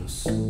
terráqueos.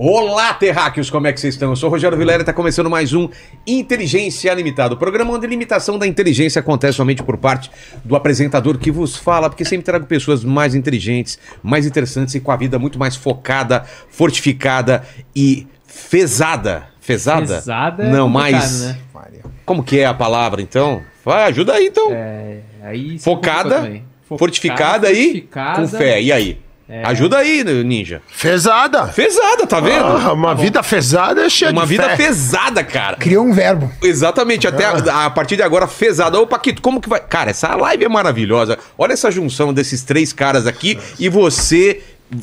Olá, terráqueos, como é que vocês estão? Eu sou o Rogério Vilela e está começando mais um Inteligência Limitado, programa onde a limitação da inteligência acontece somente por parte do apresentador que vos fala, porque sempre trago pessoas mais inteligentes, mais interessantes e com a vida muito mais focada, fortificada e fezada. Fezada? Pesada é Não, mais... né? Como que é a palavra, então? Vai, ajuda aí, então. É, aí se Focada, complica também. Fortificada e fortificada. com fé. E aí? Ajuda aí, Ninja. Fezada. Fezada, tá vendo? Ah, uma vida fezada é cheia Uma de vida fé. pesada, cara. Criou um verbo. Exatamente, até a, a partir de agora, fezada. Ô, Paquito, como que vai. Cara, essa live é maravilhosa. Olha essa junção desses três caras aqui e você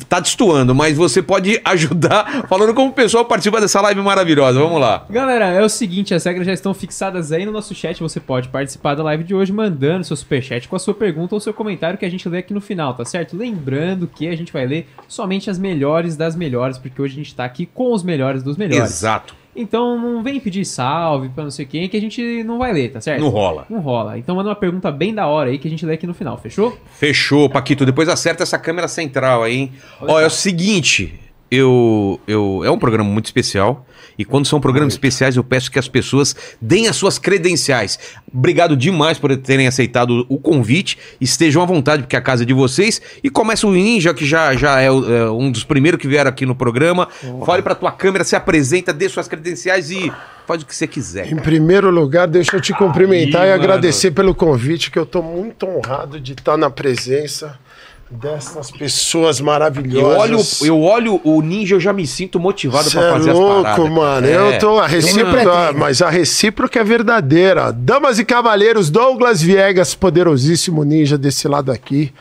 tá destoando, mas você pode ajudar falando como o pessoal participa dessa live maravilhosa. Vamos lá. Galera, é o seguinte, as regras já estão fixadas aí no nosso chat. Você pode participar da live de hoje mandando seu superchat com a sua pergunta ou seu comentário que a gente lê aqui no final, tá certo? Lembrando que a gente vai ler somente as melhores das melhores, porque hoje a gente tá aqui com os melhores dos melhores. Exato. Então não vem pedir salve pra não sei quem que a gente não vai ler, tá certo? Não rola. Não rola. Então manda uma pergunta bem da hora aí que a gente lê aqui no final, fechou? Fechou, Paquito. Depois acerta essa câmera central aí, hein? Ó, é o seguinte. Eu, eu, é um programa muito especial e quando são programas especiais eu peço que as pessoas deem as suas credenciais. Obrigado demais por terem aceitado o convite. Estejam à vontade porque a casa é de vocês. E começa o Ninja que já, já é, é um dos primeiros que vieram aqui no programa. Fale pra tua câmera, se apresenta, dê suas credenciais e faz o que você quiser. Em primeiro lugar, deixa eu te cumprimentar Aí, e mano. agradecer pelo convite, que eu tô muito honrado de estar na presença dessas pessoas Eu maravilhosas. olho, eu olho o Ninja, eu já me sinto motivado pra é fazer as louco, paradas. mano. É. Eu tô a recíproca, mas a recíproca é verdadeira. Damas e cavalheiros, Douglas Viegas, poderosíssimo ninja desse lado aqui.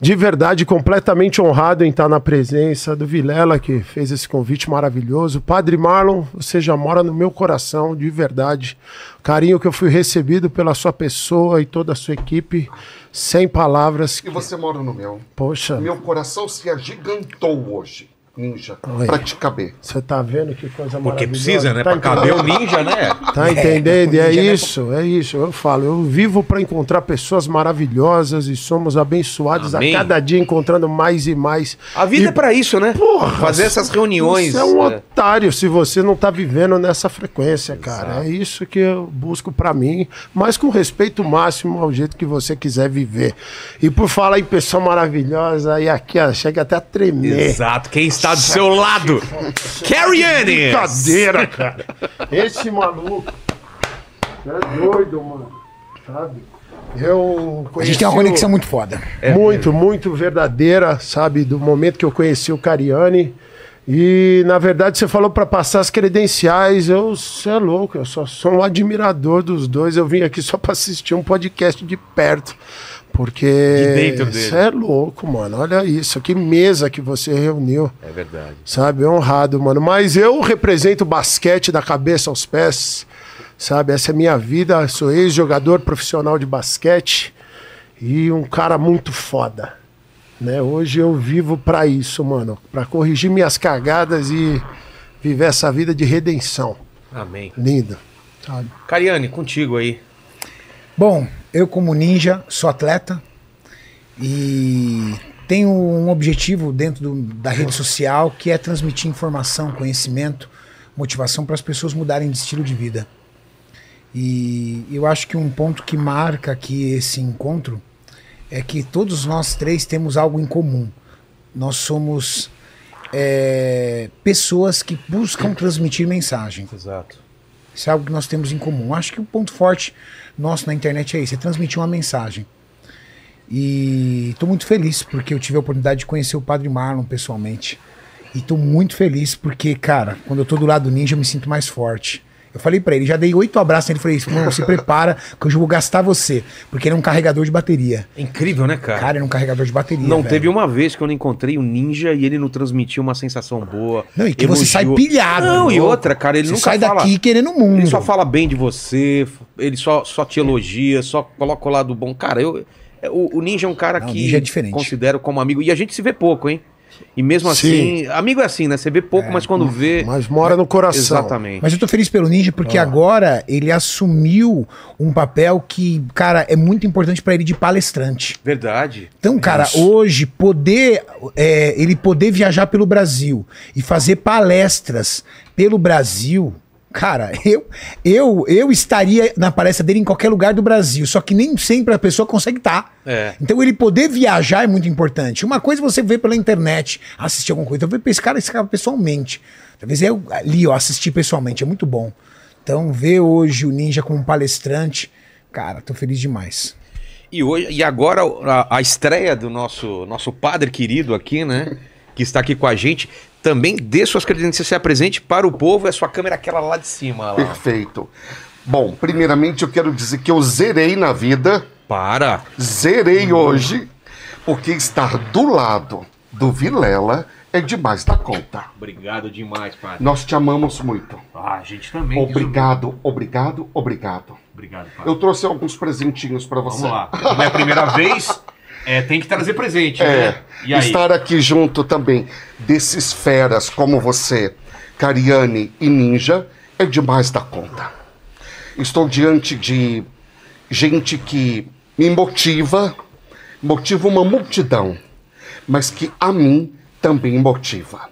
De verdade, completamente honrado em estar na presença do Vilela, que fez esse convite maravilhoso. Padre Marlon, você já mora no meu coração, de verdade. Carinho que eu fui recebido pela sua pessoa e toda a sua equipe, sem palavras. E você mora no meu. Poxa, Meu coração se agigantou hoje, ninja, pra te caber. você tá vendo que coisa Porque maravilhosa? precisa, né? Tá pra caber o Ninja, né? Tá entendendo? E é né? isso, é isso. Eu falo, eu vivo para encontrar pessoas maravilhosas e somos abençoados Amém. a cada dia encontrando mais e mais. A vida E, é pra isso, né? porra, Fazer essas reuniões. Você é um é. otário se você não tá vivendo nessa frequência, cara. É isso que eu busco pra mim, mas com respeito máximo ao jeito que você quiser viver. E por falar em pessoa maravilhosa, e aqui, ó, chega até a tremer. Exato. Quem está do seu lado? Carrie Annis! Brincadeira, cara. Esse maluco. Você é doido, mano. Sabe? Eu A gente tem uma conexão muito foda. muito, muito verdadeira, sabe? Do momento que eu conheci o Cariani. E, na verdade, você falou para passar as credenciais. Eu, você é louco, eu só sou um admirador dos dois. Eu vim aqui só para assistir um podcast de perto. Porque. De dentro dele. Você é louco, mano. Olha isso. Que mesa que você reuniu. É verdade. Sabe? Honrado, mano. Mas eu represento o basquete da cabeça aos pés. Sabe? Essa é minha vida. Sou ex-jogador profissional de basquete e um cara muito foda. Né? Hoje eu vivo pra isso, mano. Pra corrigir minhas cagadas e viver essa vida de redenção. Amém. Lindo. Sabe? Cariane, contigo aí. Bom, eu como ninja sou atleta e tenho um objetivo dentro do- da rede social que é transmitir informação, conhecimento, motivação para as pessoas mudarem de estilo de vida. E eu acho que um ponto que marca aqui esse encontro é que todos nós três temos algo em comum. Nós somos é, pessoas que buscam transmitir mensagem. Exato. Isso é algo que nós temos em comum. Acho que o ponto forte nosso na internet é isso, é transmitir uma mensagem. E estou muito feliz porque eu tive a oportunidade de conhecer o Padre Marlon pessoalmente. E estou muito feliz porque, cara, quando eu tô do lado do ninja eu me sinto mais forte. Eu falei pra ele, já dei oito abraços nele, falei, não, se prepara que hoje eu vou gastar você. Porque ele é um carregador de bateria. É incrível, né, cara? Cara, ele é um carregador de bateria. não velho. teve uma vez que eu não encontrei o Ninja e ele não transmitiu uma sensação boa. Não, e que você sai pilhado, Não, e outra, cara, ele Você nunca sai fala... daqui querendo o mundo. Ele só fala bem de você, ele só, só te elogia, só coloca o lado bom. Cara, eu, é, o, o Ninja é um cara Não, que Ninja é diferente. considero como amigo. E a gente se vê pouco, hein? E mesmo assim, amigo é assim, né? Você vê pouco, mas quando vê. Mas mora no coração. Exatamente. Mas eu tô feliz pelo Ninja porque agora ele assumiu um papel que, cara, é muito importante pra ele de palestrante. Verdade. Então, cara, hoje poder é, ele poder viajar pelo Brasil e fazer palestras pelo Brasil, cara, eu eu eu estaria na palestra dele em qualquer lugar do Brasil, só que nem sempre a pessoa consegue estar. É. Então ele poder viajar é muito importante. Uma coisa é você ver pela internet, assistir alguma coisa, eu ver esse cara, esse cara pessoalmente. Talvez eu ali, ó, assistir pessoalmente, é muito bom. Então, ver hoje o Ninja como palestrante, cara, tô feliz demais. E, hoje, e agora a, a estreia do nosso, nosso padre querido aqui, né? Que está aqui com a gente. Também dê suas credenciais, se apresente para o povo. É sua câmera aquela lá de cima. Lá. Perfeito. Bom, primeiramente eu quero dizer que eu zerei na vida, Para. zerei hoje, porque estar do lado do Vilela é demais da conta. Obrigado demais, padre. Nós te amamos muito. Ah, a gente também. Obrigado, obrigado, obrigado. Obrigado, padre. Eu trouxe alguns presentinhos pra você. Vamos lá. Como é a primeira vez, é, tem que trazer presente, né? É, E aí? estar aqui junto também desses feras como você, Cariane e Ninja, é demais da conta. Estou diante de gente que me motiva, motiva uma multidão, mas que a mim também motiva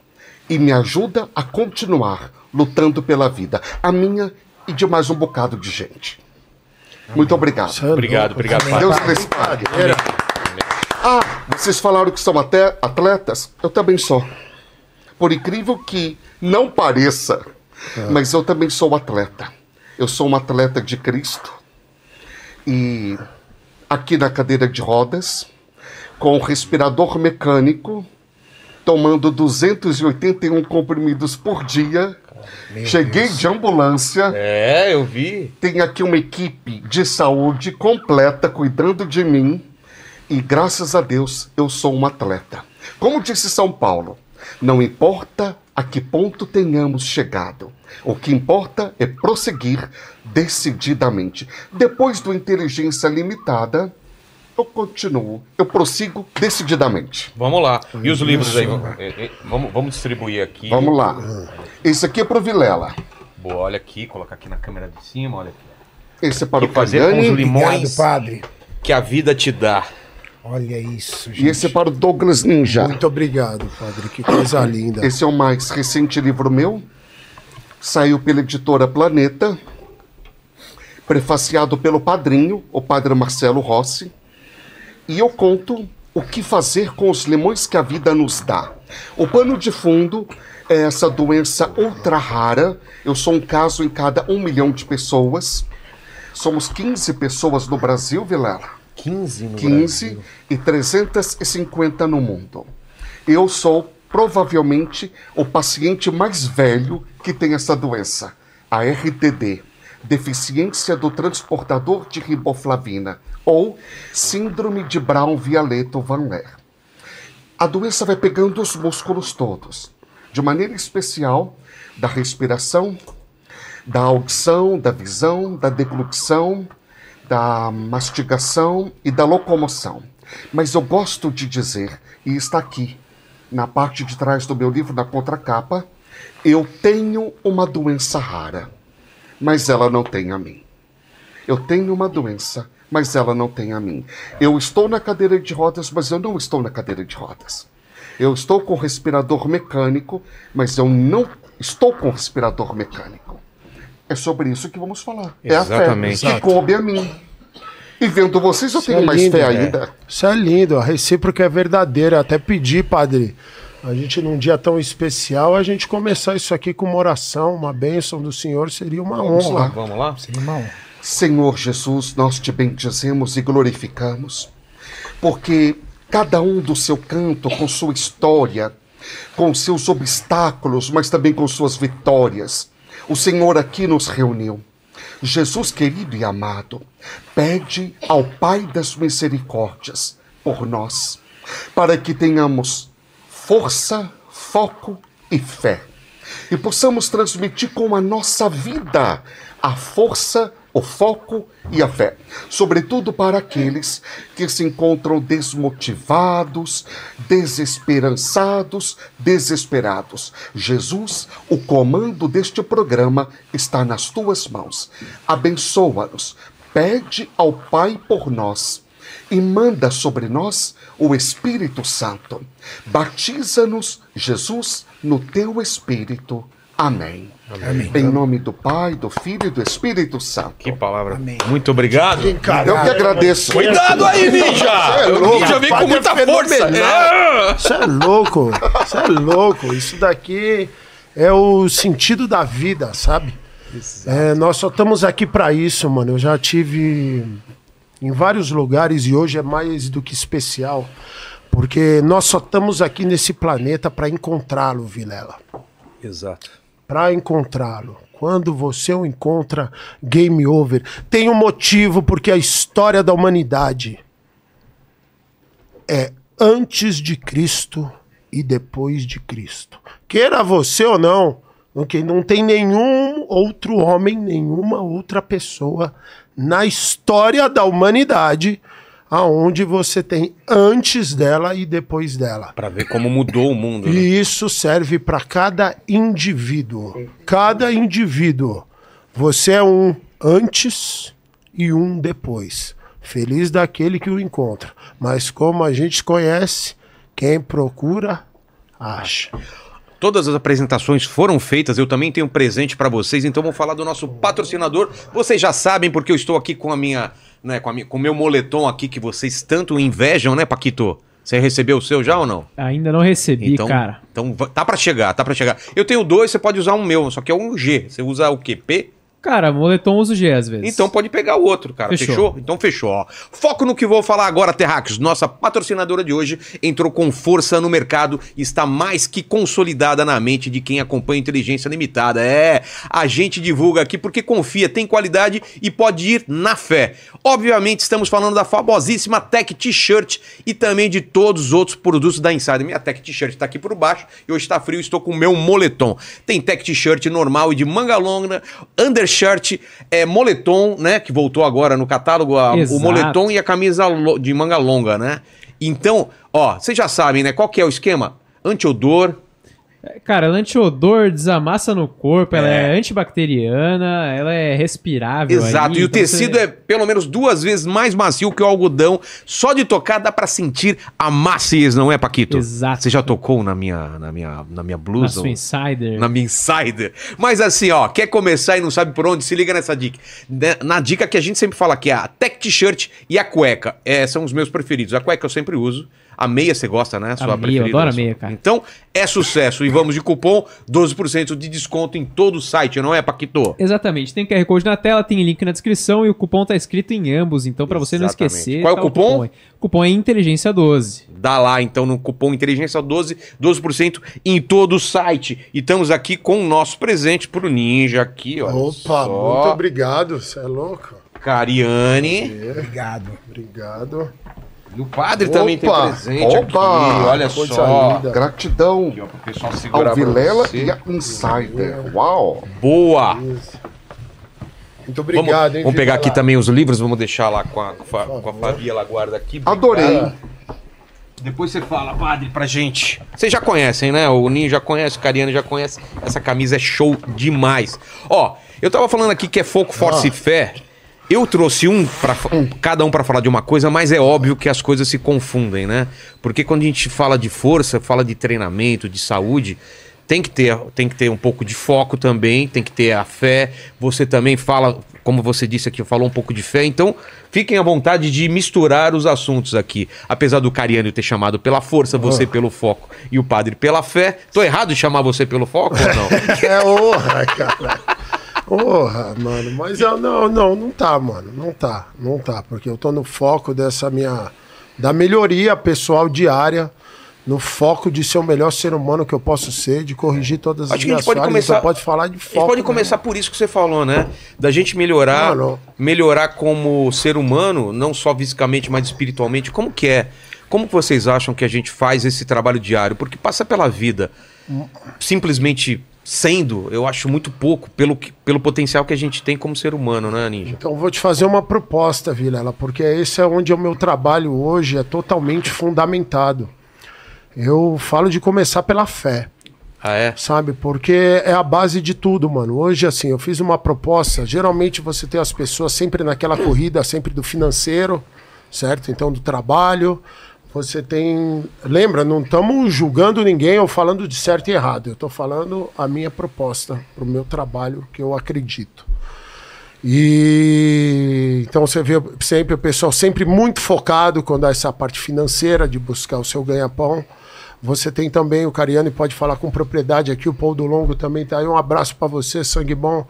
e me ajuda a continuar lutando pela vida, a minha e de mais um bocado de gente. Muito obrigado. Obrigado, obrigado, padre. Deus lhes pague. Ah, vocês falaram que são até atletas? Eu também sou. Por incrível que não pareça, mas eu também sou atleta. Eu sou um atleta de Cristo. E aqui na cadeira de rodas, com respirador mecânico, tomando 281 comprimidos por dia. Cheguei de ambulância. É, eu vi. Tem aqui uma equipe de saúde completa cuidando de mim e graças a Deus eu sou um atleta. Como disse São Paulo, não importa a que ponto tenhamos chegado, o que importa é prosseguir decididamente. Depois do inteligência limitada, eu continuo, eu prossigo decididamente. Vamos lá. E os livros aí? É, é, Vamos, vamos distribuir aqui. Vamos lá. Esse aqui é pro Vilela. Boa, olha aqui, colocar aqui na câmera de cima, olha aqui. Esse é para o Que fazer com os limões Obrigado, padre. que a vida te dá. Olha isso, gente. E esse é para o Douglas Ninja. Muito obrigado, padre. Que coisa linda. Esse é o mais recente livro meu. Saiu pela editora Planeta. Prefaciado pelo padrinho, o padre Marcelo Rossi. E eu conto o que fazer com os limões que a vida nos dá. O pano de fundo é essa doença ultra rara. Eu sou um caso em cada um milhão de pessoas. Somos 15 pessoas no Brasil, Vilela. 15 no 15 e 350 no mundo. Eu sou provavelmente o paciente mais velho que tem essa doença, a RTD, deficiência do transportador de riboflavina, ou síndrome de Brown-Vialeto-Van Leer. A doença vai pegando os músculos todos, de maneira especial da respiração, da audição, da visão, da deglução, da mastigação e da locomoção. Mas eu gosto de dizer, e está aqui, na parte de trás do meu livro, na contracapa, eu tenho uma doença rara, mas ela não tem a mim. Eu tenho uma doença, mas ela não tem a mim. Eu estou na cadeira de rodas, mas eu não estou na cadeira de rodas. Eu estou com respirador mecânico, mas eu não estou com respirador mecânico. É sobre isso que vamos falar. Exatamente. É a fé que coube a mim. E vendo vocês, eu Isso tenho é mais lindo, fé né? ainda. Isso é lindo, a recíproca é verdadeira. Até pedi, padre, a gente num dia tão especial, a gente começar isso aqui com uma oração, uma bênção do Senhor, seria uma Vamos honra. lá. Vamos lá? Seria uma honra. Senhor Jesus, nós te bendizemos e glorificamos, porque cada um do seu canto, com sua história, com seus obstáculos, mas também com suas vitórias, o Senhor aqui nos reuniu. Jesus querido e amado, pede ao Pai das misericórdias por nós, para que tenhamos força, foco e fé e possamos transmitir com a nossa vida a força, o foco e a fé, sobretudo para aqueles que se encontram desmotivados, desesperançados, desesperados. Jesus, o comando deste programa está nas tuas mãos. Abençoa-nos. Pede ao Pai por nós e manda sobre nós o Espírito Santo. Batiza-nos, Jesus, no teu Espírito. Amém. Amém. Em nome do Pai, do Filho e do Espírito Santo. Que palavra. Amém. Muito obrigado. Eu que agradeço. Cuidado aí, Ninja! é o Ninja vem com muita é força. fenomenal. É. Isso é louco, isso é louco. Isso daqui é o sentido da vida, sabe? É, nós só estamos aqui para isso, mano. Eu já tive em vários lugares e hoje é mais do que especial, porque nós só estamos aqui nesse planeta para encontrá-lo, Vilela. Exato. Para encontrá-lo. Quando você o encontra, game over. Tem um motivo porque a história da humanidade é antes de Cristo e depois de Cristo. Queira você ou não, ok? Não tem nenhum outro homem, nenhuma outra pessoa na história da humanidade aonde você tem antes dela e depois dela. Pra ver como mudou o mundo. né? E isso serve para cada indivíduo. Cada indivíduo. Você é um antes e um depois. Feliz daquele que o encontra. Mas como a gente conhece, quem procura, acha. Todas as apresentações foram feitas, eu também tenho um presente pra vocês, então vamos falar do nosso patrocinador. Vocês já sabem porque eu estou aqui com a minha, né, com a com o meu moletom aqui que vocês tanto invejam, né, Paquito? Você recebeu o seu já ou não? Ainda não recebi, Então, cara. então tá pra chegar, tá pra chegar. Eu tenho dois, você pode usar um meu, só que é um G. Você usa o quê? Cara, moletom uso G às vezes. Então pode pegar o outro, cara. Fechou? Fechou. Então fechou. ó. Foco no que vou falar agora, Terráqueos. Nossa patrocinadora de hoje entrou com força no mercado e está mais que consolidada na mente de quem acompanha Inteligência Limitada. É, a gente divulga aqui porque confia, tem qualidade e pode ir na fé. Obviamente estamos falando da famosíssima Tech T-Shirt e também de todos os outros produtos da Insider. Minha Tech T-Shirt está aqui por baixo e hoje está frio, estou com o meu moletom. Tem Tech T-Shirt normal e de manga longa, undershirt, é, moletom, né, que voltou agora no catálogo, a- o moletom e a camisa de manga longa, né? Então, ó, vocês já sabem, né, qual que é o esquema? Antiodor, Cara, ela é antiodor, desamassa no corpo, ela É. é antibacteriana, ela é respirável. Exato, aí, e o então tecido você- é pelo menos duas vezes mais macio que o algodão. Só de tocar dá pra sentir a maciez, não é, Paquito? Exato. Você já tocou na minha, na minha, na minha Na blusa? sua insider. Na minha insider. Mas assim, ó, quer começar e não sabe por onde? Se liga nessa dica. Ne- Na dica que a gente sempre fala aqui, a tech t-shirt e a cueca. É, são os meus preferidos. A cueca eu sempre uso. A meia você gosta, né? Sua meia, eu preferida. adoro a sua- meia, cara. Então, é sucesso. E vamos de cupom, 12% de desconto em todo o site, não é, Paquito? Exatamente, tem QR Code na tela, tem link na descrição e o cupom tá escrito em ambos, então pra você não esquecer. Qual é o tá cupom? aí. O cupom é Inteligência 12. Dá lá, então, no cupom Inteligência 12, 12% em todo o site. E estamos aqui com o nosso presente pro Ninja aqui, ó. Opa, muito obrigado. Você é louco? Cariane. Obrigado. Obrigado. E o padre também tem Opa, presente aqui. opa, Olha coisa só. linda. Gratidão Aqui, ó, ao Vilela você. e a Insider. Uau! Boa! Muito Vamos, obrigado, hein? vamos pegar aqui também os livros, vamos deixar lá com a, com a, com a Fabi, ela guarda aqui. Adorei. Depois você fala, padre, pra gente. Vocês já conhecem, né? O Ninho já conhece, o Cariano já conhece. Essa camisa é show demais. Ó, eu tava falando aqui que é foco, força e fé. Eu trouxe um para cada um pra falar de uma coisa, mas é óbvio que as coisas se confundem, né? Porque quando a gente fala de força, fala de treinamento, de saúde, tem que ter, tem que ter um pouco de foco também, tem que ter a fé. Você também fala, como você disse aqui, falou um pouco de fé. Então, fiquem à vontade de misturar os assuntos aqui. Apesar do Cariano ter chamado pela força, você pelo foco e o padre pela fé. Tô errado de chamar você pelo foco ou não? É honra, cara. Porra, mano. Mas eu, não, não, não tá, mano. Não tá, não tá. Porque eu tô no foco dessa minha. da melhoria pessoal diária. No foco de ser o melhor ser humano que eu posso ser, de corrigir todas as Acho que a gente minhas pode falhas. começar- pode falar de A gente foco. pode né? começar por isso que você falou, né? Da gente melhorar, Mano. melhorar como ser humano, não só fisicamente, mas espiritualmente. Como que é? Como que vocês acham que a gente faz esse trabalho diário? Porque passa pela vida simplesmente sendo, eu acho muito pouco pelo, pelo potencial que a gente tem como ser humano, né, Ninja? Então vou te fazer uma proposta, Vilela, porque esse é onde o meu trabalho hoje é totalmente fundamentado. Eu falo de começar pela fé. Ah, é? sabe? Porque é a base de tudo, mano. Hoje, assim, eu fiz uma proposta. Geralmente você tem as pessoas sempre naquela corrida, sempre do financeiro, certo? Então, do trabalho. Você tem. Lembra, não estamos julgando ninguém ou falando de certo e errado. Eu estou falando a minha proposta para o meu trabalho, que eu acredito. E então você vê sempre o pessoal sempre muito focado quando há essa parte financeira de buscar o seu ganha-pão. Você tem também o Cariano e pode falar com propriedade aqui, o Paul do Longo também tá aí. Um abraço para você, sangue bom,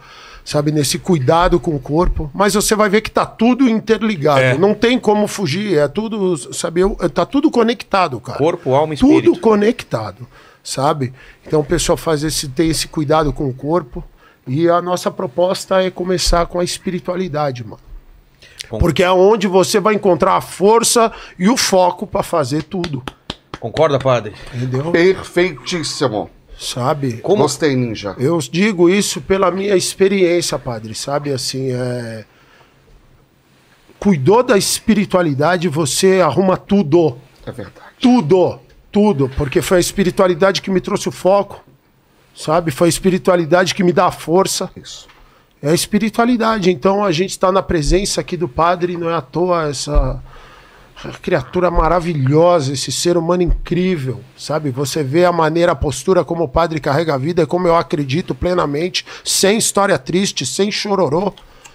sabe, nesse cuidado com o corpo. Mas você vai ver que tá tudo interligado. É. Não tem como fugir, é tudo, sabe, eu- tá tudo conectado, cara. Corpo, alma e espírito. Tudo conectado, sabe? Então o pessoal faz esse, tem esse cuidado com o corpo. E a nossa proposta é começar com a espiritualidade, mano. Bom. Porque é onde você vai encontrar a força e o foco para fazer tudo. Concorda, padre? Entendeu? Perfeitíssimo. Sabe? Como- Gostei, Ninja. Eu digo isso pela minha experiência, padre, sabe? Assim, é... Cuidou da espiritualidade, você arruma tudo. É verdade. Tudo, tudo. Porque foi a espiritualidade que me trouxe o foco, sabe? Foi a espiritualidade que me dá a força. Isso. É a espiritualidade. Então a gente está na presença aqui do Padre, não é à toa essa, essa criatura maravilhosa, esse ser humano incrível, sabe? Você vê a maneira, a postura como o Padre carrega a vida, é como eu acredito plenamente, sem história triste, sem chororô,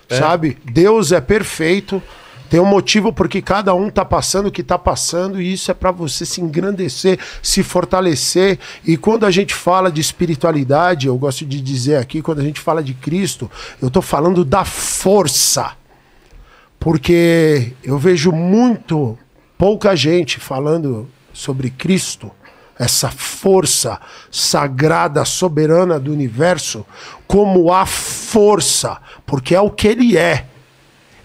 sabe? Deus é perfeito. Tem um motivo porque cada um tá passando o que tá passando e isso é para você se engrandecer, se fortalecer. E quando a gente fala de espiritualidade, eu gosto de dizer aqui, quando a gente fala de Cristo, eu tô falando da força. Porque eu vejo muito pouca gente falando sobre Cristo, essa força sagrada, soberana do universo, como a força, porque é o que ele é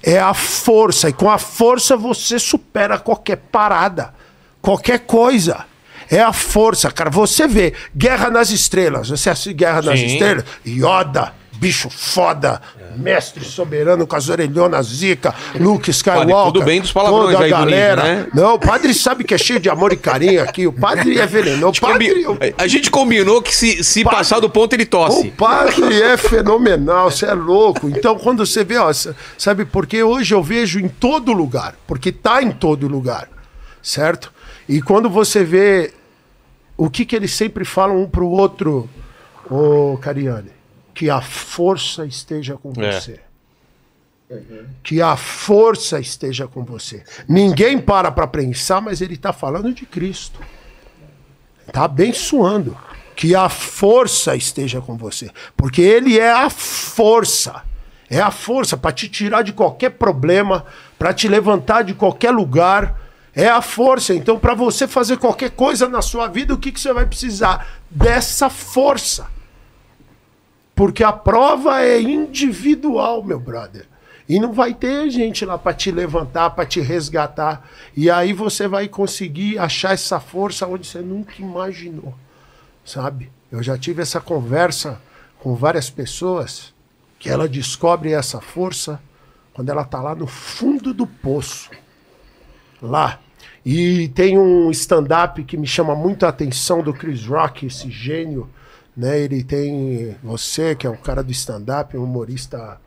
é a força. E com a força você supera qualquer parada, qualquer coisa. É a força, cara. Você vê Guerra nas Estrelas. Você assiste Guerra nas Sim. Estrelas? Yoda, bicho foda, mestre soberano com as orelhonas zica, Luke Skywalker. tudo bem dos palavrões toda a galera. Né? Não, o padre sabe que é cheio de amor e carinho aqui. O padre é venenoso. O padre, Combi- A gente combinou que se, se Padre- passar do ponto ele tosse. o padre é fenomenal, você é louco. Então, quando você vê, ó, sa- sabe, porque hoje eu vejo em todo lugar, porque tá em todo lugar, certo? E quando você vê o que, que eles sempre falam um pro outro, ô Cariane, que a força esteja com É. você. Que a força esteja com você. Ninguém para para pensar, mas ele está falando de Cristo. Está abençoando. Que a força esteja com você. Porque ele é a força. É a força para te tirar de qualquer problema, para te levantar de qualquer lugar. É a força. Então, para você fazer qualquer coisa na sua vida, o que, que você vai precisar? Dessa força. Porque a prova é individual, meu brother. E não vai ter gente lá para te levantar, para te resgatar. E aí você vai conseguir achar essa força onde você nunca imaginou. Sabe? Eu já tive essa conversa com várias pessoas que ela descobre essa força quando ela tá lá no fundo do poço. Lá. E tem um stand-up que me chama muito a atenção do Chris Rock, esse gênio. Né? Ele tem você, que é um cara do stand-up, um humorista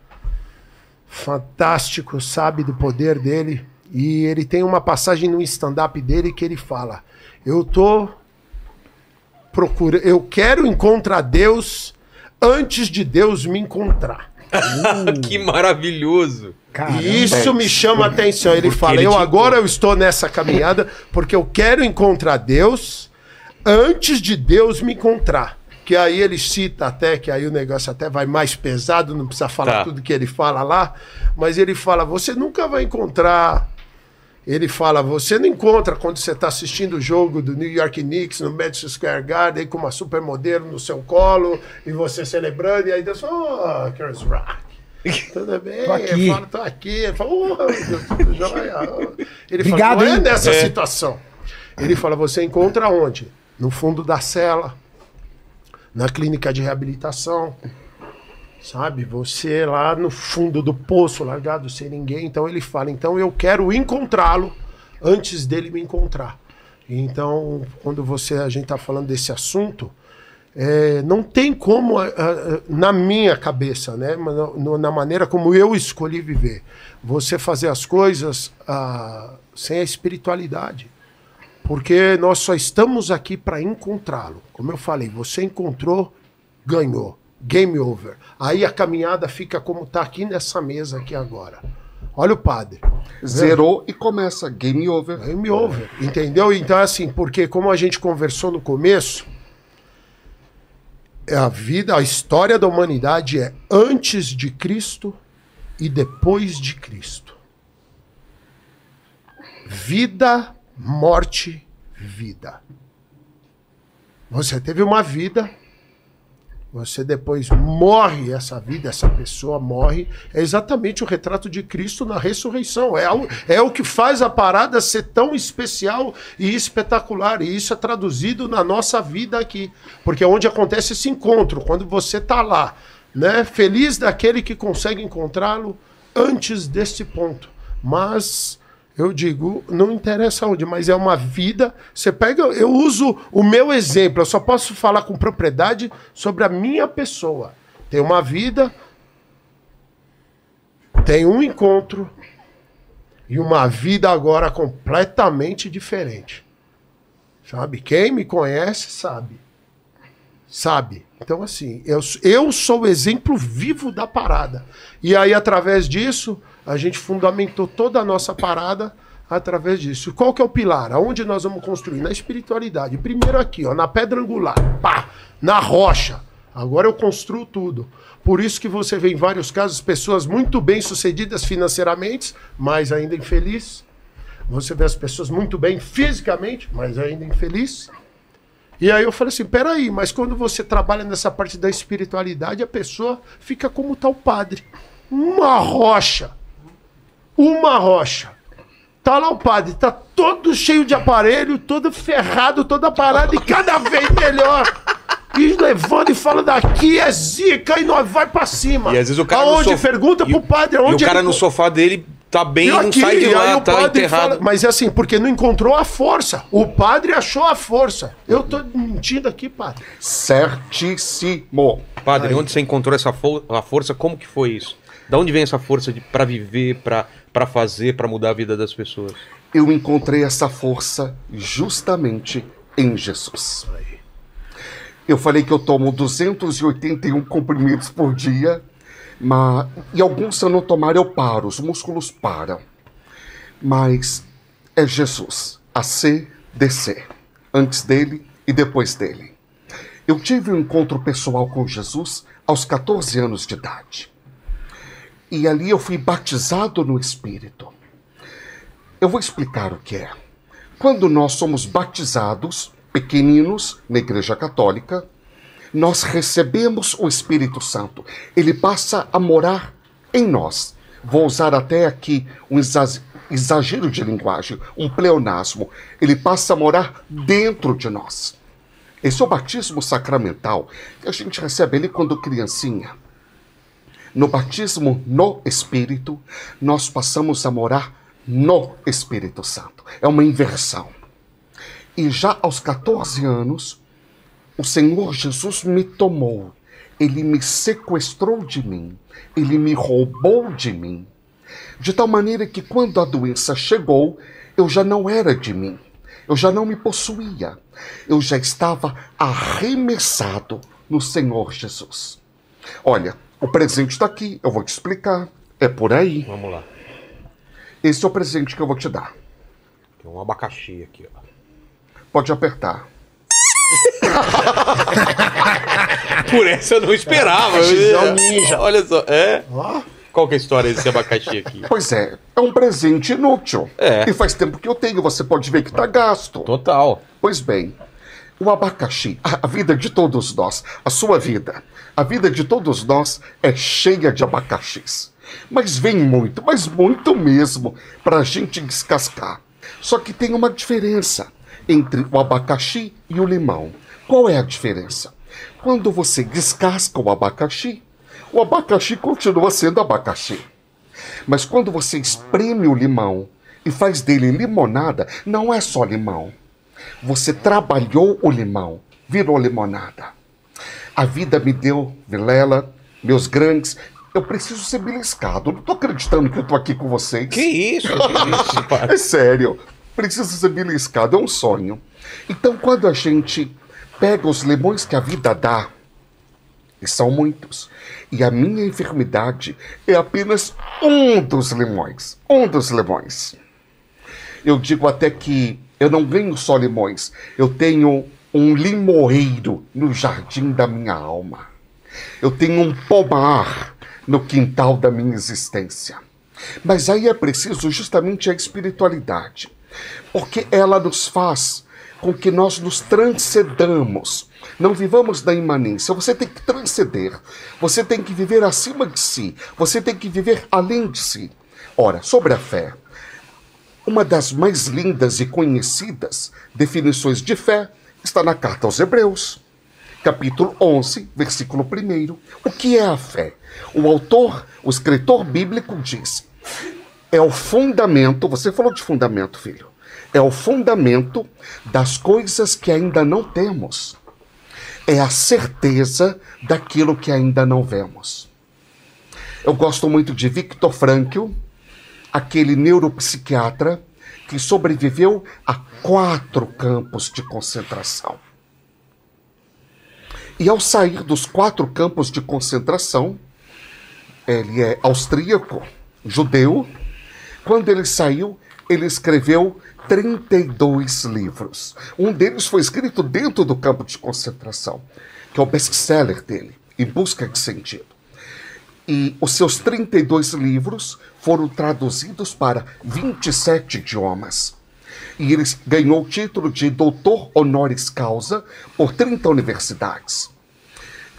fantástico, sabe do poder dele. E ele tem uma passagem no stand-up dele que ele fala: Eu tô procurando, eu quero encontrar Deus antes de Deus me encontrar. que maravilhoso. Caramba. E isso me chama a atenção. Ele fala: ele Eu te agora eu estou nessa caminhada porque eu quero encontrar Deus antes de Deus me encontrar. Que aí ele cita até, que aí o negócio até vai mais pesado, não precisa falar Tá. tudo que ele fala lá, mas ele fala: Você nunca vai encontrar. Ele fala: Você não encontra quando você está assistindo o jogo do New York Knicks no Madison Square Garden com uma supermodelo no seu colo e você celebrando, e aí Deus fala: Oh, Chris Rock. Tudo bem, Tô aqui. eu falo, tô aqui. Ele fala, "Ô, meu Deus, tudo jóia." Ele Obrigado, fala, não é nessa É. situação. Ele fala, você encontra onde? No fundo da cela, na clínica de reabilitação, sabe? Você lá no fundo do poço, largado sem ninguém. Então ele fala, então eu quero encontrá-lo antes dele me encontrar. Então, quando você a gente está falando desse assunto, é, não tem como, na minha cabeça, né, na maneira como eu escolhi viver, você fazer as coisas ah, sem a espiritualidade. Porque nós só estamos aqui para encontrá-lo. Como eu falei, você encontrou, ganhou. Game over. Aí a caminhada fica como está aqui nessa mesa aqui agora. Olha o padre. Zerou e começa. Game over. Game over. Entendeu? Então, é assim, porque como a gente conversou no começo, é a vida, a história da humanidade é antes de Cristo e depois de Cristo. Vida, morte, vida. Você teve uma vida você depois morre essa vida, essa pessoa morre, é exatamente o retrato de Cristo na ressurreição. É o, é o que faz a parada ser tão especial e espetacular. E isso é traduzido na nossa vida aqui. Porque é onde acontece esse encontro, quando você está lá, né? Feliz daquele que consegue encontrá-lo antes desse ponto. Mas eu digo, não interessa onde, mas é uma vida. Você pega, eu uso o meu exemplo, eu só posso falar com propriedade sobre a minha pessoa. Tem uma vida, tem um encontro e uma vida agora completamente diferente. Sabe? Quem me conhece sabe. Sabe? Então, assim, eu, eu sou o exemplo vivo da parada. E aí, através disso, a gente fundamentou toda a nossa parada através disso. Qual que é o pilar? Aonde nós vamos construir? Na espiritualidade. Primeiro aqui, ó, na pedra angular, pá, na rocha. Agora eu construo tudo. Por isso que você vê em vários casos pessoas muito bem sucedidas financeiramente, mas ainda infeliz. Você vê as pessoas muito bem fisicamente, mas ainda infeliz. E aí eu falei assim, peraí, mas quando você trabalha nessa parte da espiritualidade, a pessoa fica como tal padre. Uma rocha. Uma rocha. Tá lá o padre, tá todo cheio de aparelho, todo ferrado, toda parada e cada vez melhor. E levando e fala daqui é zica e nós vai pra cima. E às vezes o cara Aonde? sof- Pergunta e- pro padre E o cara ele- no sofá dele tá bem, e não aqui, sai de aí lá, o tá padre enterrado. fala- mas é assim, porque não encontrou a força. O padre achou a força. Eu tô mentindo aqui, padre. Certíssimo. Padre, onde você encontrou essa fo- a força? Como que foi isso? Da onde vem essa força de para viver, pra para fazer, pra mudar a vida das pessoas? Eu encontrei essa força justamente em Jesus. Eu falei que eu tomo 281 comprimidos por dia, mas e alguns se eu não tomar eu paro, os músculos param. Mas é Jesus, a C, DC, antes dele e depois dele. Eu tive um encontro pessoal com Jesus aos 14 anos de idade. E ali eu fui batizado no Espírito. Eu vou explicar o que é. Quando nós somos batizados, pequeninos, na Igreja Católica, nós recebemos o Espírito Santo. Ele passa a morar em nós. Vou usar até aqui um exa- exagero de linguagem, um pleonasmo. Ele passa a morar dentro de nós. Esse é o batismo sacramental que a gente recebe ele quando criancinha. No batismo no Espírito, nós passamos a morar no Espírito Santo. É uma inversão. E já aos 14 anos, o Senhor Jesus me tomou. Ele me sequestrou de mim. Ele me roubou de mim. De tal maneira que quando a doença chegou, eu já não era de mim. Eu já não me possuía. Eu já estava arremessado no Senhor Jesus. Olha, o presente está aqui, eu vou te explicar. É por aí. Vamos lá. Esse é o presente que eu vou te dar. Tem um abacaxi aqui, ó. Pode apertar. Por essa eu não esperava. Abacaxizão ninja. Olha só, é? Ó. Qual que é a história desse abacaxi aqui? Pois é, é um presente inútil. É. E faz tempo que eu tenho, você pode ver que está gasto. Total. Pois bem, o abacaxi, a vida de todos nós, a sua vida, a vida de todos nós é cheia de abacaxis. Mas vem muito, mas muito mesmo, para a gente descascar. Só que tem uma diferença entre o abacaxi e o limão. Qual é a diferença? Quando você descasca o abacaxi, o abacaxi continua sendo abacaxi. Mas quando você espreme o limão e faz dele limonada, não é só limão. Você trabalhou o limão, virou limonada. A vida me deu, Vilela, meus grandes. Eu preciso ser beliscado. Não tô acreditando que eu tô aqui com vocês. Que isso? Que isso? É sério. Preciso ser beliscado, é um sonho. Então, quando a gente pega os limões que a vida dá, e são muitos, e a minha enfermidade é apenas um dos limões. Um dos limões. Eu digo até que eu não ganho só limões, eu tenho um limoeiro no jardim da minha alma. Eu tenho um pomar no quintal da minha existência. Mas aí é preciso justamente a espiritualidade, porque ela nos faz com que nós nos transcendamos. Não vivamos da imanência. Você tem que transcender. Você tem que viver acima de si. Você tem que viver além de si. Ora, sobre a fé, uma das mais lindas e conhecidas definições de fé está na carta aos Hebreus, capítulo 11, versículo 1. O que é a fé? O autor, o escritor bíblico diz: é o fundamento, você falou de fundamento, filho, é o fundamento das coisas que ainda não temos. É a certeza daquilo que ainda não vemos. Eu gosto muito de Viktor Frankl, aquele neuropsiquiatra que sobreviveu a quatro campos de concentração. E ao sair dos quatro campos de concentração, ele é austríaco, judeu. Quando ele saiu, ele escreveu 32 livros. Um deles foi escrito dentro do campo de concentração, que é o best-seller dele, Em Busca de Sentido. E os seus 32 livros foram traduzidos para 27 idiomas. E ele ganhou o título de doutor honoris causa por 30 universidades.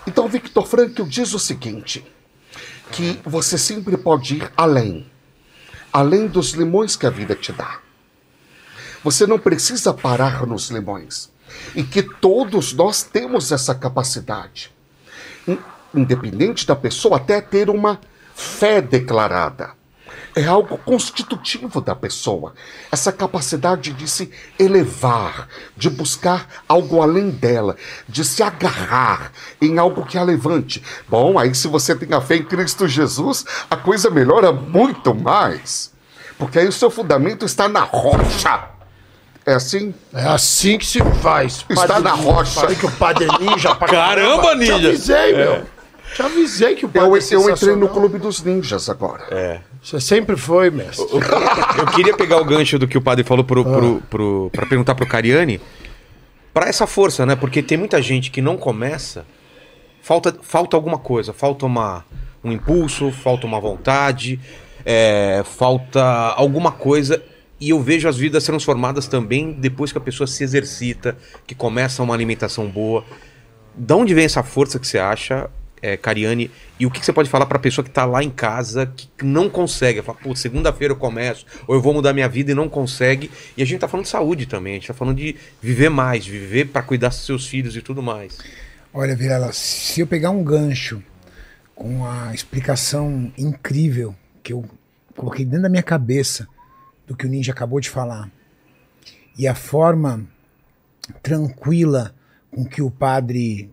Então, Victor Frankl diz o seguinte: que você sempre pode ir além além dos limões que a vida te dá. Você não precisa parar nos limões. E que todos nós temos essa capacidade. In- Independente da pessoa até ter uma fé declarada. É algo constitutivo da pessoa. Essa capacidade de se elevar, de buscar algo além dela, de se agarrar em algo que a levante. Bom, aí se você tem a fé em Cristo Jesus, a coisa melhora muito mais. Porque aí o seu fundamento está na rocha. É assim? É assim que se faz. Está na rocha. Falei que o padre é ninja pra Caramba, Te ninja! avisei, meu. Te avisei que o padre Eu, é eu entrei no clube dos ninjas agora. É. Você sempre foi, mestre. Eu queria pegar o gancho do que o padre falou pro, pro, pro, pra perguntar pro Cariani. Pra essa força, né? Porque tem muita gente que não começa. Falta, falta alguma coisa. Falta uma, um impulso, falta uma vontade, é, falta alguma coisa. E eu vejo as vidas transformadas também depois que a pessoa se exercita, que começa uma alimentação boa. Da onde vem essa força que você acha, é, Cariani? E o que, que você pode falar pra pessoa que tá lá em casa, que não consegue? Fala, pô, segunda-feira eu começo, ou eu vou mudar minha vida e não consegue. E a gente tá falando de saúde também, a gente tá falando de viver mais, viver pra cuidar dos seus filhos e tudo mais. Olha, Virela, se eu pegar um gancho com a explicação incrível que eu coloquei dentro da minha cabeça do que o Ninja acabou de falar e a forma tranquila com que o padre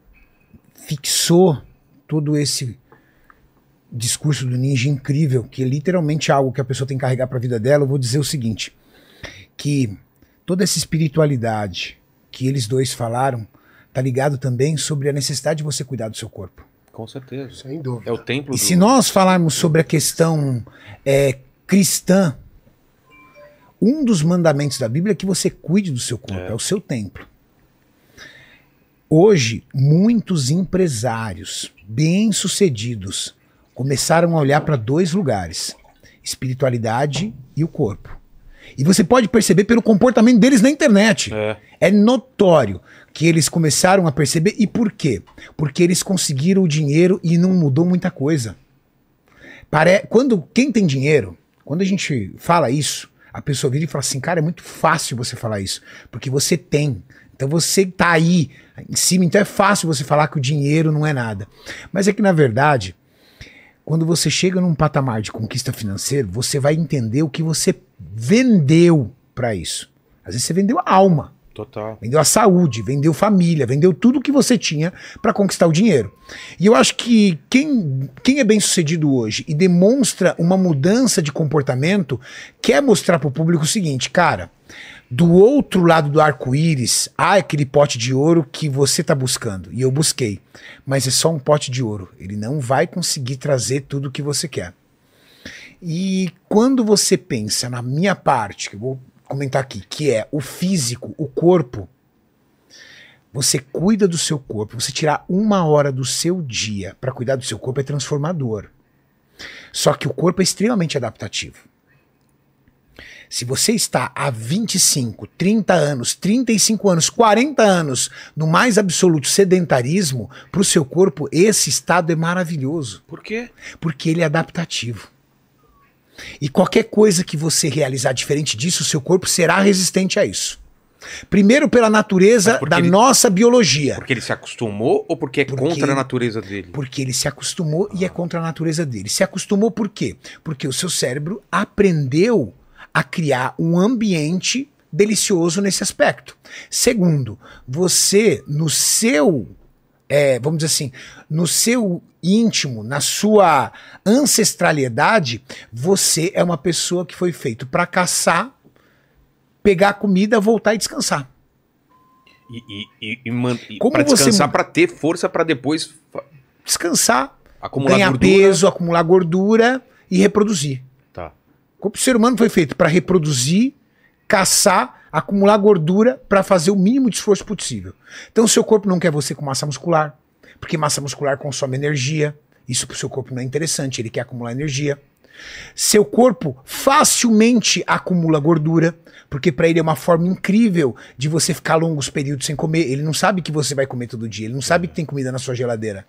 fixou todo esse discurso do Ninja incrível, que é literalmente algo que a pessoa tem que carregar para a vida dela, eu vou dizer o seguinte, que toda essa espiritualidade que eles dois falaram tá ligado também sobre a necessidade de você cuidar do seu corpo. Com certeza. Sem dúvida. É o templo E do... se nós falarmos sobre a questão é, cristã, um dos mandamentos da Bíblia é que você cuide do seu corpo, é, o seu templo. Hoje, muitos empresários bem-sucedidos começaram a olhar para dois lugares: espiritualidade e o corpo. E você pode perceber pelo comportamento deles na internet. É. É notório que eles começaram a perceber. E por quê? Porque eles conseguiram o dinheiro e não mudou muita coisa. Pare... Quando quem tem dinheiro, quando a gente fala isso, a pessoa vira e fala assim, cara, é muito fácil você falar isso, porque você tem. Então você tá aí em cima, então é fácil você falar que o dinheiro não é nada. Mas é que na verdade, quando você chega num patamar de conquista financeira, você vai entender o que você vendeu para isso. Às vezes você vendeu a alma, Total. vendeu a saúde, vendeu família, vendeu tudo que você tinha para conquistar o dinheiro. E eu acho que quem, quem é bem sucedido hoje e demonstra uma mudança de comportamento quer mostrar para o público o seguinte, cara. Do outro lado do arco-íris, há aquele pote de ouro que você está buscando. E eu busquei. Mas é só um pote de ouro. Ele não vai conseguir trazer tudo o que você quer. E quando você pensa na minha parte, que eu vou comentar aqui, que é o físico, o corpo, você cuida do seu corpo, você tirar uma hora do seu dia para cuidar do seu corpo é transformador. Só que o corpo é extremamente adaptativo. Se você está há 25, 30 anos, 35 anos, 40 anos no mais absoluto sedentarismo, para o seu corpo esse estado é maravilhoso, Por quê? porque ele é adaptativo. E qualquer coisa que você realizar diferente disso, o seu corpo será resistente a isso. Primeiro pela natureza da ele- nossa biologia. Porque ele se acostumou ou porque é Porque contra a natureza dele? Porque ele se acostumou e é contra a natureza dele. Se acostumou por quê? Porque o seu cérebro aprendeu a criar um ambiente delicioso nesse aspecto. Segundo, você, no seu, é, vamos dizer assim, no seu íntimo, na sua ancestralidade, você é uma pessoa que foi feito para caçar, pegar comida, voltar e descansar. E, e, e, e, man- e você descansar, pra ter força pra depois Descansar, acumular ganhar gordura. peso, acumular gordura e reproduzir. Tá. O ser humano foi feito para reproduzir, caçar, acumular gordura para fazer o mínimo de esforço possível. Então, o seu corpo não quer você com massa muscular, porque massa muscular consome energia. Isso para o seu corpo não é interessante, ele quer acumular energia. Seu corpo facilmente acumula gordura, porque para ele é uma forma incrível de você ficar longos períodos sem comer. Ele não sabe que você vai comer todo dia, ele não sabe que tem comida na sua geladeira.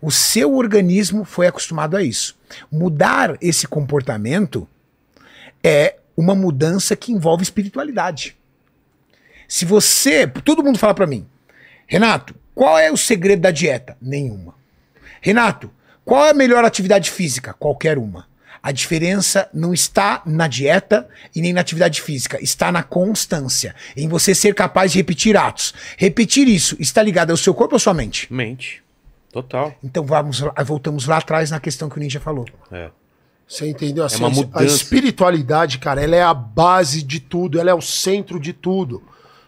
O seu organismo foi acostumado a isso. Mudar esse comportamento é uma mudança que envolve espiritualidade. Se você, todo mundo fala pra mim, Renato, qual é o segredo da dieta? Nenhuma. Renato, qual é a melhor atividade física? Qualquer uma. A diferença não está na dieta e nem na atividade física, está na constância, em você ser capaz de repetir atos. Repetir isso está ligado ao seu corpo ou à sua mente? Mente. Total. Então vamos, voltamos lá atrás na questão que o Ninja falou. É. Você entendeu? Assim, uma a- A mudança. espiritualidade, cara, ela é a base de tudo, ela é o centro de tudo.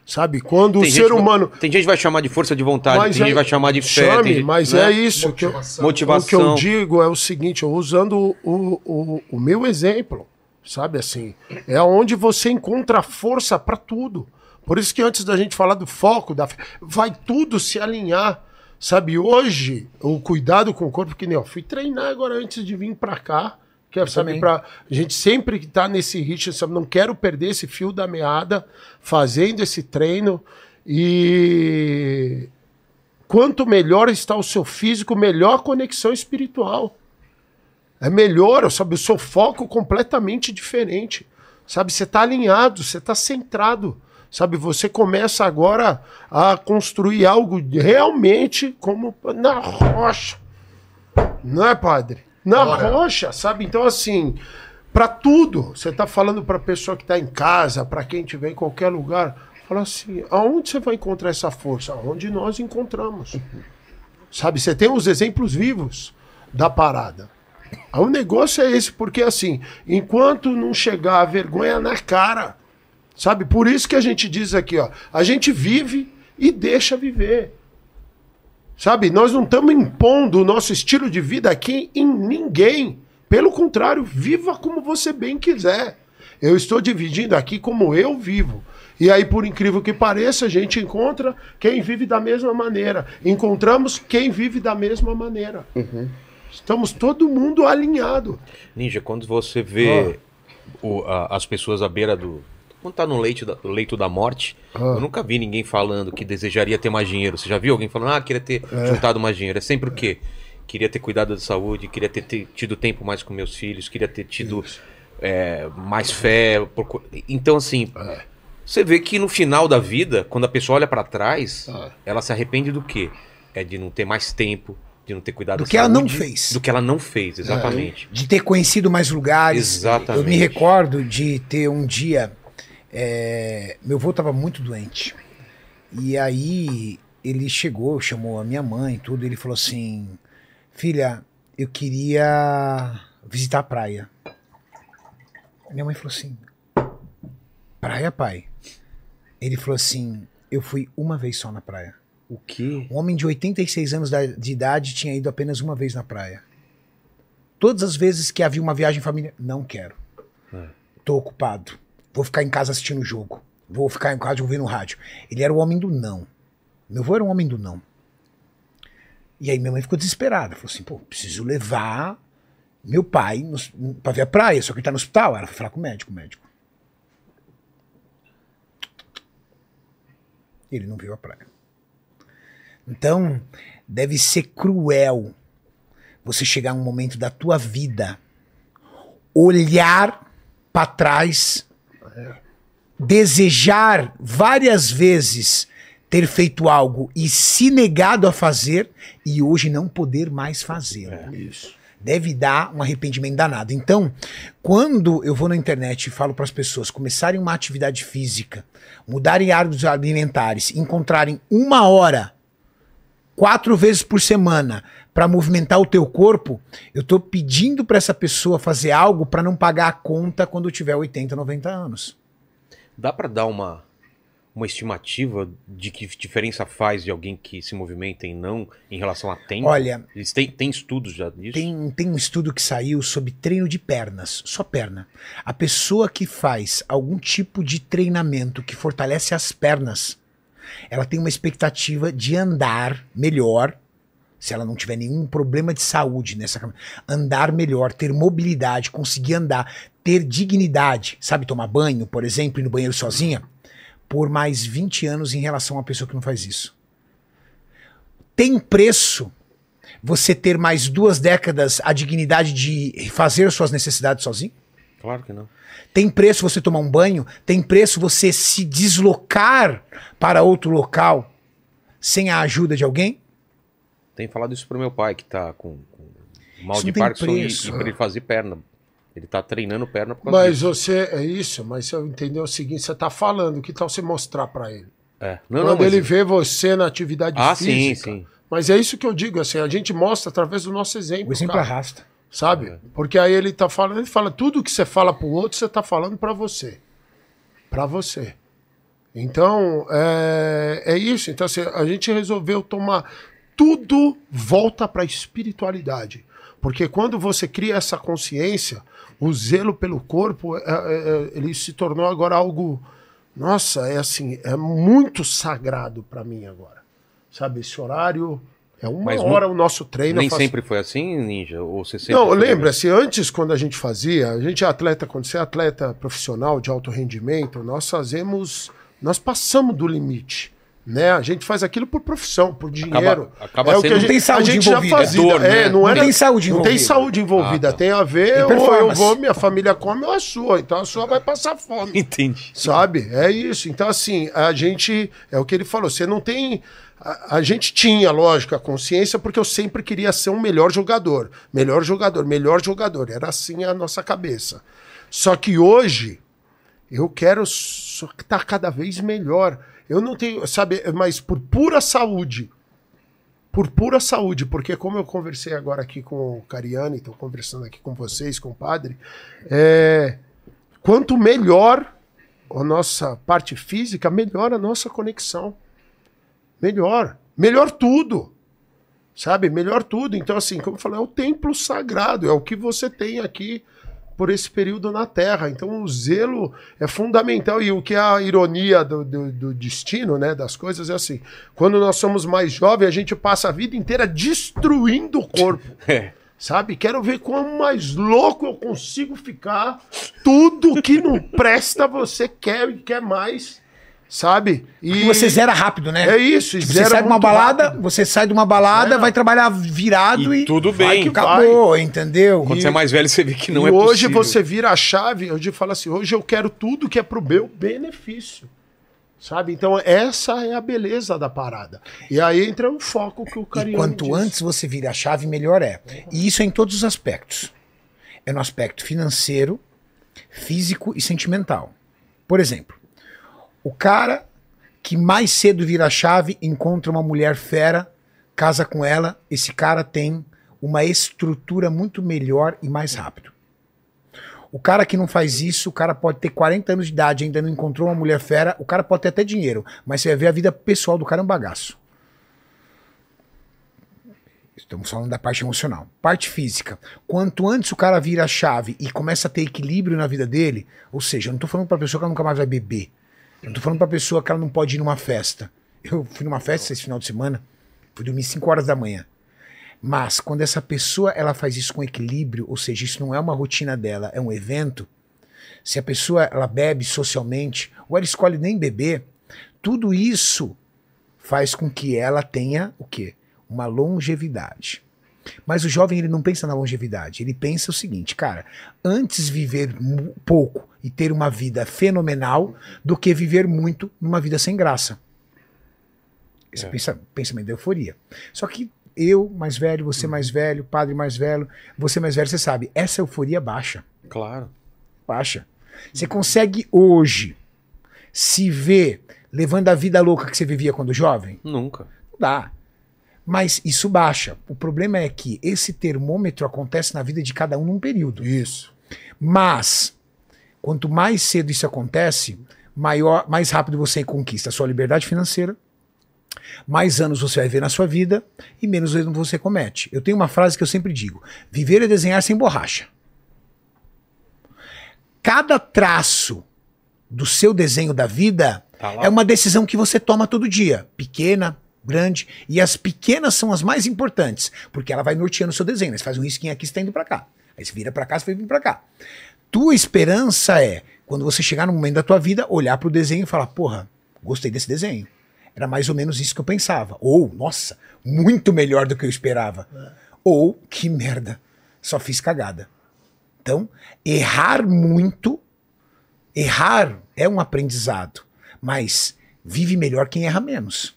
Sabe? Quando Tem o gente ser humano. Tem gente que vai chamar de força de vontade, Mas tem gente é- que vai chamar de fé. Chame, gente- mas né? é isso. Que eu, Motivação. Motivação. o que eu digo é o seguinte, eu usando o, o, o meu exemplo, sabe assim, é onde você encontra força para tudo. Por isso que antes da gente falar do foco, da vai tudo se alinhar. Sabe, hoje, o cuidado com o corpo, que nem eu fui treinar agora antes de vir para cá, que sabe, pra a gente sempre que tá nesse ritmo, sabe, não quero perder esse fio da meada, fazendo esse treino e quanto melhor está o seu físico, melhor a conexão espiritual. É melhor, sabe? O seu foco completamente diferente. Sabe? Você está alinhado, você está centrado. Sabe? Você começa agora a construir algo realmente como na rocha. Não é, padre? Na Ora. rocha, sabe? Então, assim, para tudo, você está falando para a pessoa que está em casa, para quem estiver em qualquer lugar, fala assim: aonde você vai encontrar essa força? Onde nós encontramos. Sabe? Você tem os exemplos vivos da parada. O negócio é esse, porque assim, enquanto não chegar a vergonha na cara, sabe? Por isso que a gente diz aqui, ó, a gente vive e deixa viver. Sabe? Nós não estamos impondo o nosso estilo de vida aqui em ninguém. Pelo contrário, viva como você bem quiser. Eu estou dividindo aqui como eu vivo. E aí, por incrível que pareça, a gente encontra quem vive da mesma maneira. Encontramos quem vive da mesma maneira. Estamos todo mundo alinhado. Ninja, quando você vê o- a- as pessoas à beira do. Quando tá no leito da, leito da morte, eu nunca vi ninguém falando que desejaria ter mais dinheiro. Você já viu alguém falando, ah, queria ter juntado mais dinheiro? É sempre o quê? Queria ter cuidado da saúde, queria ter, ter tido tempo mais com meus filhos, queria ter tido é, mais fé. Então, assim, você vê que no final da vida, quando a pessoa olha pra trás, ela se arrepende do quê? É de não ter mais tempo, de não ter cuidado Do que ela não saúde, fez. Do que ela não fez, exatamente. de ter conhecido mais lugares. Exatamente. Eu me recordo de ter um dia. É, meu avô estava muito doente. E aí ele chegou, chamou a minha mãe e tudo. Ele falou assim: Filha, eu queria visitar a praia. Minha mãe falou assim: Praia, pai? Ele falou assim: Eu fui uma vez só na praia. O quê? Um homem de 86 anos de idade tinha ido apenas uma vez na praia. Todas as vezes que havia uma viagem em família, não quero. Tô ocupado. Vou ficar em casa assistindo o jogo. Vou ficar em casa ouvindo rádio. Ele era o homem do não. Meu avô era um homem do não. E aí minha mãe ficou desesperada. Falou assim, pô, preciso levar meu pai para ver a praia, só que ele tá no hospital. Ela foi falar com o médico, o médico. Ele não viu a praia. Então, deve ser cruel você chegar num um momento da tua vida, olhar para trás desejar várias vezes ter feito algo e se negado a fazer e hoje não poder mais fazer. Isso. Deve dar um arrependimento danado. Então, quando eu vou na internet e falo para as pessoas começarem uma atividade física, mudarem hábitos alimentares, encontrarem uma hora quatro vezes por semana para movimentar o teu corpo, eu tô pedindo para essa pessoa fazer algo para não pagar a conta quando tiver 80, 90 anos. Dá pra dar uma, uma estimativa de que diferença faz de alguém que se movimenta e não em relação a tempo? Olha, Eles têm, têm estudos já disso? Tem, tem um estudo que saiu sobre treino de pernas, só perna. A pessoa que faz algum tipo de treinamento que fortalece as pernas, ela tem uma expectativa de andar melhor, se ela não tiver nenhum problema de saúde nessa andar melhor, ter mobilidade, conseguir andar, ter dignidade, sabe, tomar banho, por exemplo, ir no banheiro sozinha, por mais 20 anos em relação a uma pessoa que não faz isso. Tem preço você ter mais duas décadas a dignidade de fazer suas necessidades sozinho? Claro que não. Tem preço você tomar um banho? Tem preço você se deslocar para outro local sem a ajuda de alguém? Tenho falado isso pro meu pai, que tá com, com mal Isso de tem Parkinson e, preço. e pra ele fazer perna. Ele tá treinando perna por causa Mas disso. você, é isso, mas se eu entender o seguinte, você tá falando, que tal você mostrar pra ele? É. Não, Quando não, mas- ele vê você na atividade Ah, sim, física. sim. Mas é isso que eu digo, assim, a gente mostra através do nosso exemplo. O exemplo cara. arrasta. Sabe? É. Porque aí ele tá falando, ele fala tudo que você fala pro outro, você tá falando pra você. Pra você. Então, é, é isso. Então, assim, a gente resolveu tomar. Tudo volta pra espiritualidade. Porque quando você cria essa consciência, o zelo pelo corpo, é- é- é- ele se tornou agora algo. Nossa, é assim, é muito sagrado pra mim agora. Sabe, esse horário. É uma Mas hora o nosso treino. Nem faço- sempre foi assim, Ninja? Ou você sempre não, lembra-se, antes, quando a gente fazia, a gente é atleta, quando você é atleta profissional de alto rendimento, nós fazemos. Nós passamos do limite. Né? A gente faz aquilo por profissão, por dinheiro. acaba é o que sendo- a Não gente, tem saúde a gente já envolvida. fazia. Dor, né? é, não, Não era- tem saúde Não tem envolvida. saúde envolvida. Ah, tá. Tem a ver, Tem ou eu vou, minha família come ou a sua. Então a sua vai passar fome. Entendi. Sabe? É isso. Então, assim, a gente. É o que ele falou. Você não tem. A, a gente tinha, lógico, a consciência, porque eu sempre queria ser um melhor jogador. Melhor jogador, melhor jogador. Era assim a nossa cabeça. Só que hoje, eu quero estar cada vez melhor. Eu não tenho, sabe, mas por pura saúde. Por pura saúde, porque como eu conversei agora aqui com o Cariani, estou conversando aqui com vocês, com o padre, é, quanto melhor a nossa parte física, melhor a nossa conexão. Melhor. Melhor tudo. Sabe? Melhor tudo. Então, assim, como eu falei, é o templo sagrado, é o que você tem aqui por esse período na Terra. Então, o zelo é fundamental. E o que é a ironia do, do, do destino, né, das coisas, é assim: quando nós somos mais jovens, a gente passa a vida inteira destruindo o corpo. É. Sabe? Quero ver quão mais louco eu consigo ficar. Tudo que não presta, você quer e quer mais. Sabe? E você zera rápido, né? É isso, Tipo, você zera sai de uma balada, rápido. você sai de uma balada, É. vai trabalhar virado E e, tudo vai bem. que acabou, entendeu? Quando E- você é mais velho, você vê que não e é hoje possível. você vira a chave, hoje fala assim, hoje eu quero tudo que é pro meu benefício. Sabe? Então essa é a beleza da parada. E aí entra o foco que o E Cariani quanto disse. antes você vira a chave, melhor é. E isso é em todos os aspectos. É no aspecto financeiro, físico e sentimental. Por exemplo, o cara que mais cedo vira chave encontra uma mulher fera, casa com ela, esse cara tem uma estrutura muito melhor e mais rápido. O cara que não faz isso, o cara pode ter 40 anos de idade, ainda não encontrou uma mulher fera, o cara pode ter até dinheiro, mas você vai ver a vida pessoal do cara é um bagaço. Estamos falando da parte emocional. Parte física. Quanto antes o cara vira a chave e começa a ter equilíbrio na vida dele, ou seja, eu não tô falando pra pessoa que nunca mais vai beber. Eu tô falando pra pessoa que ela não pode ir numa festa. Eu fui numa festa esse final de semana, fui dormir 5 horas da manhã. Mas quando essa pessoa ela faz isso com equilíbrio, ou seja, isso não é uma rotina dela, é um evento. Se a pessoa ela bebe socialmente, ou ela escolhe nem beber, Tudo isso faz com que ela tenha o quê? Uma longevidade. Mas o jovem ele não pensa na longevidade, ele pensa o seguinte, cara, antes viver pouco e ter uma vida fenomenal do que viver muito numa vida sem graça. Esse é. pensa, pensamento da euforia. Só que eu mais velho, você mais velho, padre mais velho, você mais velho, você sabe, essa euforia baixa Claro. baixa. Você consegue hoje se ver levando a vida louca que você vivia quando jovem? Nunca. Não dá. Mas isso baixa. O problema é que esse termômetro acontece na vida de cada um num período. Isso. Mas, quanto mais cedo isso acontece, maior, mais rápido você conquista a sua liberdade financeira, mais anos você vai ver na sua vida e menos erros você comete. Eu tenho uma frase que eu sempre digo: viver é desenhar sem borracha. Cada traço do seu desenho da vida Tá é uma decisão que você toma todo dia, pequena, grande, e as pequenas são as mais importantes, porque ela vai norteando o seu desenho. Você faz um risquinho aqui, você tá indo pra cá. Aí você vira pra cá, você vai vir pra cá. Tua esperança é, quando você chegar no momento da tua vida, olhar pro desenho e falar, porra, gostei desse desenho. Era mais ou menos isso que eu pensava. Ou, nossa, muito melhor do que eu esperava. Ou, que merda, só fiz cagada. Então, errar muito, errar é um aprendizado, mas vive melhor quem erra menos.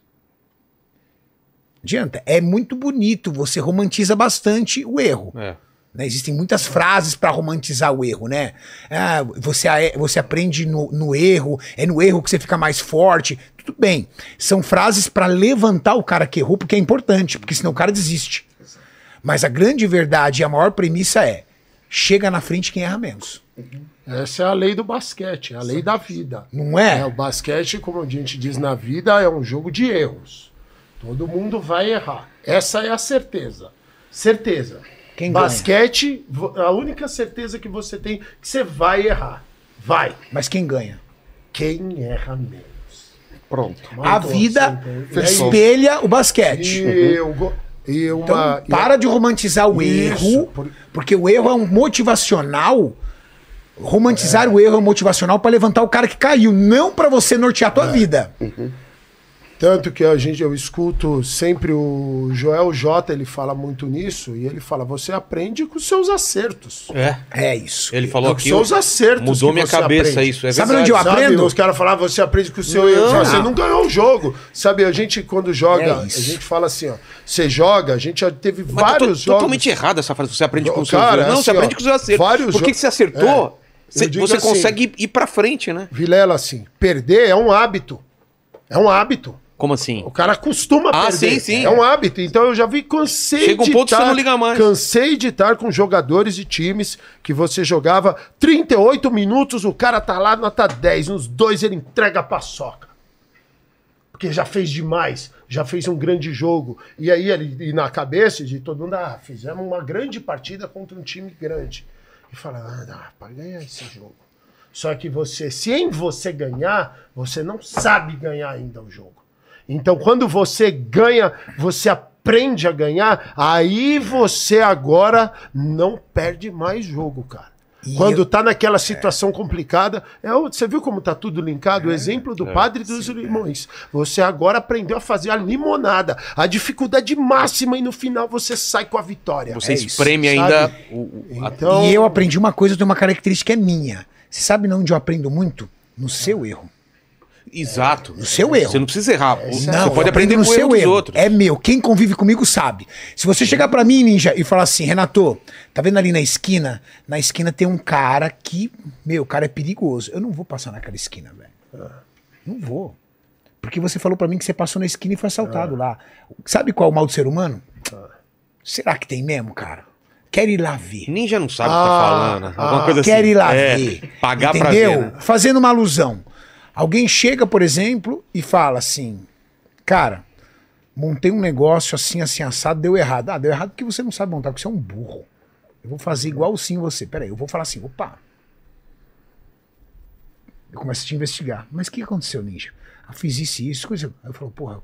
Adianta. É muito bonito, você romantiza bastante o erro. É. né? Existem muitas frases para romantizar o erro, né? Ah, você, você aprende no, no erro, é no erro que você fica mais forte. Tudo bem. São frases para levantar o cara que errou, porque é importante, porque senão o cara desiste. Mas a grande verdade e a maior premissa é: chega na frente quem erra menos. Essa é a lei do basquete, é a lei da vida. Não é? É, o basquete, como a gente diz na vida, é um jogo de erros. Todo mundo vai errar. Essa é a certeza. Certeza. Quem ganha? Basquete, vo- a única certeza que você tem é que você vai errar. Vai. Mas quem ganha? Quem erra menos. Pronto. A vida espelha o basquete. E, eu e uma. Então, e- para de romantizar o Isso, erro, por- porque o erro é um motivacional. Romantizar o erro é um motivacional para levantar o cara que caiu, não para você nortear a tua vida. Tanto que a gente, eu escuto sempre o Joel J, ele fala muito nisso, e ele fala: você aprende com os seus acertos. É. É isso. Ele falou Com aqui. seus acertos. Mudou que minha você cabeça aprende. isso. É Sabe verdade. onde eu Sabe, aprendo? os caras falavam, você aprende com o seu Não. Você não ganhou o jogo. Sabe, a gente quando joga, É a gente fala assim, ó. Você joga, a gente já teve Mas tá vários jogos. totalmente errada essa frase. Você aprende com Cara, erros. Não, assim, você aprende ó, com os seus acertos. vários Porque você acertou, É. você, você assim- consegue ir pra frente, né? Vilela, assim, perder é um hábito. É um hábito. Como assim? O cara costuma Ah, perder. sim, sim. É um hábito. Então eu já vi, cansei Chega um de ponto que você não liga mais. Cansei de estar com jogadores de times que você jogava 38 minutos, o cara tá lá, nota 10. Nos dois ele entrega a paçoca. Porque já fez demais, já fez um grande jogo. E aí, ele, e na cabeça de todo mundo, ah, fizemos uma grande partida contra um time grande. E fala, ah, dá pra ganhar esse jogo. Só que você, se em você ganhar, você não sabe ganhar ainda o jogo. Então, quando você ganha, você aprende a ganhar, aí você agora não perde mais jogo, cara. E Quando eu- tá naquela situação complicada, é o- você viu como tá tudo linkado? O exemplo do padre dos limões. Você agora aprendeu a fazer a limonada, a dificuldade máxima e no final você sai com a vitória. Você É isso, espreme sabe? ainda o, Então, E eu aprendi uma coisa, tem uma característica que é minha. Você sabe onde eu aprendo muito? No seu erro. Exato. No seu erro. Você não precisa errar. Você Não, pode aprender aprendo com o erro dos outros. É meu. Quem convive comigo sabe. Se você chegar pra mim, ninja, e falar assim, Renato, tá vendo ali na esquina? Na esquina tem um cara que, meu, o cara é perigoso. Eu não vou passar naquela esquina, velho. Não vou. Porque você falou pra mim que você passou na esquina e foi assaltado lá. Sabe qual é o mal do ser humano? Será que tem mesmo, cara? Quero ir lá ver. Ninja não sabe o que Ah, tá falando. Alguma ah, coisa assim. Quero ir lá É, ver. Pagar pra entendeu? ver. né? Fazendo uma alusão. Alguém chega, por exemplo, e fala assim: Cara, montei um negócio assim, assim, assado, deu errado. Ah, deu errado porque você não sabe montar, porque você é um burro. Eu vou fazer igual sim você. Peraí, eu vou falar assim: opa. Eu começo a te investigar. Mas o que aconteceu, Ninja? Eu fiz isso e isso, coisa. Aí eu falo, porra.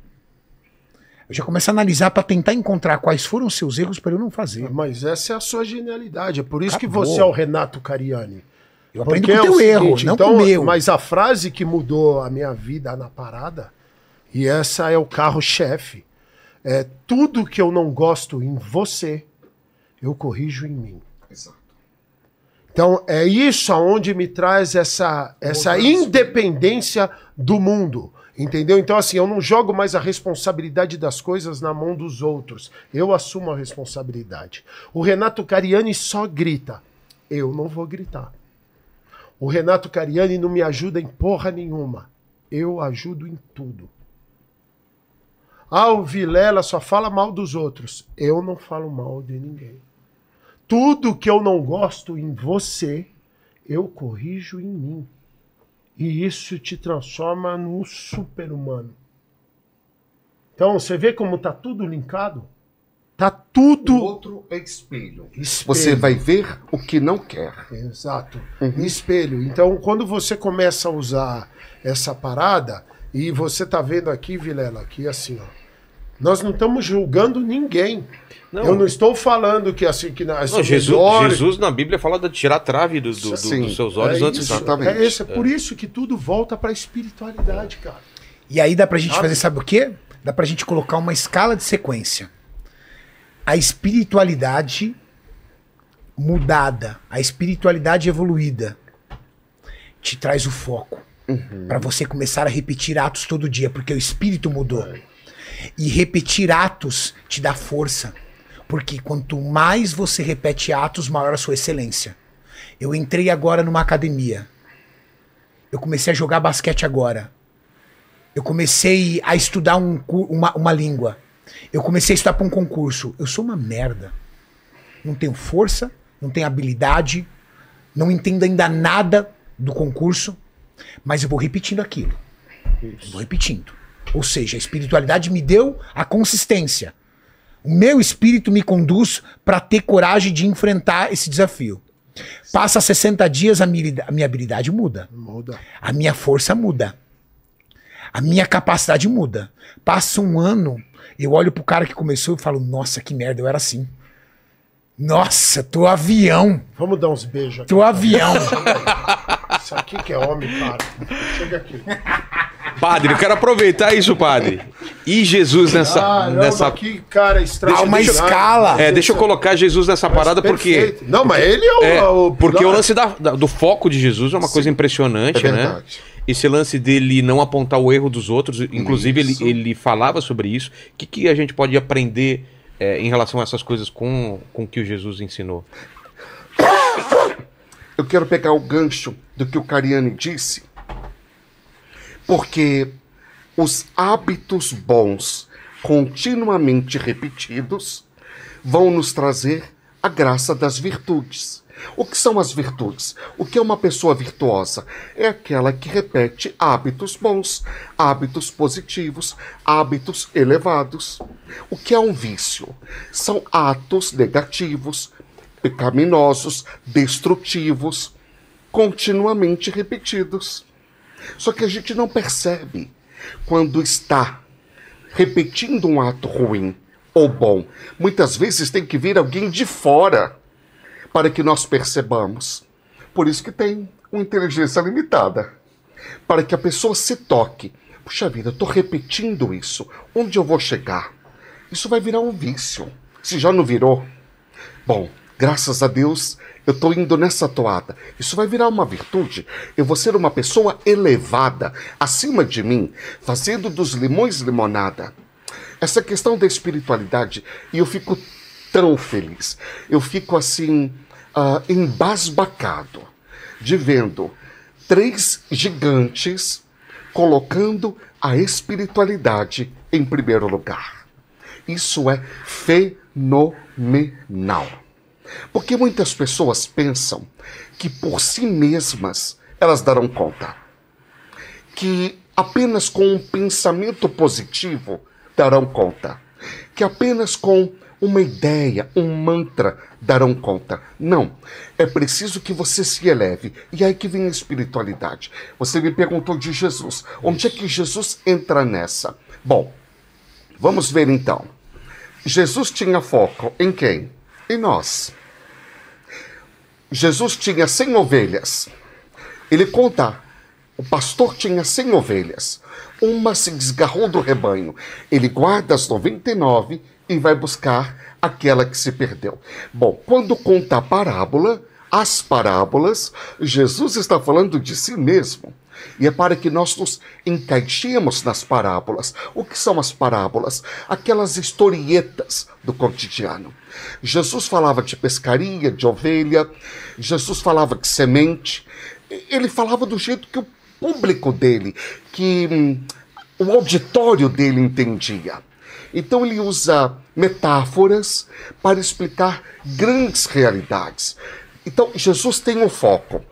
Eu já começo a analisar pra tentar encontrar quais foram os seus erros pra eu não fazer. Mas essa é a sua genialidade. É por isso que Acabou. você é o Renato Cariani. Eu aprendo Porque com o é teu o erro, seguinte, não então, com o meu. Mas a frase que mudou a minha vida na parada, e essa é o carro-chefe, é tudo que eu não gosto em você, eu corrijo em mim. Exato. Então é isso aonde me traz essa, essa independência do mundo. Entendeu? Então, assim, eu não jogo mais a responsabilidade das coisas na mão dos outros. Eu assumo a responsabilidade. O Renato Cariani só grita. Eu não vou gritar. O Renato Cariani não me ajuda em porra nenhuma. Eu ajudo em tudo. Ah, o Vilela só fala mal dos outros. Eu não falo mal de ninguém. Tudo que eu não gosto em você, eu corrijo em mim. E isso te transforma num super-humano. Então, você vê como tá tudo linkado? Tá O tudo outro é espelho. espelho. Você vai ver o que não quer. Exato. Espelho. Então, quando você começa a usar essa parada, e você tá vendo aqui, Vilela, aqui assim, ó. Nós não estamos julgando ninguém. Não. Eu não estou falando que assim que nós Não, Jesus, Jesus na Bíblia fala de tirar a trave do- do- do- Sim. dos seus olhos é antes isso, da... Exatamente. É, isso, é por isso que tudo volta para a espiritualidade, cara. E aí dá pra gente Sabe? fazer, sabe o quê? Dá pra gente colocar uma escala de sequência. A espiritualidade mudada, a espiritualidade evoluída, te traz o foco. Pra você começar a repetir atos todo dia, porque o espírito mudou. E repetir atos te dá força. Porque quanto mais você repete atos, maior a sua excelência. Eu entrei agora numa academia. Eu comecei a jogar basquete agora. Eu comecei a estudar um uma, uma língua. Eu comecei a estudar para um concurso. Eu sou uma merda. Não tenho força, não tenho habilidade, não entendo ainda nada do concurso, mas eu vou repetindo aquilo. Vou repetindo. Ou seja, a espiritualidade me deu a consistência. O meu espírito me conduz para ter coragem de enfrentar esse desafio. Passa 60 dias, a minha, a minha habilidade muda. Muda. A minha força muda. A minha capacidade muda. Passa um ano, eu olho pro cara que começou e falo, nossa, que merda, eu era assim. Nossa, tô avião. Vamos dar uns beijos aqui. Tô avião. Isso aqui que é homem, cara. Chega aqui. Padre, eu quero aproveitar isso, padre. E Jesus nessa... Caramba, nessa... que cara estranho. Há uma escala. É, deixa eu colocar Jesus nessa parada porque... Não, mas ele é o. É, o porque o pilar. lance da- da- do foco de Jesus é uma coisa impressionante, É né? Esse lance dele não apontar o erro dos outros, inclusive ele, Isso. ele falava sobre isso. O que, que a gente pode aprender é, em relação a essas coisas com, com o que o Jesus ensinou? Eu quero pegar o gancho do que o Cariani disse, porque os hábitos bons, continuamente repetidos, vão nos trazer a graça das virtudes. O que são as virtudes? O que é uma pessoa virtuosa? É aquela que repete hábitos bons, hábitos positivos, hábitos elevados. O que é um vício? São atos negativos, pecaminosos, destrutivos, continuamente repetidos. Só que a gente não percebe quando está repetindo um ato ruim ou bom. Muitas vezes tem que vir alguém de fora para que nós percebamos. Por isso que tem uma inteligência limitada. Para que a pessoa se toque. Puxa vida, eu estou repetindo isso. Onde eu vou chegar? Isso vai virar um vício. Se já não virou. Bom, graças a Deus, eu estou indo nessa toada. Isso vai virar uma virtude. Eu vou ser uma pessoa elevada, acima de mim, fazendo dos limões limonada. Essa questão da espiritualidade, e eu fico tão feliz. Eu fico assim, ah, embasbacado, de vendo três gigantes colocando a espiritualidade em primeiro lugar. Isso é fenomenal. Porque muitas pessoas pensam que por si mesmas elas darão conta. Que apenas com um pensamento positivo darão conta. Que apenas com uma ideia, um mantra darão conta. Não. É preciso que você se eleve. E aí que vem a espiritualidade. Você me perguntou de Jesus. Onde é que Jesus entra nessa? Bom, vamos ver então. Jesus tinha foco em quem? Em nós. Jesus tinha 100 ovelhas. Ele conta: o pastor tinha 100 ovelhas, uma se desgarrou do rebanho. Ele guarda as 99 e vai buscar aquela que se perdeu. Bom, quando conta a parábola, as parábolas, Jesus está falando de si mesmo. E é para que nós nos encaixemos nas parábolas. O que são as parábolas? Aquelas historietas do cotidiano. Jesus falava de pescaria, de ovelha, Jesus falava de semente. Ele falava do jeito que o público dele, que hum, o auditório dele entendia. Então ele usa metáforas para explicar grandes realidades. Então Jesus tem um foco.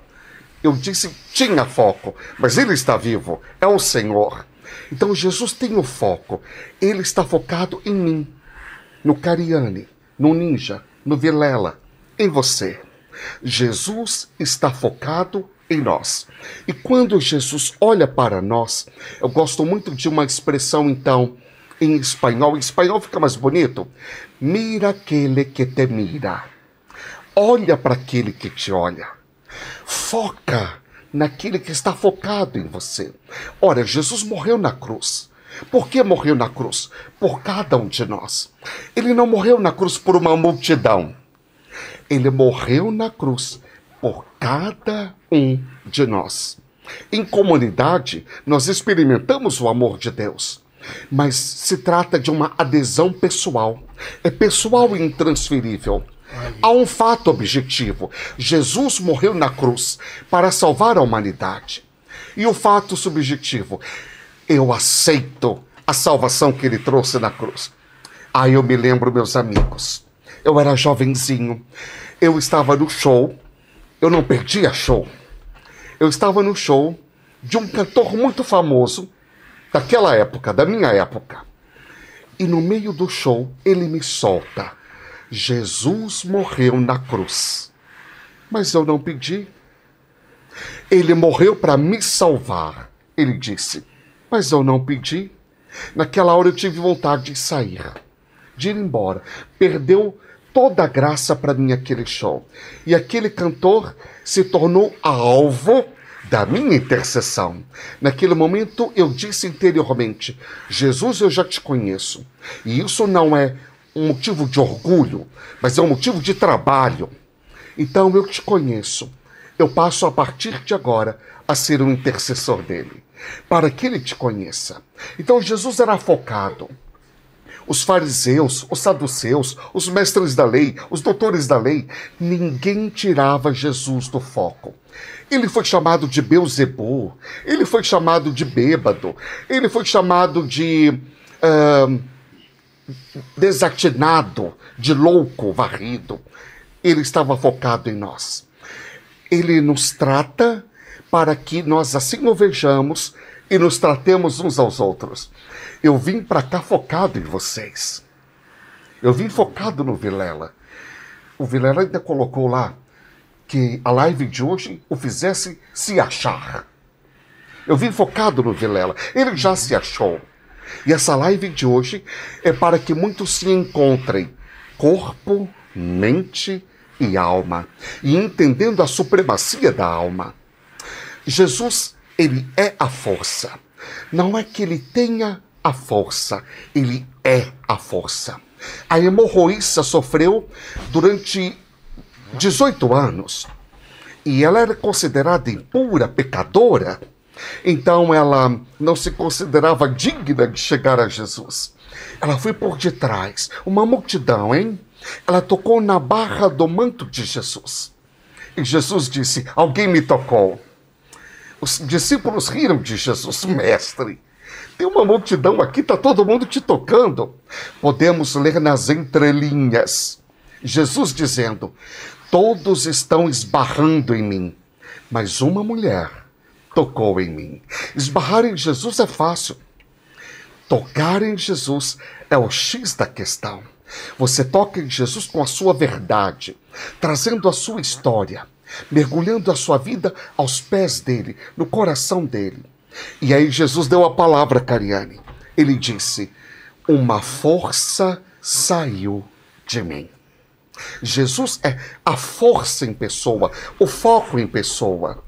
Eu disse tinha foco, mas ele está vivo, é o Senhor. Então Jesus tem o foco. Ele está focado em mim, no Cariane, no Ninja, no Vilela, em você. Jesus está focado em nós. E quando Jesus olha para nós, eu gosto muito de uma expressão então em espanhol. Em espanhol fica mais bonito. Mira aquele que te mira. Olha para aquele que te olha. Foca naquele que está focado em você. Ora, Jesus morreu na cruz. Por que morreu na cruz? Por cada um de nós. Ele não morreu na cruz por uma multidão. Ele morreu na cruz por cada um de nós. Em comunidade, nós experimentamos o amor de Deus, mas se trata de uma adesão pessoal. É pessoal e intransferível. Há um fato objetivo: Jesus morreu na cruz para salvar a humanidade. E o fato subjetivo: eu aceito a salvação que ele trouxe na cruz. Aí eu me lembro, meus amigos, eu era jovenzinho, eu estava no show, eu não perdia show. Eu estava no show de um cantor muito famoso daquela época, da minha época. E no meio do show ele me solta. Jesus morreu na cruz. Mas eu não pedi. Ele morreu para me salvar. Ele disse. Mas eu não pedi. Naquela hora eu tive vontade de sair, de ir embora. Perdeu toda a graça para mim aquele show. E aquele cantor se tornou alvo da minha intercessão. Naquele momento eu disse interiormente: Jesus, eu já te conheço. E isso não é um motivo de orgulho, mas é um motivo de trabalho. Então eu te conheço. Eu passo a partir de agora a ser um intercessor dele, para que ele te conheça. Então Jesus era focado. Os fariseus, os saduceus, os mestres da lei, os doutores da lei, ninguém tirava Jesus do foco. Ele foi chamado de Beuzebu, ele foi chamado de bêbado, ele foi chamado de. Uh, desatinado, de louco, varrido. Ele estava focado em nós. Ele nos trata para que nós assim o vejamos e nos tratemos uns aos outros. Eu vim para cá focado em vocês. Eu vim focado no Vilela. O Vilela ainda colocou lá que a live de hoje o fizesse se achar. Eu vim focado no Vilela. Ele já se achou. E essa live de hoje é para que muitos se encontrem corpo, mente e alma, e entendendo a supremacia da alma. Jesus, ele é a força. Não é que ele tenha a força, ele é a força. A hemorroíça sofreu durante 18 anos e ela era considerada impura, pecadora. Então ela não se considerava digna de chegar a Jesus. Ela foi por detrás, uma multidão, hein? Ela tocou na barra do manto de Jesus. E Jesus disse: Alguém me tocou. Os discípulos riram de Jesus, mestre. Tem uma multidão aqui, está todo mundo te tocando. Podemos ler nas entrelinhas. Jesus dizendo: Todos estão esbarrando em mim, mas uma mulher tocou em mim. Esbarrar em Jesus é fácil. Tocar em Jesus é o X da questão. Você toca em Jesus com a sua verdade, trazendo a sua história, mergulhando a sua vida aos pés dele, no coração dele. E aí Jesus deu a palavra, Cariane. Ele disse: Uma força saiu de mim. Jesus é a força em pessoa, o foco em pessoa.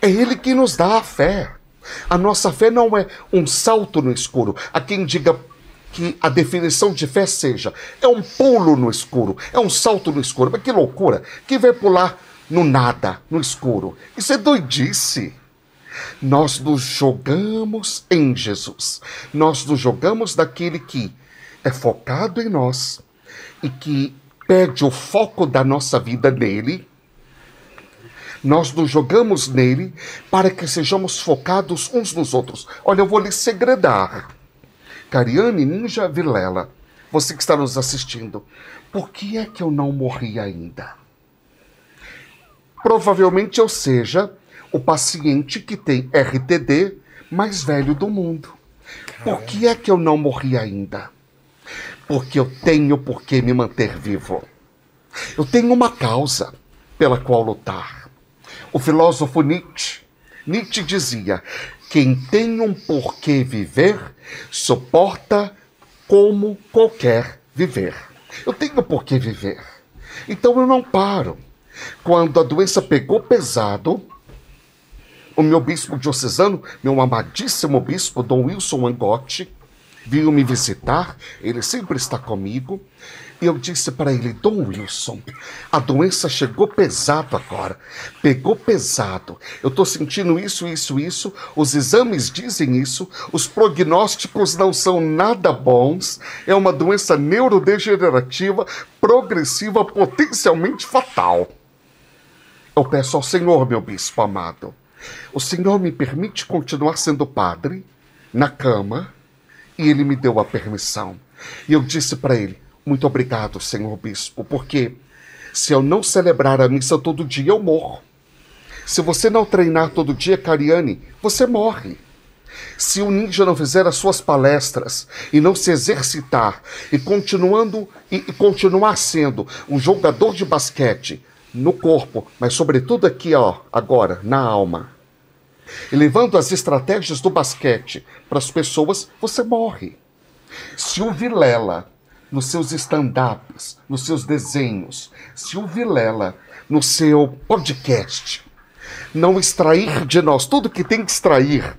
É Ele que nos dá a fé. A nossa fé não é um salto no escuro. Há quem diga que a definição de fé seja é um pulo no escuro, é um salto no escuro. Mas que loucura! Quem vai pular no nada, no escuro? Isso é doidice. Nós nos jogamos em Jesus. Nós nos jogamos daquele que é focado em nós e que perde o foco da nossa vida nele. Nós nos jogamos nele para que sejamos focados uns nos outros. Olha, eu vou lhe segredar. Cariane Ninja Vilela, você que está nos assistindo, por que é que eu não morri ainda? Provavelmente eu seja o paciente que tem RTD mais velho do mundo. Por que é que eu não morri ainda? Porque eu tenho por que me manter vivo. Eu tenho uma causa pela qual lutar. O filósofo Nietzsche, Nietzsche dizia: quem tem um porquê viver, suporta como qualquer viver. Eu tenho porquê viver. Então eu não paro. Quando a doença pegou pesado, o meu bispo diocesano, meu amadíssimo bispo, Dom Wilson Angotti, veio me visitar, ele sempre está comigo, e eu disse para ele, Dom Wilson, a doença chegou pesado agora, pegou pesado, eu estou sentindo isso, isso, isso, os exames dizem isso, os prognósticos não são nada bons, é uma doença neurodegenerativa, progressiva, potencialmente fatal. Eu peço ao Senhor, meu bispo amado, o Senhor me permite continuar sendo padre na cama e ele me deu a permissão. E eu disse para ele: Muito obrigado, Senhor Bispo, porque se eu não celebrar a missa todo dia, eu morro. Se você não treinar todo dia, Cariane, você morre. Se o ninja não fizer as suas palestras e não se exercitar e continuando e, e continuar sendo um jogador de basquete no corpo, mas sobretudo aqui, ó, agora, na alma, e levando as estratégias do basquete para as pessoas, você morre. Se o Vilela, nos seus stand-ups, nos seus desenhos, se o Vilela, no seu podcast, não extrair de nós tudo que tem que extrair,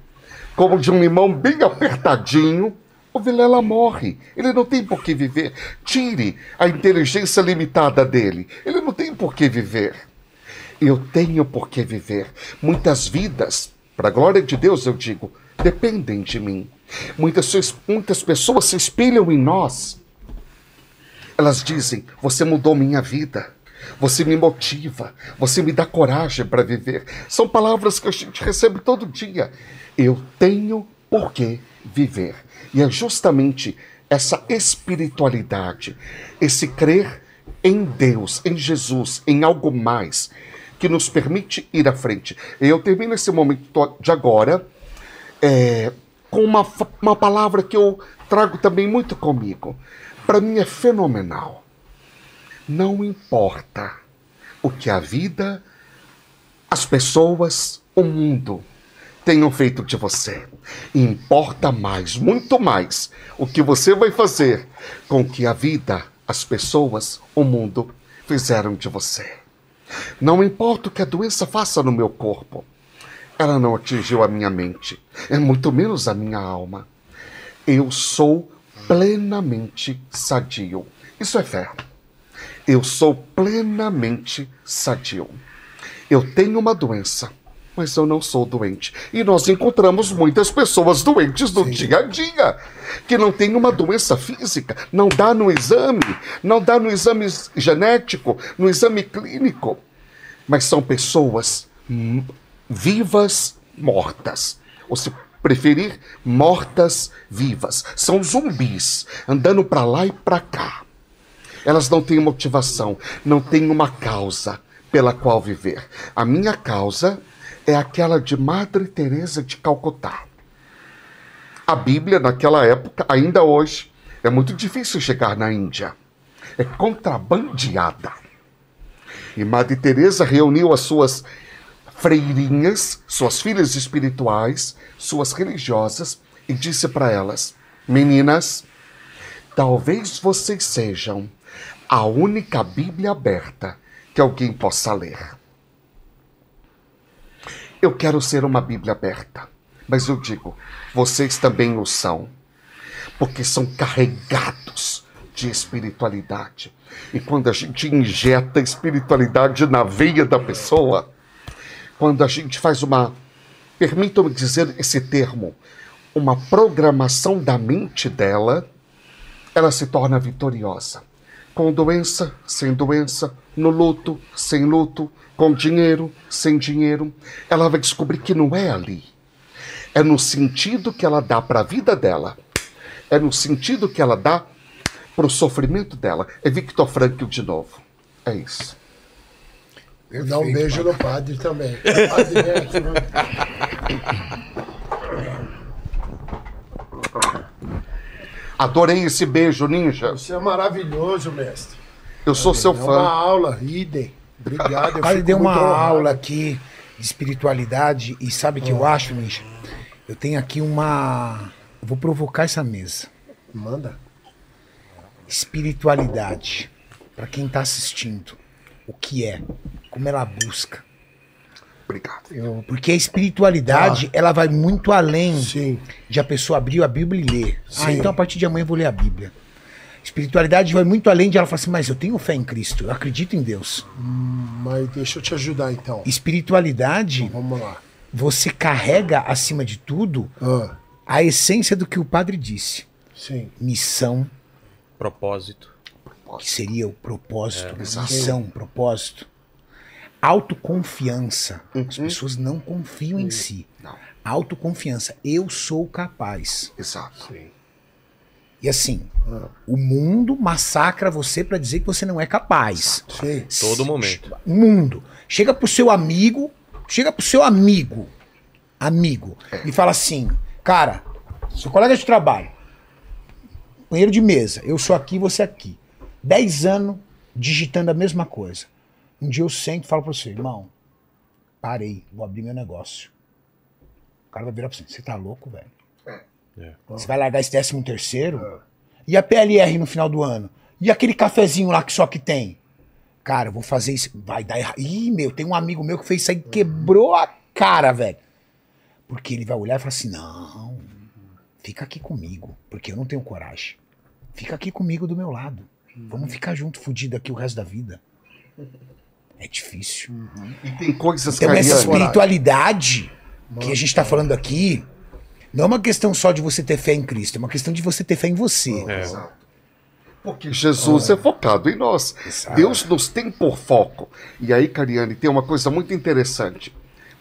como de um limão bem apertadinho, o Vilela morre. Ele não tem por que viver. Tire a inteligência limitada dele. Ele não tem por que viver. Eu tenho por que viver. Muitas vidas, para a glória de Deus, eu digo, dependem de mim. Muitas, muitas pessoas se espelham em nós. Elas dizem: Você mudou minha vida. Você me motiva. Você me dá coragem para viver. São palavras que a gente recebe todo dia. Eu tenho por que viver. E é justamente essa espiritualidade, esse crer em Deus, em Jesus, em algo mais, que nos permite ir à frente. Eu termino esse momento de agora é, com uma, uma palavra que eu trago também muito comigo. Para mim é fenomenal. Não importa o que a vida, as pessoas, o mundo tenham feito de você. Importa mais, muito mais, o que você vai fazer com o que a vida, as pessoas, o mundo fizeram de você. Não importa o que a doença faça no meu corpo, ela não atingiu a minha mente, é muito menos a minha alma. Eu sou plenamente sadio. Isso é fé. Eu sou plenamente sadio. Eu tenho uma doença mas eu não sou doente. E nós encontramos muitas pessoas doentes no Sim. dia a dia, que não têm uma doença física, não dá no exame, não dá no exame genético, no exame clínico, mas são pessoas vivas, mortas. Ou se preferir, mortas vivas. São zumbis, andando para lá e para cá. Elas não têm motivação, não têm uma causa pela qual viver. A minha causa é aquela de Madre Teresa de Calcutá. A Bíblia naquela época, ainda hoje, é muito difícil chegar na Índia. É contrabandeada. E Madre Teresa reuniu as suas freirinhas, suas filhas espirituais, suas religiosas e disse para elas: Meninas, talvez vocês sejam a única Bíblia aberta que alguém possa ler. Eu quero ser uma Bíblia aberta. Mas eu digo, vocês também o são. Porque são carregados de espiritualidade. E quando a gente injeta espiritualidade na veia da pessoa, quando a gente faz uma, permitam-me dizer esse termo, uma programação da mente dela, ela se torna vitoriosa. Com doença, sem doença, no luto, sem luto, com dinheiro, sem dinheiro, ela vai descobrir que não é ali. É no sentido que ela dá para a vida dela. É no sentido que ela dá para o sofrimento dela. É Victor Frankl de novo. É isso. Dá um beijo no padre também. Padre, vem aqui, vamos. Adorei esse beijo, ninja. Você é maravilhoso, mestre. Eu sou seu É uma fã. aula, idem. Obrigado. O fico deu uma honrado. aula aqui de espiritualidade e sabe o que eu acho, Misha? Eu tenho aqui uma. Eu vou provocar essa mesa. Manda. Espiritualidade. Pra quem tá assistindo. O que é? Como ela busca. Obrigado. Eu, Porque a espiritualidade, ela vai muito além sim. de a pessoa abrir a Bíblia e ler. Ah, Sim. então a partir de amanhã eu vou ler a Bíblia. Espiritualidade vai muito além de ela falar assim, mas eu tenho fé em Cristo, eu acredito em Deus. Mas deixa eu te ajudar então. Espiritualidade, Vamos lá. você carrega acima de tudo Ah, a essência do que o padre disse. sim. Missão, Propósito. que seria o propósito, exato. missão, propósito. Autoconfiança. As pessoas não confiam em si. Não. Autoconfiança. Eu sou capaz. Exato. E assim, o mundo massacra você pra dizer que você não é capaz. Sim. Todo momento. O mundo. Chega pro seu amigo, chega pro seu amigo, amigo, e fala assim, cara, seu colega de trabalho, companheiro de mesa, eu sou aqui, você aqui. Dez anos digitando a mesma coisa. Um dia eu sento e falo pra você, irmão, parei, vou abrir meu negócio. O cara vai virar pra você, você tá louco, velho? Você vai largar esse décimo terceiro? E a PLR no final do ano? E aquele cafezinho lá que só que tem? Cara, eu vou fazer isso. Vai dar errado. Ih, meu, tem um amigo meu que fez isso aí, quebrou a cara, velho. Porque ele vai olhar e falar assim: não, fica aqui comigo, porque eu não tenho coragem. Fica aqui comigo do meu lado. Vamos ficar junto, fudido aqui o resto da vida. É difícil. E tem coisas, Então, essa espiritualidade que a gente tá falando aqui, não é uma questão só de você ter fé em Cristo, é uma questão de você ter fé em você. Porque Jesus é focado em nós. Exato. Deus nos tem por foco. E aí, Cariane, tem uma coisa muito interessante.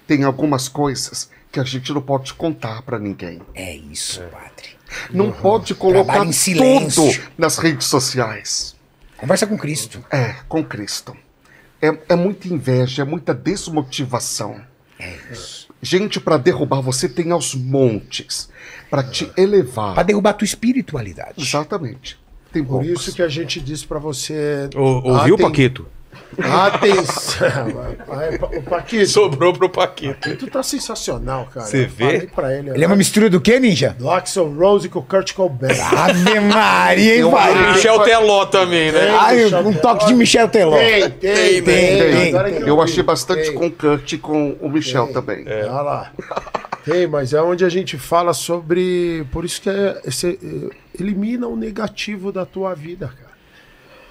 Tem algumas coisas que a gente não pode contar para ninguém. É isso, padre. Não pode colocar tudo nas redes sociais. Conversa com Cristo. É, com Cristo. É, é muita inveja, é muita desmotivação. Gente, para derrubar você tem aos montes. Para te elevar. Pra derrubar a tua espiritualidade. Exatamente. Tem Por poucos. isso que a gente disse pra você. Ouviu, Aten- Paquito? Atenção. Pa- O Paquito. Sobrou pro Paquito. Paquito tá sensacional, cara. Você vê? Pra ele. Ele é uma mistura do que, Ninja? Do Axel Rose com o Kurt Cobain. Ave Maria, hein, pai? Michel Teló também, né? Ai, um toque de Michel Teló. Tem, tem, tem, que Eu achei bastante Tem. com o Kurt e com o Michel também. Olha lá. Tem, mas é onde a gente fala sobre. Por isso que é, esse- é, elimina o negativo da tua vida, cara.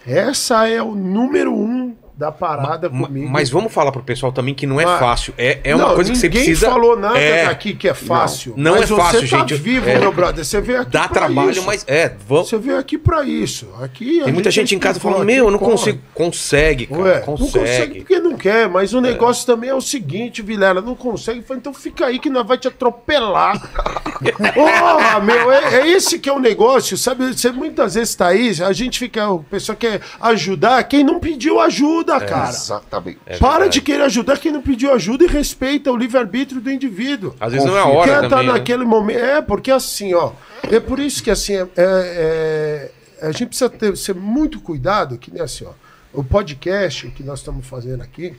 Essa é o número um da parada Ma- comigo. Mas vamos falar pro pessoal também que não é Mas- fácil. É, é uma Não, coisa que você ninguém precisa. falou nada é, aqui que é fácil. Não, não é fácil, você tá gente. vivo, É. meu brother. Você veio aqui Dá trabalho, isso. mas é. Vamos, Você veio aqui pra isso. Aqui tem muita gente em casa falando: Meu, eu não corre. consigo. Consegue, cara. Ué, consegue. não consegue porque não quer, mas o negócio também é o seguinte, Vilela, não consegue, então fica aí que nós vai te atropelar. Porra, meu, é, é esse que é o negócio, sabe? Você muitas vezes tá aí, a gente fica, o pessoal quer ajudar quem não pediu ajuda, cara. Exatamente. É Para de querer ajudar quem não pediu ajuda e respeita o livre-arbítrio do indivíduo. Às vezes não é a hora Quer tá também. né? naquele momento. É, porque assim, ó. É por isso que assim, é, é- a gente precisa ter, ser muito cuidado, que nem assim, ó. O podcast que nós estamos fazendo aqui,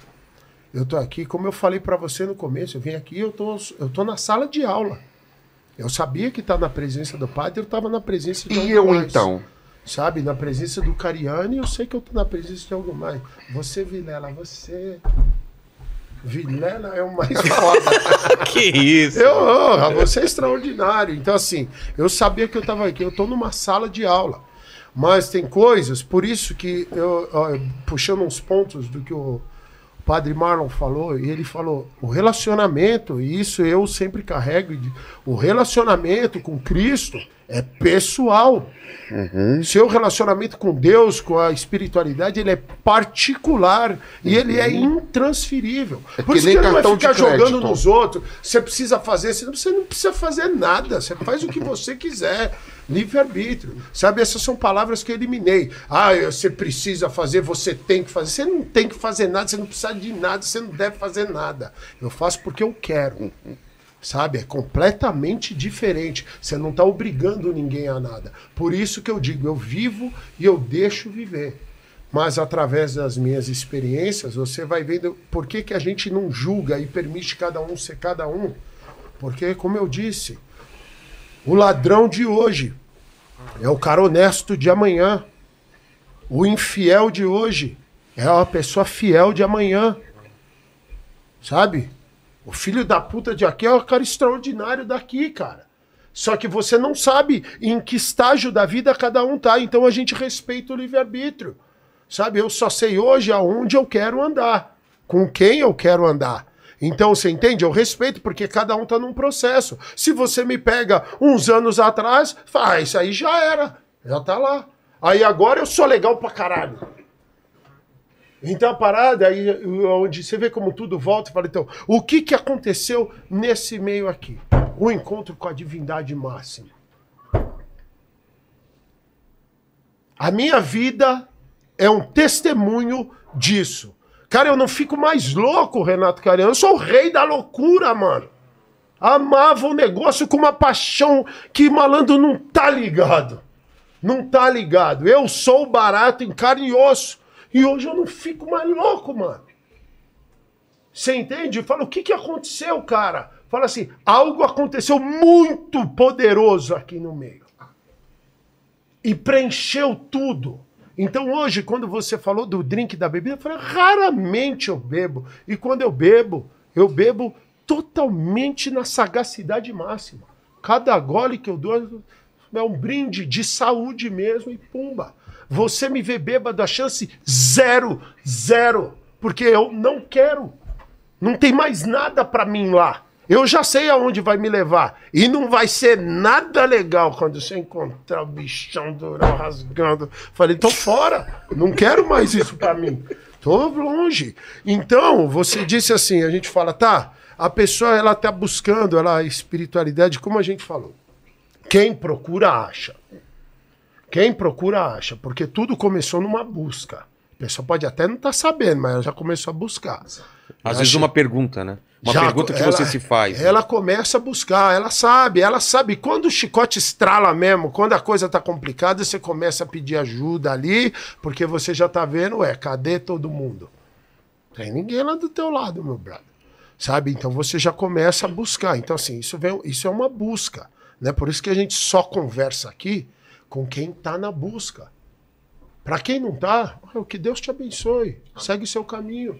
eu tô aqui, como eu falei para você no começo, eu vim aqui, eu tô, eu tô na sala de aula. Eu sabia que tá na presença do padre, eu tava na presença de E eu mais. então? Sabe, na presença do Cariani, eu sei que eu tô na presença de algo mais. Você, Vilela, você. Vilela é o mais foda. Que isso? Eu, oh, você é extraordinário. Então, assim, eu sabia que eu estava aqui. Eu estou numa sala de aula. Mas tem coisas, por isso que eu, ó, puxando uns pontos do que o padre Marlon falou, e ele falou: o relacionamento, e isso eu sempre carrego, o relacionamento com Cristo é pessoal. Seu relacionamento com Deus, com a espiritualidade, ele é particular e ele é intransferível. É Por que isso nem que não de ficar jogando nos outros. Você precisa fazer, você não precisa, fazer nada. Você faz o que você quiser. Livre-arbítrio. Sabe, essas são palavras que eu eliminei. Ah, você precisa fazer, você tem que fazer. Você não tem que fazer nada, você não precisa de nada, você não deve fazer nada. Eu faço porque eu quero. Sabe? É completamente diferente. Você não está obrigando ninguém a nada. Por isso que eu digo, eu vivo e eu deixo viver. Mas através das minhas experiências, você vai vendo por que, que a gente não julga e permite cada um ser cada um. Porque, como eu disse, o ladrão de hoje é o cara honesto de amanhã. O infiel de hoje é a pessoa fiel de amanhã. Sabe? O filho da puta de aqui é o cara extraordinário daqui, cara. Só que você não sabe em que estágio da vida cada um tá. Então a gente respeita o livre-arbítrio. Sabe? Eu só sei hoje aonde eu quero andar, com quem eu quero andar. Então, você entende? Eu respeito, porque cada um tá num processo. Se você me pega uns anos atrás, ah, isso aí já era. Já tá lá. Aí agora eu sou legal pra caralho. Então a parada aí, onde você vê como tudo volta, e fala, então, o que que aconteceu nesse meio aqui? O encontro com a divindade máxima. A minha vida é um testemunho disso. Cara, eu não fico mais louco, Renato Cariano. Eu sou o rei da loucura, mano. Amava o negócio com uma paixão que malandro não tá ligado. Não tá ligado. Eu sou barato em carne e osso. E hoje eu não fico mais louco, mano. Você entende? Fala, o que, que aconteceu, cara? Fala assim, algo aconteceu muito poderoso aqui no meio. E preencheu tudo. Então hoje, quando você falou do drink da bebida, eu falei, raramente eu bebo. E quando eu bebo, eu bebo totalmente na sagacidade máxima. Cada gole que eu dou é um brinde de saúde mesmo e pumba. Você me vê bêbado, a chance zero, zero. Porque eu não quero. Não tem mais nada pra mim lá. Eu já sei aonde vai me levar. E não vai ser nada legal quando você encontrar o bichão durão rasgando. Falei, tô fora. Não quero mais isso pra mim. Tô longe. Então, você disse assim, a gente fala, tá, a pessoa ela tá buscando ela, a espiritualidade, como a gente falou. Quem procura, acha. Quem procura, acha. Porque tudo começou numa busca. A pessoa pode até não estar sabendo, mas ela já começou a buscar. Às vezes uma pergunta, né? Uma Já- pergunta que ela- você se faz. né? Ela começa a buscar, ela sabe, ela sabe. Quando o chicote estrala mesmo, quando a coisa tá complicada, você começa a pedir ajuda ali, porque você já tá vendo, ué, cadê todo mundo? Tem ninguém lá do teu lado, meu brother. Sabe? Então você já começa a buscar. Então, assim, isso, vem, isso é uma busca. Né? Por isso que a gente só conversa aqui com quem tá na busca. Pra quem não tá, o que Deus te abençoe. Segue seu caminho.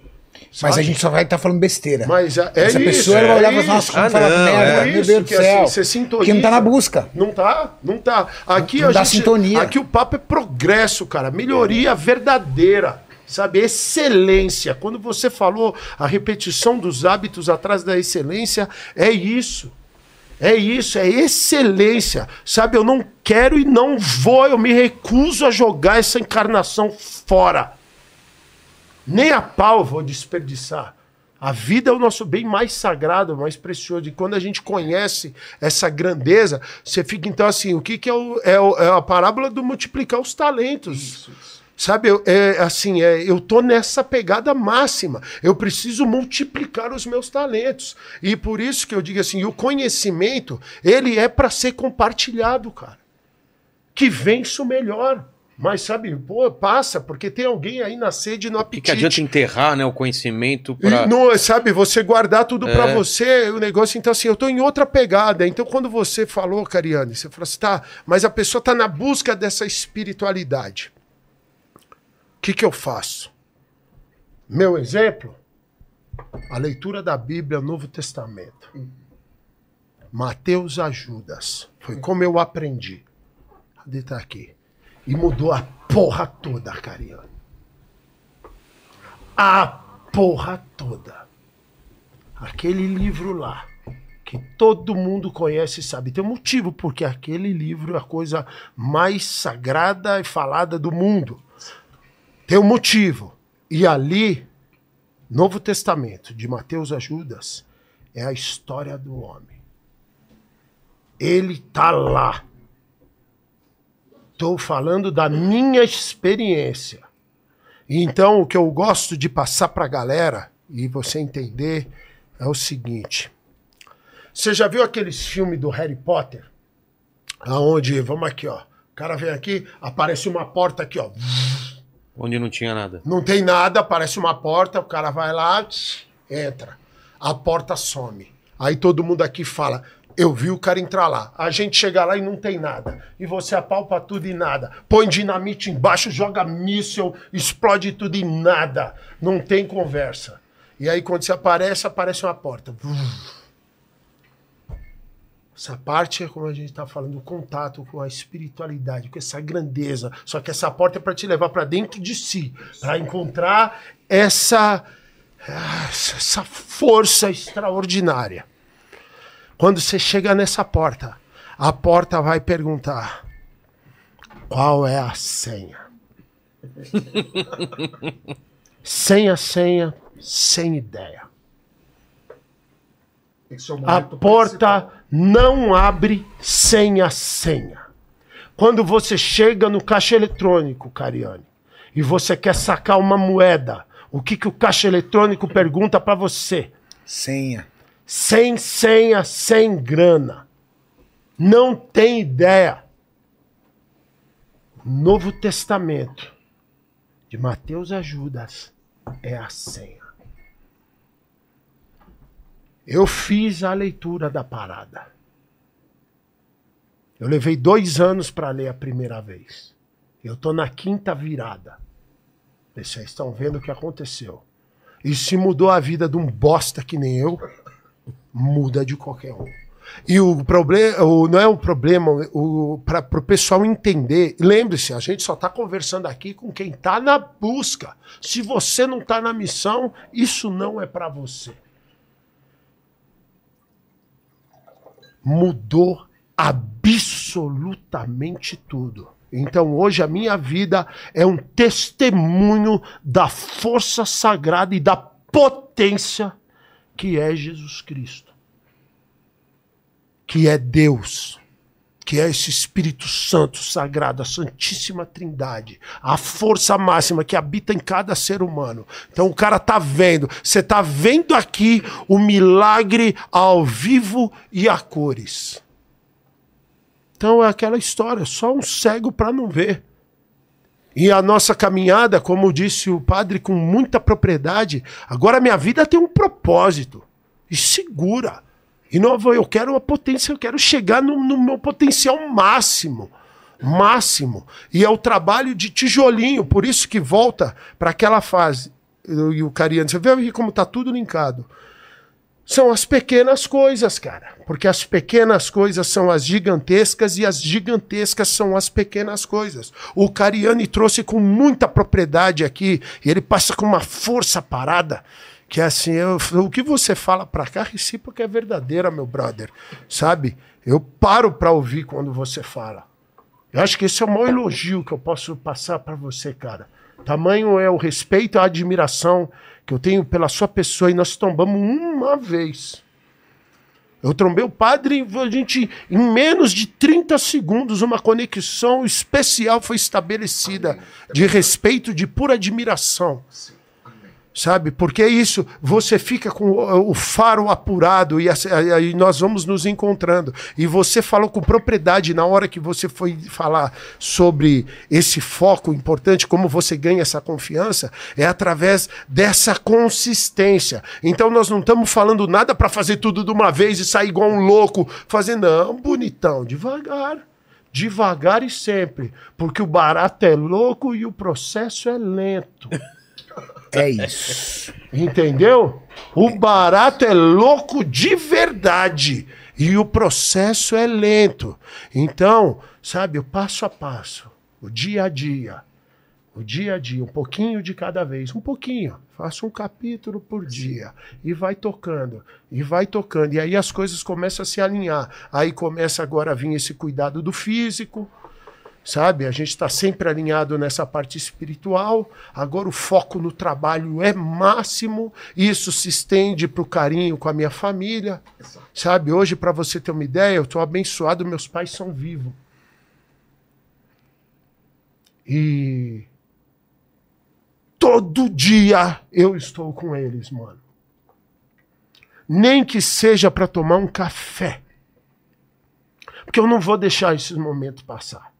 Mas a sabe? gente só vai estar falando besteira. Mas é, é Essa isso, pessoa é vai olhar e isso. falar, nossa, como Ah, não, merda, é meu Deus do que, assim, céu. você sintoniza. Porque não tá na busca. Não tá, não tá. Aqui Não a dá gente, sintonia. Aqui o papo é progresso, cara. Melhoria verdadeira. Sabe, excelência. Quando você falou a repetição dos hábitos atrás da excelência, é isso. É isso, é excelência. Sabe, eu não quero e não vou, eu me recuso a jogar essa encarnação fora. Nem a pau vou desperdiçar. A vida é o nosso bem mais sagrado, mais precioso. E quando a gente conhece essa grandeza, você fica então assim: o que, que é, o- é o- é a parábola do multiplicar os talentos? Sabe, eu, é, assim, é, eu tô nessa pegada máxima. Eu preciso multiplicar os meus talentos. E por isso que eu digo assim: o conhecimento, ele é para ser compartilhado, cara. Que vença o melhor. Mas sabe, pô, passa, porque tem alguém aí na sede e no apetite. que adianta enterrar né, o conhecimento E pra... não, sabe, você guardar tudo pra É. você, o negócio, então assim, eu tô em outra pegada. Então, quando você falou, Cariane, você falou assim, tá, mas a pessoa tá na busca dessa espiritualidade. Que que eu faço? Meu exemplo? A leitura da Bíblia, Novo Testamento. Mateus a Judas. Foi como eu aprendi. Cadê tá aqui? E mudou a porra toda, Cariane. A porra toda. Aquele livro lá, que todo mundo conhece e sabe. Tem um motivo, porque aquele livro é a coisa mais sagrada e falada do mundo. Tem um motivo. E ali, Novo Testamento, de Mateus a Judas, é a história do homem. Ele tá lá. Estou falando da minha experiência. Então, o que eu gosto de passar para a galera, e você entender, é o seguinte. Você já viu aqueles filmes do Harry Potter? Aonde, vamos aqui, ó. O cara vem aqui, aparece uma porta aqui, ó. Onde não tinha nada. Não tem nada, aparece uma porta, o cara vai lá, entra. A porta some. Aí todo mundo aqui fala: Eu vi o cara entrar lá. A gente chega lá e não tem nada. E você apalpa tudo e nada. Põe dinamite embaixo, joga míssil, explode tudo e nada. Não tem conversa. E aí quando você aparece, aparece uma porta. Essa parte é como a gente está falando, o contato com a espiritualidade, com essa grandeza. Só que essa porta é para te levar para dentro de si, para encontrar essa, essa força extraordinária. Quando você chega nessa porta, a porta vai perguntar: qual é a senha? sem a senha, sem ideia. Esse é o A porta principal. não abre sem a senha. Quando você chega no caixa eletrônico, Cariane, e você quer sacar uma moeda, o que, que o caixa eletrônico pergunta para você? Senha. Sem senha, sem grana. Não tem ideia. Novo Testamento, de Mateus a Judas, é a senha. Eu fiz a leitura da parada. Eu levei dois anos para ler a primeira vez. Eu tô na quinta virada. Vocês estão vendo o que aconteceu. E se mudou a vida de um bosta que nem eu, muda de qualquer um. E o problema, não é um problema, para o pessoal entender. Lembre-se, a gente só está conversando aqui com quem está na busca. Se você não está na missão, isso não é para você. Mudou absolutamente tudo. Então hoje a minha vida é um testemunho da força sagrada e da potência que é Jesus Cristo. Que é Deus. Que é esse Espírito Santo sagrado, a Santíssima Trindade, a força máxima que habita em cada ser humano. Então o cara tá vendo, você tá vendo aqui o milagre ao vivo e a cores. Então é aquela história, só um cego para não ver. E a nossa caminhada, como disse o padre com muita propriedade, agora minha vida tem um propósito. E segura. E não, vou- eu quero uma potência, eu quero chegar no, no meu potencial máximo. Máximo. E é o trabalho de tijolinho, por isso que volta para aquela fase. E o Cariano, você vê como tá tudo linkado. São as pequenas coisas, cara. Porque as pequenas coisas são as gigantescas e as gigantescas são as pequenas coisas. O Cariani trouxe com muita propriedade aqui e ele passa com uma força parada. Que é assim, eu- o que você fala pra cá, recíproca é verdadeira, meu brother. Sabe? Eu paro pra ouvir quando você fala. Eu acho que esse é o maior elogio que eu posso passar pra você, cara. Tamanho é o respeito e a admiração que eu tenho pela sua pessoa e nós tombamos uma vez. Eu trombei o padre e a gente, em menos de 30 segundos, uma conexão especial foi estabelecida de respeito, de pura admiração. Sabe? Porque é isso, você fica com o, faro apurado e aí nós vamos nos encontrando. E você falou com propriedade na hora que você foi falar sobre esse foco importante, como você ganha essa confiança, é através dessa consistência. Então nós não estamos falando nada para fazer tudo de uma vez e sair igual um louco, fazer não, bonitão, devagar. Devagar e sempre, porque o barato é louco e o processo é lento. É isso. Entendeu? O barato é louco de verdade. E o processo é lento. Então, sabe, o passo a passo, o dia a dia. O dia a dia, um pouquinho de cada vez, um pouquinho. Faça um capítulo por dia e vai tocando, e vai tocando. E aí as coisas começam a se alinhar. Aí começa agora a vir esse cuidado do físico, sabe? A gente está sempre alinhado nessa parte espiritual. Agora o foco no trabalho é máximo. Isso se estende para o carinho com a minha família, sabe? Hoje, para você ter uma ideia, eu estou abençoado, meus pais são vivos. E todo dia eu estou com eles, mano. Nem que seja para tomar um café. Porque eu não vou deixar esses momentos passar.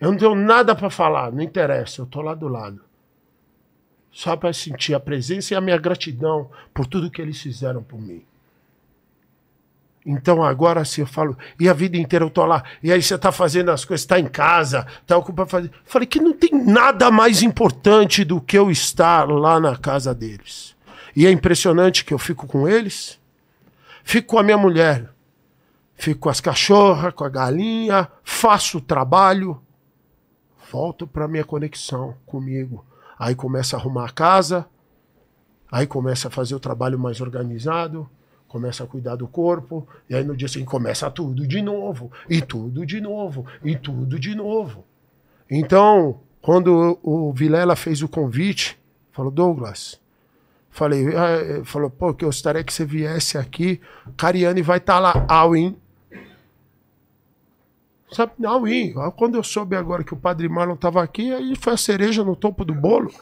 Eu não tenho nada para falar, não interessa, eu tô lá do lado. Só para sentir a presença e a minha gratidão por tudo que eles fizeram por mim. Então agora sim eu falo, e a vida inteira eu tô lá, e aí você tá fazendo as coisas, tá em casa, tá ocupado fazer. Falei que não tem nada mais importante do que eu estar lá na casa deles. E é impressionante que eu fico com eles, fico com a minha mulher, fico com as cachorras, com a galinha, faço o trabalho, volto para minha conexão comigo. Aí começa a arrumar a casa, aí começa a fazer o trabalho mais organizado, começa a cuidar do corpo, e aí no dia seguinte começa tudo de novo, e tudo de novo, e tudo de novo. Então, quando o Vilela fez o convite, falou, Douglas, falei, ah, falou, pô, que eu gostaria que você viesse aqui, Cariane vai estar lá, Alwin. Sabe, Alwin, quando eu soube agora que o Padre Marlon estava aqui, aí foi a cereja no topo do bolo.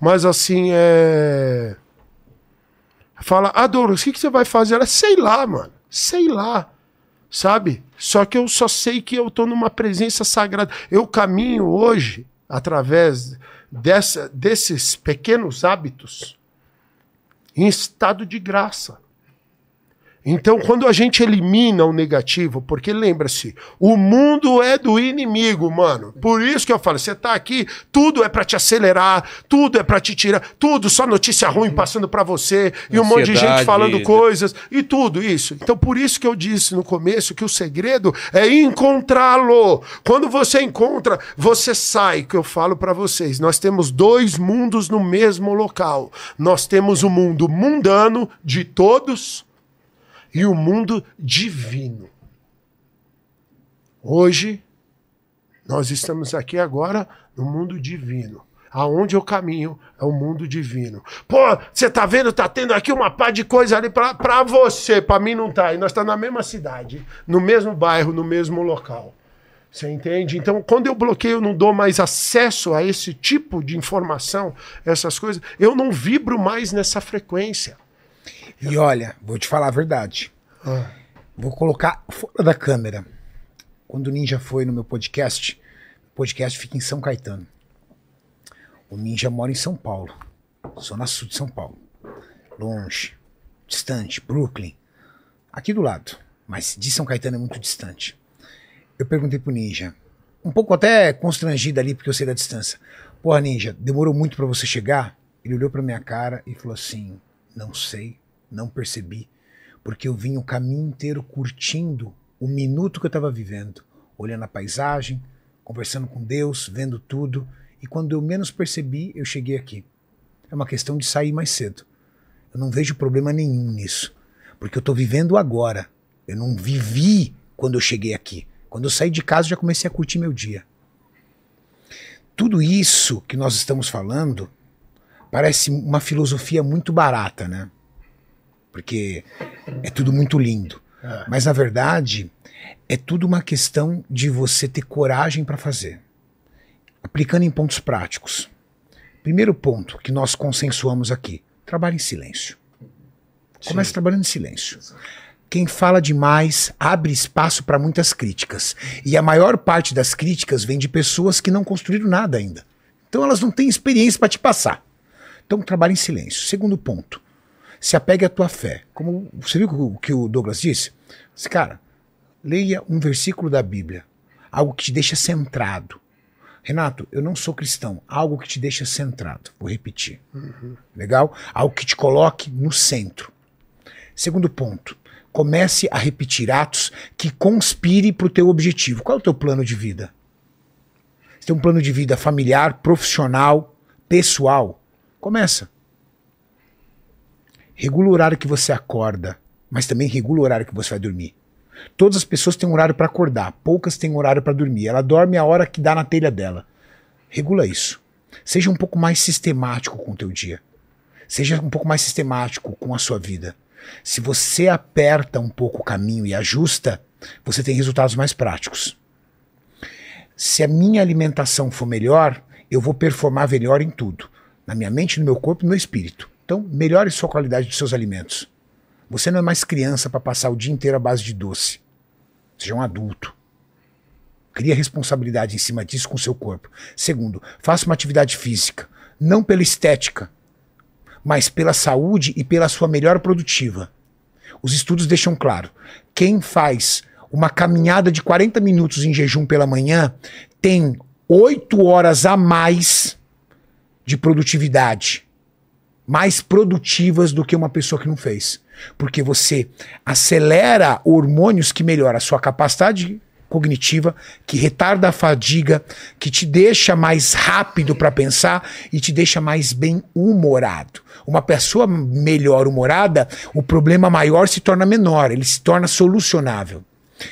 Mas assim, é fala, ah, Douglas, o que, que você vai fazer? Ela, sei lá, mano, sei lá, sabe? Só que eu só sei que eu tô numa presença sagrada. Eu caminho hoje através dessa, desses pequenos hábitos em estado de graça. Então, quando a gente elimina o negativo, porque lembra-se, o mundo é do inimigo, mano. Por isso que eu falo, você tá aqui, tudo é para te acelerar, tudo é para te tirar, tudo só notícia ruim passando para você e um monte de gente falando coisas e tudo isso. Então, por isso que eu disse no começo que o segredo é encontrá-lo. Quando você encontra, você sai, que eu falo para vocês. Nós temos dois mundos no mesmo local. Nós temos o mundo mundano de todos e o mundo divino. Hoje, nós estamos aqui agora no mundo divino. Aonde eu caminho é o mundo divino. Pô, você tá vendo? Tá tendo aqui uma pá de coisa ali pra, pra você, pra mim não tá. E nós estamos na mesma cidade, no mesmo bairro, no mesmo local. Você entende? Então, quando eu bloqueio, eu não dou mais acesso a esse tipo de informação, essas coisas, eu não vibro mais nessa frequência. E olha, vou te falar a verdade. Ah. Vou colocar fora da câmera. Quando o Ninja foi no meu podcast, o podcast fica em São Caetano. O Ninja mora em São Paulo, zona sul de São Paulo. Longe, distante, Brooklyn. Aqui do lado, mas de São Caetano é muito distante. Eu perguntei pro Ninja, um pouco até constrangido ali, porque eu sei da distância. Porra, Ninja, demorou muito pra você chegar? Ele olhou pra minha cara e falou assim: Não sei, não percebi, porque eu vim o caminho inteiro curtindo o minuto que eu tava vivendo, olhando a paisagem, conversando com Deus, vendo tudo, e quando eu menos percebi, eu cheguei aqui. É uma questão de sair mais cedo. Eu não vejo problema nenhum nisso, porque eu tô vivendo agora. Eu não vivi quando eu cheguei aqui. Quando eu saí de casa, já comecei a curtir meu dia. Tudo isso que nós estamos falando parece uma filosofia muito barata, né? Porque é tudo muito lindo. Mas na verdade, é tudo uma questão de você ter coragem para fazer. Aplicando em pontos práticos. Primeiro ponto que nós consensuamos aqui: trabalhe em silêncio. Comece trabalhando em silêncio. Quem fala demais abre espaço para muitas críticas. E a maior parte das críticas vem de pessoas que não construíram nada ainda. Então elas não têm experiência para te passar. Então trabalhe em silêncio. Segundo ponto, se apegue à tua fé. Como você viu o que o Douglas disse? Esse cara, leia um versículo da Bíblia, algo que te deixa centrado. Renato, eu não sou cristão. Algo que te deixa centrado. Vou repetir. Legal? Algo que te coloque no centro. Segundo ponto. Comece a repetir atos que conspire para o teu objetivo. Qual é o teu plano de vida? Você tem um plano de vida familiar, profissional, pessoal? Começa. Regula o horário que você acorda, mas também regula o horário que você vai dormir. Todas as pessoas têm um horário para acordar, poucas têm um horário para dormir. Ela dorme a hora que dá na telha dela. Regula isso. Seja um pouco mais sistemático com o teu dia. Seja um pouco mais sistemático com a sua vida. Se você aperta um pouco o caminho e ajusta, você tem resultados mais práticos. Se a minha alimentação for melhor, eu vou performar melhor em tudo. Na minha mente, no meu corpo e no meu espírito. Então, melhore sua qualidade dos seus alimentos. Você não é mais criança para passar o dia inteiro à base de doce. Seja um adulto. Cria responsabilidade em cima disso com o seu corpo. Segundo, faça uma atividade física. Não pela estética, mas pela saúde e pela sua melhor produtiva. Os estudos deixam claro: quem faz uma caminhada de 40 minutos em jejum pela manhã tem 8 horas a mais de produtividade. Mais produtivas do que uma pessoa que não fez. Porque você acelera hormônios que melhoram a sua capacidade cognitiva, que retarda a fadiga, que te deixa mais rápido para pensar e te deixa mais bem humorado. Uma pessoa melhor humorada, o problema maior se torna menor, ele se torna solucionável.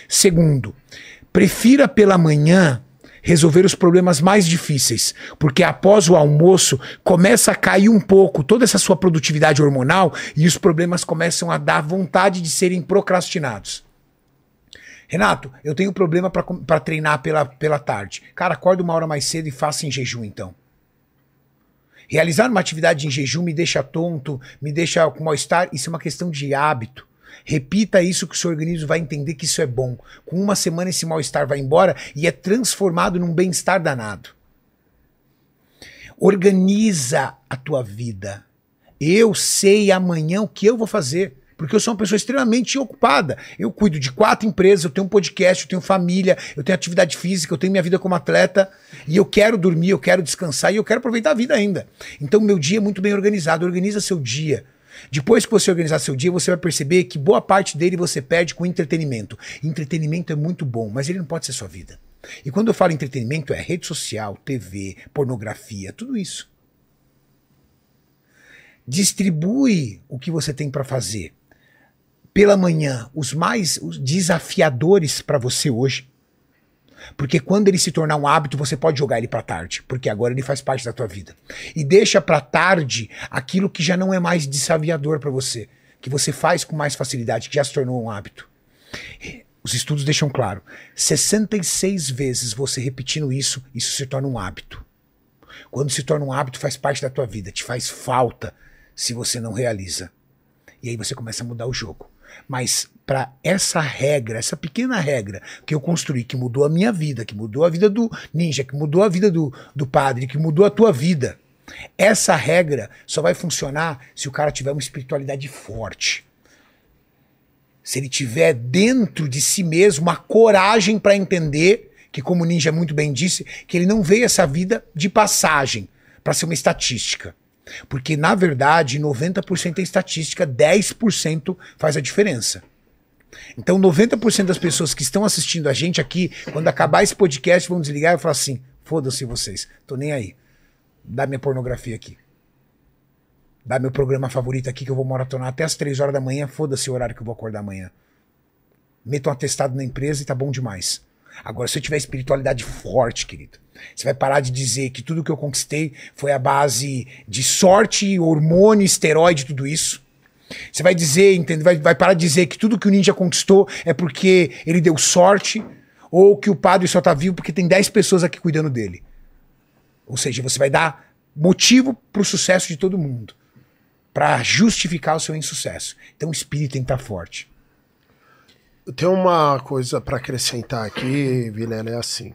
Segundo, prefira pela manhã resolver os problemas mais difíceis, porque após o almoço começa a cair um pouco toda essa sua produtividade hormonal e os problemas começam a dar vontade de serem procrastinados. Renato, eu tenho problema para treinar pela, pela tarde. Cara, acorda uma hora mais cedo e faça em jejum então. Realizar uma atividade em jejum me deixa tonto, me deixa com mal-estar. Isso é uma questão de hábito. Repita isso que o seu organismo vai entender que isso é bom. Com uma semana esse mal-estar vai embora e é transformado num bem-estar danado. Organiza a tua vida. Eu sei amanhã o que eu vou fazer. Porque eu sou uma pessoa extremamente ocupada. Eu cuido de quatro empresas, eu tenho um podcast, eu tenho família, eu tenho atividade física, eu tenho minha vida como atleta. E eu quero dormir, eu quero descansar e eu quero aproveitar a vida ainda. Então, meu dia é muito bem organizado. Organiza seu dia. Depois que você organizar seu dia, você vai perceber que boa parte dele você perde com entretenimento. Entretenimento é muito bom, mas ele não pode ser sua vida. E quando eu falo entretenimento, é rede social, TV, pornografia, tudo isso. Distribui o que você tem para fazer. Pela manhã, os mais desafiadores para você hoje. Porque quando ele se tornar um hábito, você pode jogar ele para tarde, porque agora ele faz parte da tua vida. E deixa para tarde aquilo que já não é mais desafiador para você, que você faz com mais facilidade, que já se tornou um hábito. Os estudos deixam claro: 66 vezes você repetindo isso, isso se torna um hábito. Quando se torna um hábito, faz parte da tua vida, te faz falta se você não realiza. E aí você começa a mudar o jogo. Mas para essa regra, essa pequena regra que eu construí, que mudou a minha vida, que mudou a vida do ninja, que mudou a vida do, do padre, que mudou a tua vida, essa regra só vai funcionar se o cara tiver uma espiritualidade forte. Se ele tiver dentro de si mesmo uma coragem para entender que, como o Ninja muito bem disse, que ele não veio essa vida de passagem para ser uma estatística. Porque, na verdade, 90% é estatística, 10% faz a diferença. Então, 90% das pessoas que estão assistindo a gente aqui, quando acabar esse podcast, vão desligar e falar assim: foda-se vocês, tô nem aí. Dá minha pornografia aqui. Dá meu programa favorito aqui que eu vou maratonar até as 3 horas da manhã, foda-se o horário que eu vou acordar amanhã. Meto um atestado na empresa e tá bom demais. Agora, se eu tiver espiritualidade forte, querido, você vai parar de dizer que tudo que eu conquistei foi a base de sorte, hormônio, esteroide, tudo isso. Você vai dizer, entende? Vai, vai parar de dizer que tudo que o ninja conquistou é porque ele deu sorte, ou que o padre só tá vivo porque tem 10 pessoas aqui cuidando dele. Ou seja, você vai dar motivo para o sucesso de todo mundo, para justificar o seu insucesso. Então o espírito tem que estar tá forte. Tem uma coisa para acrescentar aqui, Vilela, é assim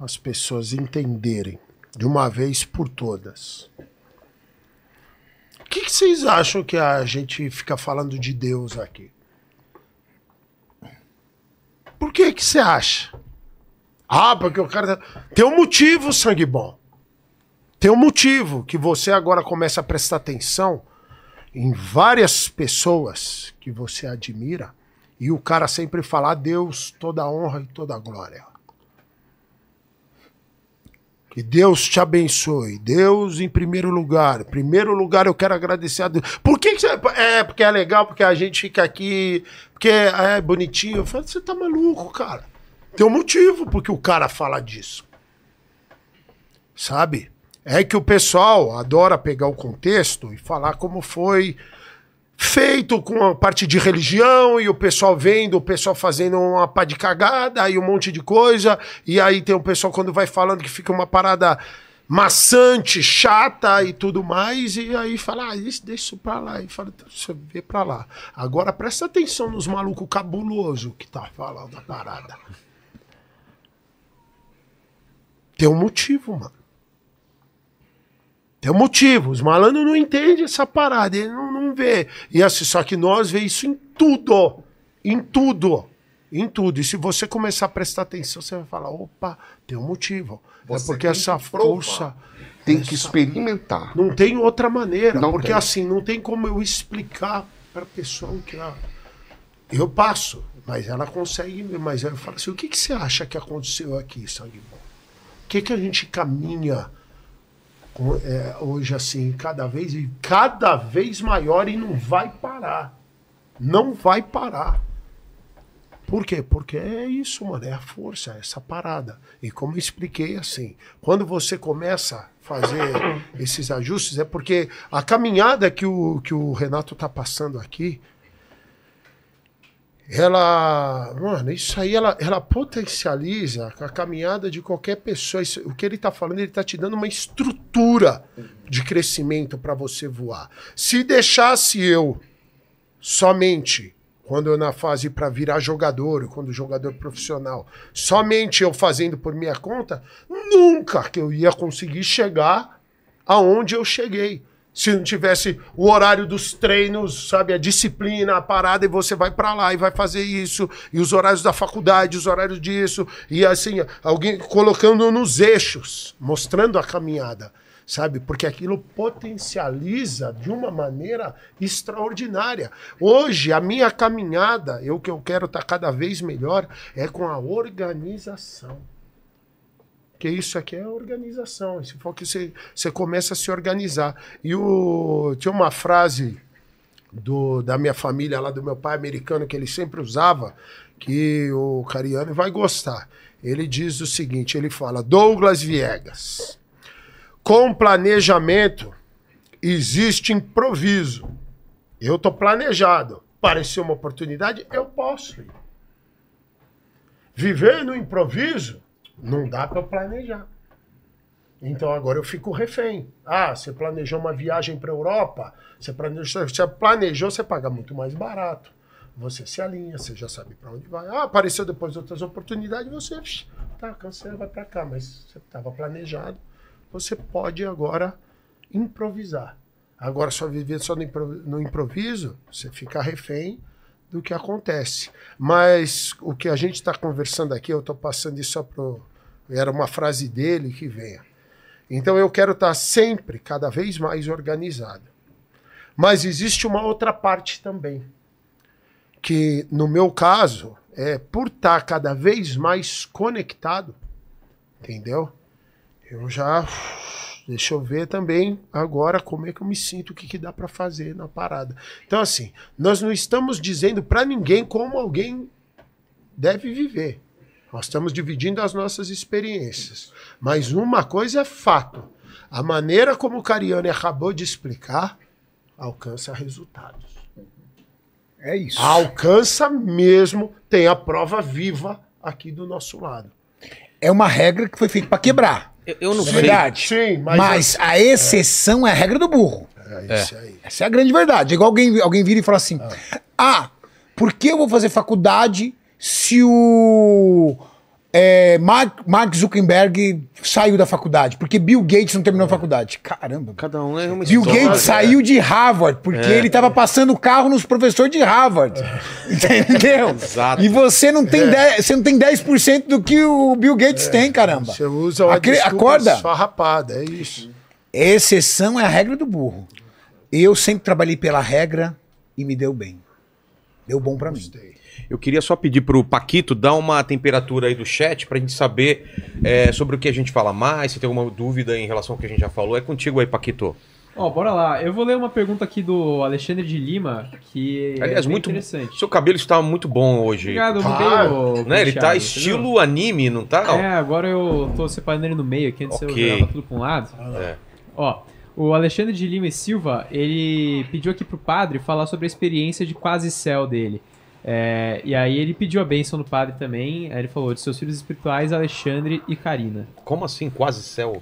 as pessoas entenderem de uma vez por todas. Que, que vocês acham que a gente fica falando de Deus aqui? Por que que você acha? Ah, porque o cara. tá- Tem um motivo, sangue bom. Tem um motivo que você agora começa a prestar atenção em várias pessoas que você admira e o cara sempre fala Deus toda honra e toda glória. Que Deus te abençoe. Deus em primeiro lugar. Primeiro lugar eu quero agradecer a Deus. Por que, que você. É, porque é legal, porque a gente fica aqui. Porque é bonitinho. Eu falo, você tá maluco, cara. Tem um motivo porque o cara fala disso. Sabe? É que o pessoal adora pegar o contexto e falar como foi feito com a parte de religião e o pessoal vendo, o pessoal fazendo uma pá de cagada e um monte de coisa. E aí tem o pessoal quando vai falando que fica uma parada maçante, chata e tudo mais. E aí fala, ah, isso, deixa isso pra lá. E fala, "Então, você vê pra lá. Agora presta atenção nos malucos cabuloso que tá falando a parada. Tem um motivo, mano. Tem um motivo. Os malandros não entendem essa parada, ele não, não vê. E assim, só que nós vê isso em tudo. Em tudo. Em tudo. E se você começar a prestar atenção, você vai falar: opa, tem um motivo. Você é porque essa força. Tem que experimentar. Não tem outra maneira. Não porque tem. assim, não tem como eu explicar para a pessoa que ela. Eu passo, mas ela consegue. Mas eu falo assim: o que, que você acha que aconteceu aqui, sangue bom? O que, que a gente caminha é, hoje assim, cada vez e cada vez maior e não vai parar. Não vai parar. Por quê? Porque é isso, mano, é a força, é essa parada. E como eu expliquei assim, quando você começa a fazer esses ajustes, é porque a caminhada que o, que o Renato tá passando aqui, ela, mano, isso aí ela, ela potencializa a caminhada de qualquer pessoa. Isso- o que ele tá falando, ele tá te dando uma estrutura de crescimento para você voar. Se deixasse eu somente quando eu na fase para virar jogador, quando jogador profissional, somente eu fazendo por minha conta, nunca que eu ia conseguir chegar aonde eu cheguei. Se não tivesse o horário dos treinos, sabe, a disciplina, a parada, e você vai para lá e vai fazer isso, e os horários da faculdade, os horários disso, e assim, alguém colocando nos eixos, mostrando a caminhada sabe? Porque aquilo potencializa de uma maneira extraordinária. Hoje, a minha caminhada, eu que eu quero estar cada vez melhor, é com a organização. Porque isso aqui é organização. Se for que você, você começa a se organizar. E o, tinha uma frase do, da minha família, lá do meu pai americano, que ele sempre usava, que o Cariano vai gostar. Ele diz o seguinte: ele fala, Douglas Viegas. Com planejamento existe improviso. Eu tô planejado. Pareceu uma oportunidade, eu posso ir. Viver no improviso não dá para planejar. Então agora eu fico refém. Ah, você planejou uma viagem para Europa, você planejou, você planejou, você paga muito mais barato. Você se alinha, você já sabe para onde vai. Ah, apareceu depois outras oportunidades, você tá, cancela, vai para cá, mas você estava planejado. Você pode agora improvisar. Agora só viver só no improviso, você fica refém do que acontece. Mas o que a gente está conversando aqui, eu estou passando isso pro. Era uma frase dele que venha. Então eu quero estar sempre, cada vez mais organizado. Mas existe uma outra parte também. Que no meu caso, é por estar cada vez mais conectado, entendeu? Eu já. Deixa eu ver também agora como é que eu me sinto, o que, que dá para fazer na parada. Então, assim, nós não estamos dizendo para ninguém como alguém deve viver. Nós estamos dividindo as nossas experiências. Mas uma coisa é fato: a maneira como o Cariani acabou de explicar alcança resultados. É isso. Alcança mesmo, tem a prova viva aqui do nosso lado. É uma regra que foi feita pra quebrar. Eu, eu não É sei. verdade. Sim, mas- mas, a exceção é. a regra do burro. É isso aí. Essa é a grande verdade. Igual alguém, alguém vira e fala assim: Ah, por que eu vou fazer faculdade se o. é, Mark, Mark Zuckerberg saiu da faculdade, porque Bill Gates não terminou a faculdade. Caramba. Cada um é uma Bill história. Gates saiu de Harvard, porque É. ele tava passando o carro nos professores de Harvard. Entendeu? Exato. E você não tem 10%, você não tem 10% do que o Bill Gates tem, caramba. Você usa uma Acre- acorda. esfarrapada, é isso. Exceção é a regra do burro. Eu sempre trabalhei pela regra e me deu bem. Deu bom pra mim. Eu queria só pedir pro Paquito dar uma temperatura aí do chat pra gente saber é, sobre o que a gente fala mais, se tem alguma dúvida em relação ao que a gente já falou. É contigo aí, Paquito. Ó, bora lá. Eu vou ler uma pergunta aqui do Alexandre de Lima, que Aliás, é bem muito. interessante. Seu cabelo está muito bom hoje. Obrigado, eu mudei o Né? Ele tá penteado, estilo entendeu? anime, não tá? É, agora eu tô separando ele no meio aqui, antes Ok. eu jogava tudo pra um lado. É. Ó, o Alexandre de Lima e Silva, ele pediu aqui pro padre falar sobre a experiência de quase céu dele. É, e aí ele pediu a bênção do padre também. Aí ele falou de seus filhos espirituais, Alexandre e Karina. Como assim, quase céu?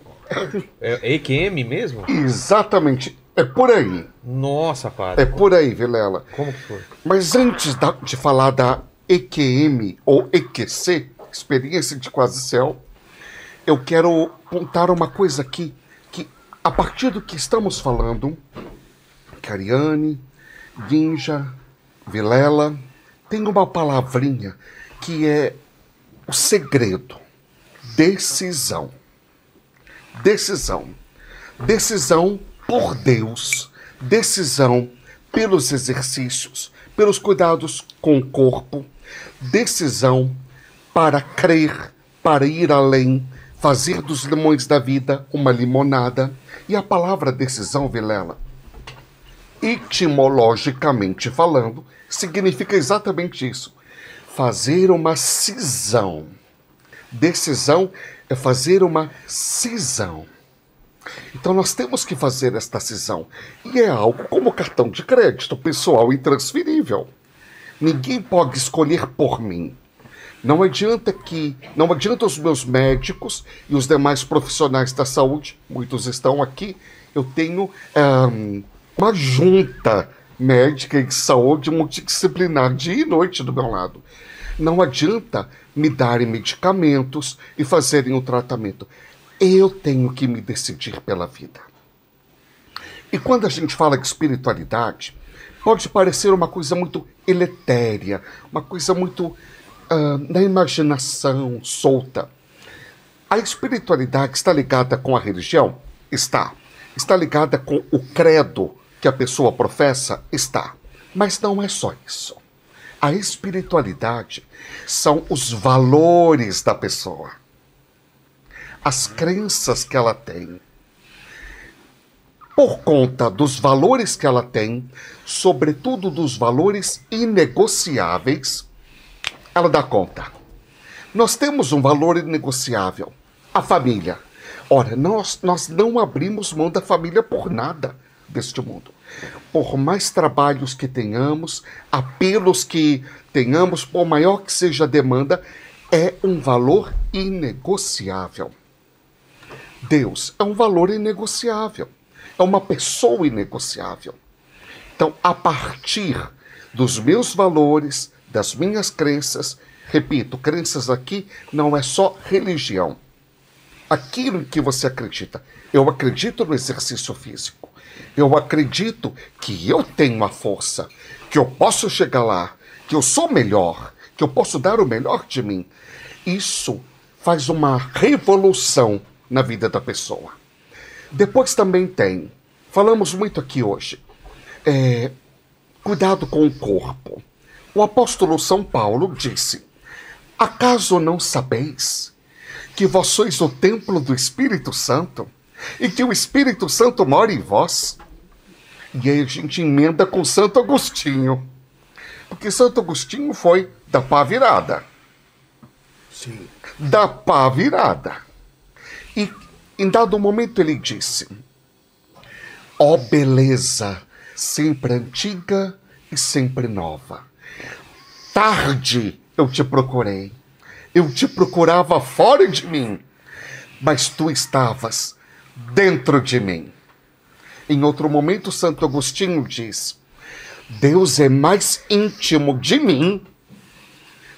É EQM mesmo? Exatamente. É por aí. Nossa, padre. É por aí, Vilela. Como que foi? Mas antes da- de falar da EQM ou EQC, Experiência de Quase Céu, eu quero apontar uma coisa aqui, que a partir do que estamos falando, Cariane, Ninja, Vilela, tem uma palavrinha que é o segredo. Decisão. Decisão. Decisão por Deus. Decisão pelos exercícios, pelos cuidados com o corpo. Decisão para crer, para ir além, fazer dos limões da vida uma limonada. E a palavra decisão, Vilela, etimologicamente falando, significa exatamente isso: fazer uma cisão. Decisão é fazer uma cisão. Então nós temos que fazer esta cisão. E é algo como cartão de crédito pessoal intransferível. Ninguém pode escolher por mim. Não adianta que, não adianta os meus médicos e os demais profissionais da saúde, muitos estão aqui. Eu tenho ahn, uma junta médica de saúde multidisciplinar dia e noite do meu lado. Não adianta me darem medicamentos e fazerem o tratamento. Eu tenho que me decidir pela vida. E quando a gente fala de espiritualidade, pode parecer uma coisa muito eletéria, uma coisa muito ah, na imaginação, solta. A espiritualidade está ligada com a religião? Está. Está ligada com o credo que a pessoa professa? Está. Mas não é só isso. A espiritualidade são os valores da pessoa, as crenças que ela tem. Por conta dos valores que ela tem, sobretudo dos valores inegociáveis, ela dá conta. Nós temos um valor inegociável, a família. Ora, nós, nós não abrimos mão da família por nada deste mundo. Por mais trabalhos que tenhamos, apelos que tenhamos, por maior que seja a demanda, é um valor inegociável. Deus é um valor inegociável. É uma pessoa inegociável. Então, a partir dos meus valores, das minhas crenças, repito, crenças aqui não é só religião. Aquilo em que você acredita. Eu acredito no exercício físico. Eu acredito que eu tenho a força, que eu posso chegar lá, que eu sou melhor, que eu posso dar o melhor de mim. Isso faz uma revolução na vida da pessoa. Depois também tem, falamos muito aqui hoje, é, cuidado com o corpo. O apóstolo São Paulo disse: Acaso não sabeis que vós sois o templo do Espírito Santo e que o Espírito Santo mora em vós? E aí a gente emenda com Santo Agostinho. Porque Santo Agostinho foi da pá virada. Sim. Da pá virada. E em dado momento ele disse: Ó beleza, sempre antiga e sempre nova. Tarde eu te procurei. Eu te procurava fora de mim, mas tu estavas dentro de mim. Em outro momento, Santo Agostinho diz: Deus é mais íntimo de mim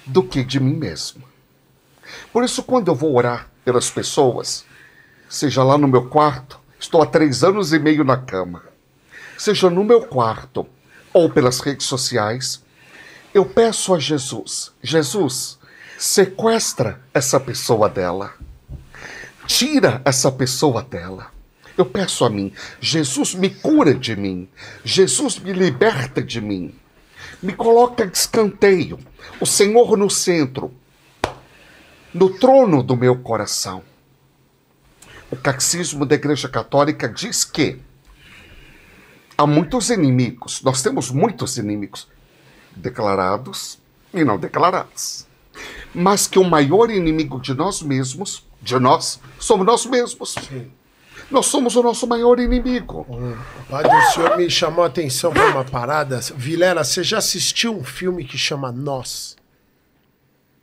do que de mim mesmo. Por isso, quando eu vou orar pelas pessoas, seja lá no meu quarto, estou há três anos e meio na cama, seja no meu quarto ou pelas redes sociais, eu peço a Jesus: Jesus, sequestra essa pessoa dela, tira essa pessoa dela. Eu peço a mim, Jesus me cura de mim, Jesus me liberta de mim, me coloca de escanteio, o Senhor no centro, no trono do meu coração. O catecismo da Igreja Católica diz que há muitos inimigos, nós temos muitos inimigos, declarados e não declarados. Mas que o maior inimigo de nós mesmos, de nós, somos nós mesmos. Nós somos o nosso maior inimigo. Padre, o senhor me chamou a atenção para uma parada. Vilela, você já assistiu um filme que chama Nós?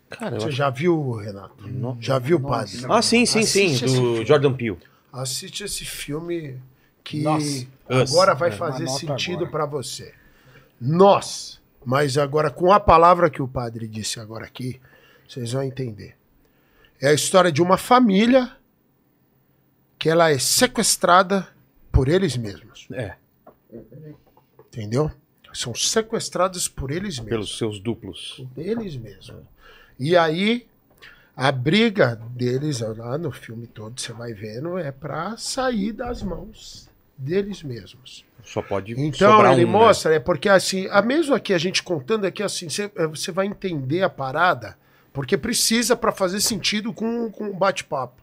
Cara, eu Você acho- já viu, Renato? Já viu, padre? Ah, sim, sim, sim, Assiste do. Jordan Peele. Assiste esse filme que Nossa. agora vai É. fazer sentido para você. Nós, mas agora com a palavra que o padre disse agora aqui, vocês vão entender. É a história de uma família que ela é sequestrada por eles mesmos, É, entendeu? São sequestrados por eles mesmos. pelos seus duplos. deles mesmo. E aí, a briga deles lá no filme todo, você vai vendo, é pra sair das mãos deles mesmos. Só pode Então, sobrar ele um, né? mostra, é porque assim, a mesmo aqui a gente contando aqui assim, você, eh, você vai entender a parada, porque precisa para fazer sentido com, com o bate-papo.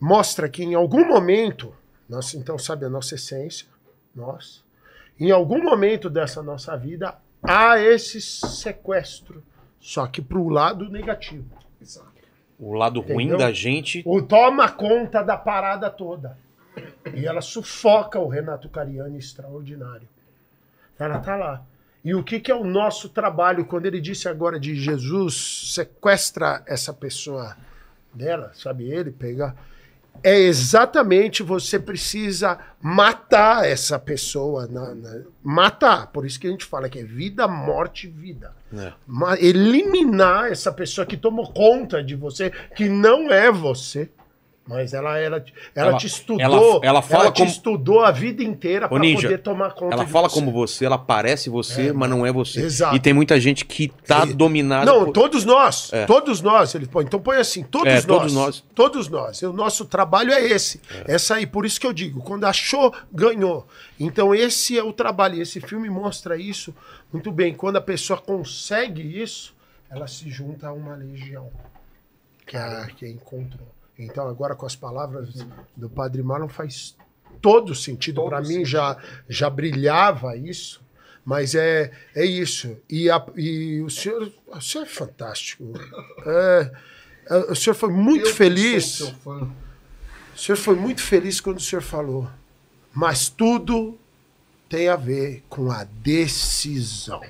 Mostra que em algum momento, nós então sabe a nossa essência, nós, em algum momento dessa nossa vida há esse sequestro, só que pro lado negativo. O lado ruim Entendeu? da gente. O toma conta da parada toda. E ela sufoca o Renato Cariani extraordinário. Ela tá lá. E o que, que é o nosso trabalho quando ele disse agora de Jesus sequestra essa pessoa dela, sabe ele pegar é exatamente você precisa matar essa pessoa, na- na- matar. Por isso que a gente fala que é vida, morte, vida. É. Eliminar essa pessoa que tomou conta de você, que não é você. Mas ela, ela, ela, Ela- te estudou. ela- ela fala te como- estudou a vida inteira para poder tomar conta Ela fala você. como você, ela parece você, É, mas não é você. exato. E tem muita gente que tá E- dominada. Não, por- todos nós. É. Todos nós. Ele põe. Então põe assim, todos É, nós. todos nós. Todos nós. O nosso trabalho é esse. Essa aí, por isso que eu digo, quando achou, ganhou. Então esse é o trabalho. E esse filme mostra isso muito bem. Quando a pessoa consegue isso, ela se junta a uma legião. Que é a que encontrou. Então agora com as palavras do Padre Marlon faz todo sentido. Para mim já, já brilhava isso. Mas é, é isso. E, a- e o senhor, o senhor é fantástico. É, é, o senhor foi muito Eu feliz. O senhor foi muito feliz quando o senhor falou. Mas tudo tem a ver com a decisão.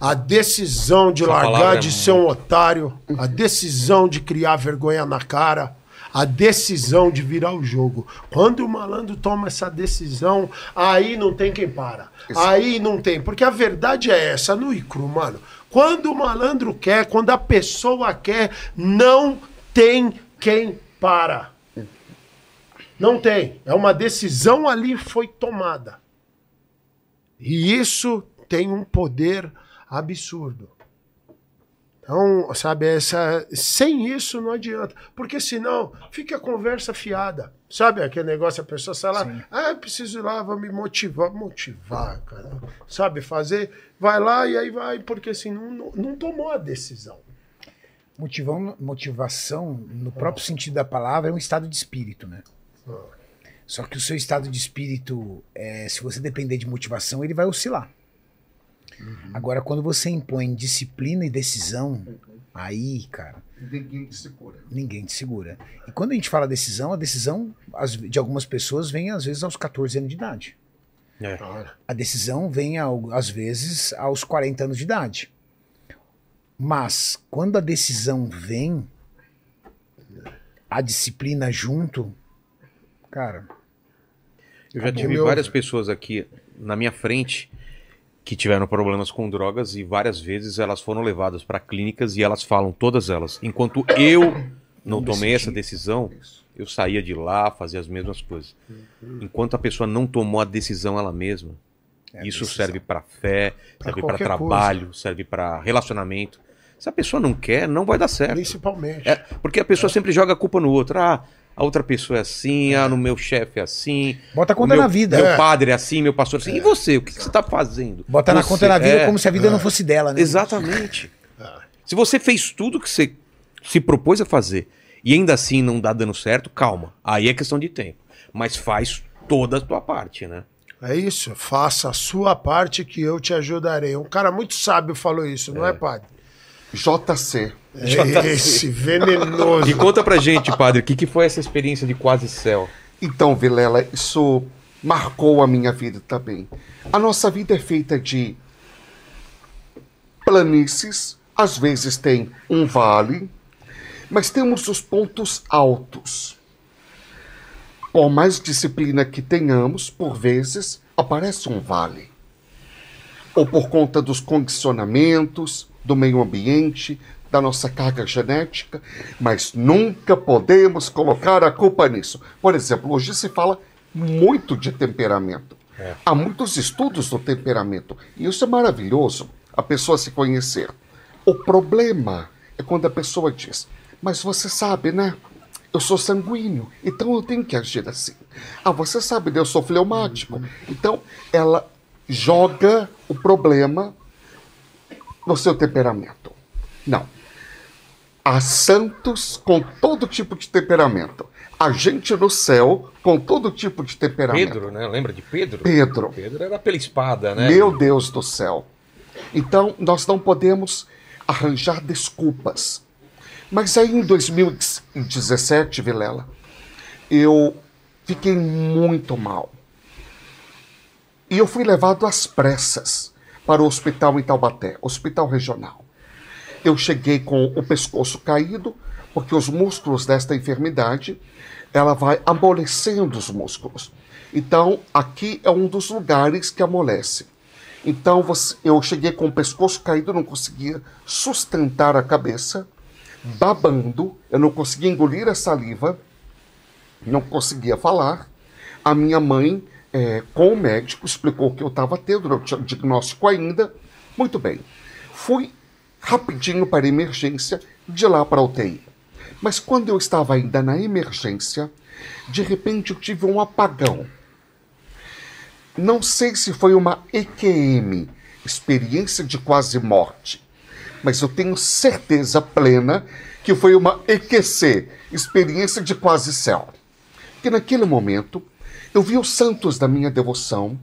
A decisão de Essa largar é de ser um otário, a decisão de criar vergonha na cara, a decisão de virar o jogo. Quando o malandro toma essa decisão, aí não tem quem para. Aí não tem. Porque a verdade é essa, no ICRU, mano. Quando o malandro quer, quando a pessoa quer, não tem quem para. Não tem. É uma decisão ali foi tomada. E isso tem um poder absurdo. Então, sabe, essa, sem isso não adianta. Porque senão fica a conversa fiada. Sabe aquele negócio, a pessoa sai lá, ah, eu preciso ir lá, vou me motivar. Motivar, cara. Sabe, fazer, vai lá e aí vai, porque assim, não, não, tomou a decisão. Motivão, motivação, no próprio sentido da palavra, é um estado de espírito, né? Só que o seu estado de espírito, é, se você depender de motivação, ele vai oscilar. Agora, quando você impõe disciplina e decisão, aí, cara, Ninguém te segura. ninguém te segura. E quando a gente fala decisão, a decisão de algumas pessoas vem às vezes aos 14 anos de idade. É. A decisão vem ao- às vezes aos 40 anos de idade. Mas quando a decisão vem, a disciplina junto, cara, Eu já Acabou. tive Meu- várias pessoas aqui na minha frente que tiveram problemas com drogas e várias vezes elas foram levadas para clínicas e elas falam, todas elas, enquanto eu não tomei essa decisão, eu saía de lá, fazia as mesmas coisas. Enquanto a pessoa não tomou a decisão ela mesma, isso serve para fé, Pra serve para trabalho, serve para relacionamento. Se a pessoa não quer, não vai dar certo. Principalmente. É, porque a pessoa sempre joga a culpa no outro. Ah, a outra pessoa é assim, ah, no meu chefe é assim. Bota a conta meu- na vida. Meu É. padre é assim, meu pastor é assim. E você? O que, que você está fazendo? Bota na Você- conta na vida é, como se a vida não fosse dela, né? Exatamente. Se você fez tudo que você se propôs a fazer e ainda assim não dá dando certo, calma. Aí é questão de tempo. Mas faz toda a tua parte, né? É isso, faça a sua parte que eu te ajudarei. Um cara muito sábio falou isso, não é, padre? JC. É Esse venenoso. E conta pra gente, padre, o que, que foi essa experiência de quase céu? Então, Vilela, isso marcou a minha vida também. A nossa vida é feita de planícies, às vezes tem um vale, mas temos os pontos altos. Por mais disciplina que tenhamos, por vezes aparece um vale. Ou por conta dos condicionamentos, do meio ambiente, da nossa carga genética, mas nunca podemos colocar a culpa nisso. Por exemplo, hoje se fala muito de temperamento. Há muitos estudos do temperamento, e isso é maravilhoso, a pessoa se conhecer. O problema é quando a pessoa diz: Mas você sabe, né? Eu sou sanguíneo, então eu tenho que agir assim. Ah, você sabe, né? eu sou fleumático. Então, ela joga o problema no seu temperamento. Não. Há santos com todo tipo de temperamento. Há gente no céu com todo tipo de temperamento. Pedro, né? Lembra de Pedro? Pedro. Pedro era pela espada, né? Meu Deus do céu. Então, nós não podemos arranjar desculpas. Mas aí em 2017, Vilela, eu fiquei muito mal. E eu fui levado às pressas para o hospital em Taubaté, hospital regional. Eu cheguei com o pescoço caído, porque os músculos desta enfermidade, ela vai amolecendo os músculos. Então, aqui é um dos lugares que amolece. Então, eu cheguei com o pescoço caído, não conseguia sustentar a cabeça, babando, eu não conseguia engolir a saliva, não conseguia falar. A minha mãe, eh, com o médico, explicou que eu estava tendo, não tinha diagnóstico ainda. Muito bem. Fui rapidinho para a emergência, de lá para a UTI. Mas quando eu estava ainda na emergência, de repente eu tive um apagão. Não sei se foi uma EQM, experiência de quase morte, mas eu tenho certeza plena que foi uma EQC, experiência de quase céu. Que naquele momento eu vi os santos da minha devoção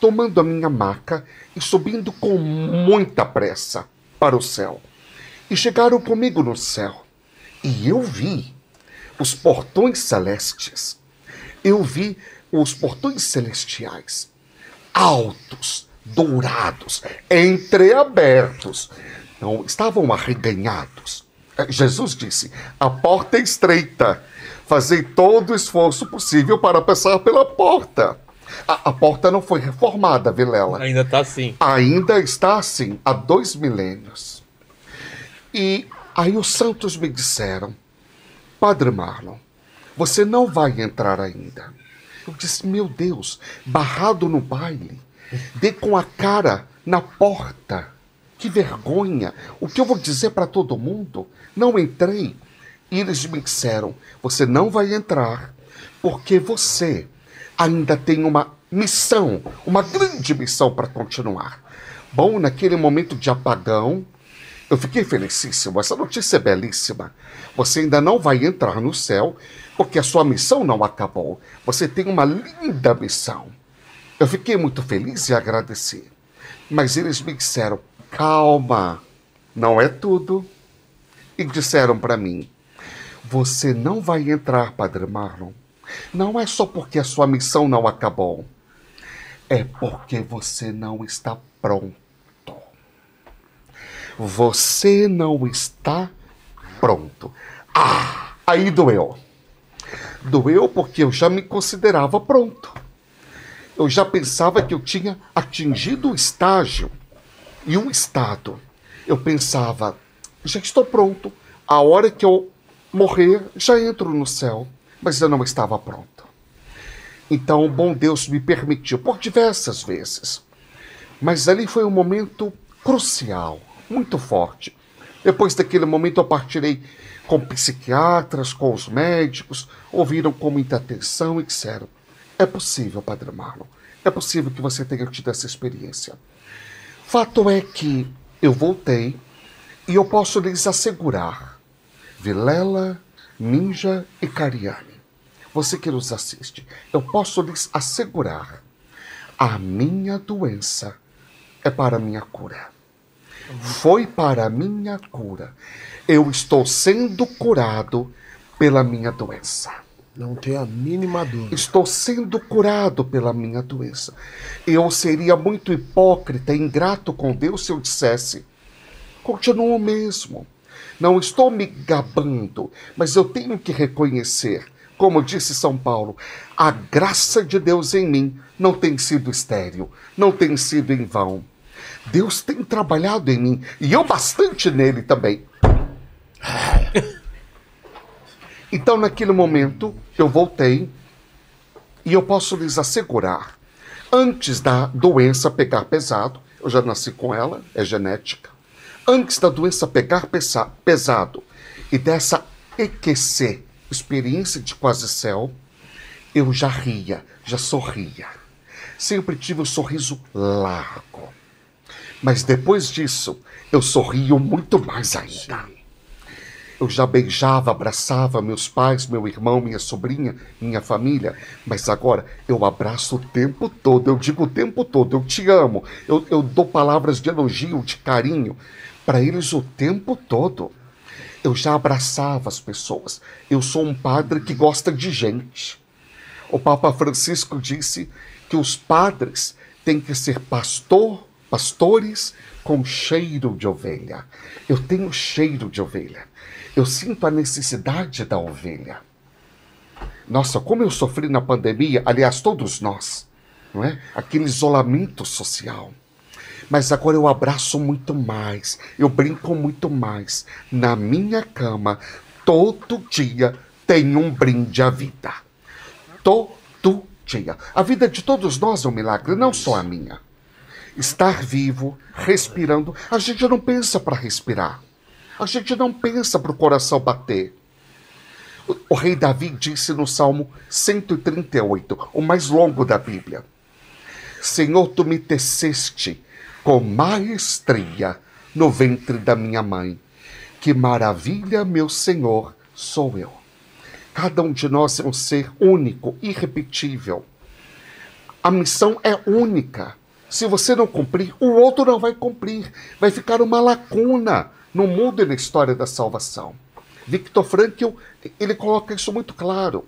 tomando a minha maca e subindo com muita pressa para o céu. E chegaram comigo no céu. E eu vi os portões celestes. Eu vi os portões celestiais altos, dourados, entreabertos. Não estavam arreganhados. Eh, Jesus disse: a porta é estreita. Fazei todo o esforço possível para passar pela porta. A, a porta não foi reformada, Vilela Ainda tá assim. ainda está assim há dois milênios. E aí os santos me disseram, Padre Marlon, você não vai entrar ainda. Eu disse, meu Deus, barrado no baile, dê com a cara na porta. Que vergonha! O que eu vou dizer para todo mundo? Não entrei. E eles me disseram, você não vai entrar, porque você ainda tem uma missão, uma grande missão para continuar. Bom, naquele momento de apagão, eu fiquei felicíssimo. Essa notícia é belíssima. Você ainda não vai entrar no céu, porque a sua missão não acabou. Você tem uma linda missão. Eu fiquei muito feliz e agradeci. Mas eles me disseram: calma, não é tudo. E disseram para mim: você não vai entrar, Padre Marlon. Não é só porque a sua missão não acabou. É porque você não está pronto. Você não está pronto. Ah, aí doeu. Doeu porque eu já me considerava pronto. eu já pensava que eu tinha atingido o estágio e o estado. Eu pensava, já estou pronto. A hora que eu morrer, já entro no céu. Mas eu não estava pronto. Então, o bom Deus me permitiu, por diversas vezes. Mas ali foi um momento crucial, muito forte. Depois daquele momento, eu partirei com psiquiatras, com os médicos, ouviram com muita atenção e disseram: é possível, Padre Marlon, é possível que você tenha tido essa experiência. Fato é que eu voltei e eu posso lhes assegurar, Vilela, Ninja e Cariani, você que nos assiste, eu posso lhes assegurar, a minha doença é para a minha cura. Foi para a minha cura. Eu estou sendo curado pela minha doença. Não tem a mínima dúvida. Estou sendo curado pela minha doença. Eu seria muito hipócrita e ingrato com Deus se eu dissesse: continuo o mesmo. Não estou me gabando, mas eu tenho que reconhecer, como disse São Paulo, a graça de Deus em mim não tem sido estéril, não tem sido em vão. Deus tem trabalhado em mim e eu bastante nele também. Então, naquele momento, eu voltei e eu posso lhes assegurar, antes da doença pegar pesado, eu já nasci com ela, é genética. Antes da doença pegar pesa pesado e dessa EQC, experiência de quase céu, eu já ria, já sorria. Sempre tive um sorriso largo. Mas depois disso, eu sorrio muito mais ainda. Eu já beijava, abraçava meus pais, meu irmão, minha sobrinha, minha família, mas agora eu abraço o tempo todo, eu digo o tempo todo, eu te amo, eu, eu dou palavras de elogio, de carinho para eles o tempo todo. Eu já abraçava as pessoas. Eu sou um padre que gosta de gente. O Papa Francisco disse que os padres têm que ser pastor, pastores com cheiro de ovelha. Eu tenho cheiro de ovelha. Eu sinto a necessidade da ovelha. Nossa, como eu sofri na pandemia, aliás, todos nós, não é? Aquele isolamento social. Mas agora eu abraço muito mais, eu brinco muito mais. Na minha cama, todo dia tem um brinde à vida. Todo dia. A vida de todos nós é um milagre, não só a minha. Estar vivo, respirando, a gente não pensa para respirar. A gente não pensa para o coração bater. O, rei Davi disse no Salmo 138, o mais longo da Bíblia: Senhor, tu me teceste com maestria no ventre da minha mãe. Que maravilha, meu Senhor, sou eu. Cada um de nós é um ser único, irrepetível. A missão é única. Se você não cumprir, o outro não vai cumprir. Vai ficar uma lacuna no mundo e na história da salvação. Victor Frankl, ele coloca isso muito claro.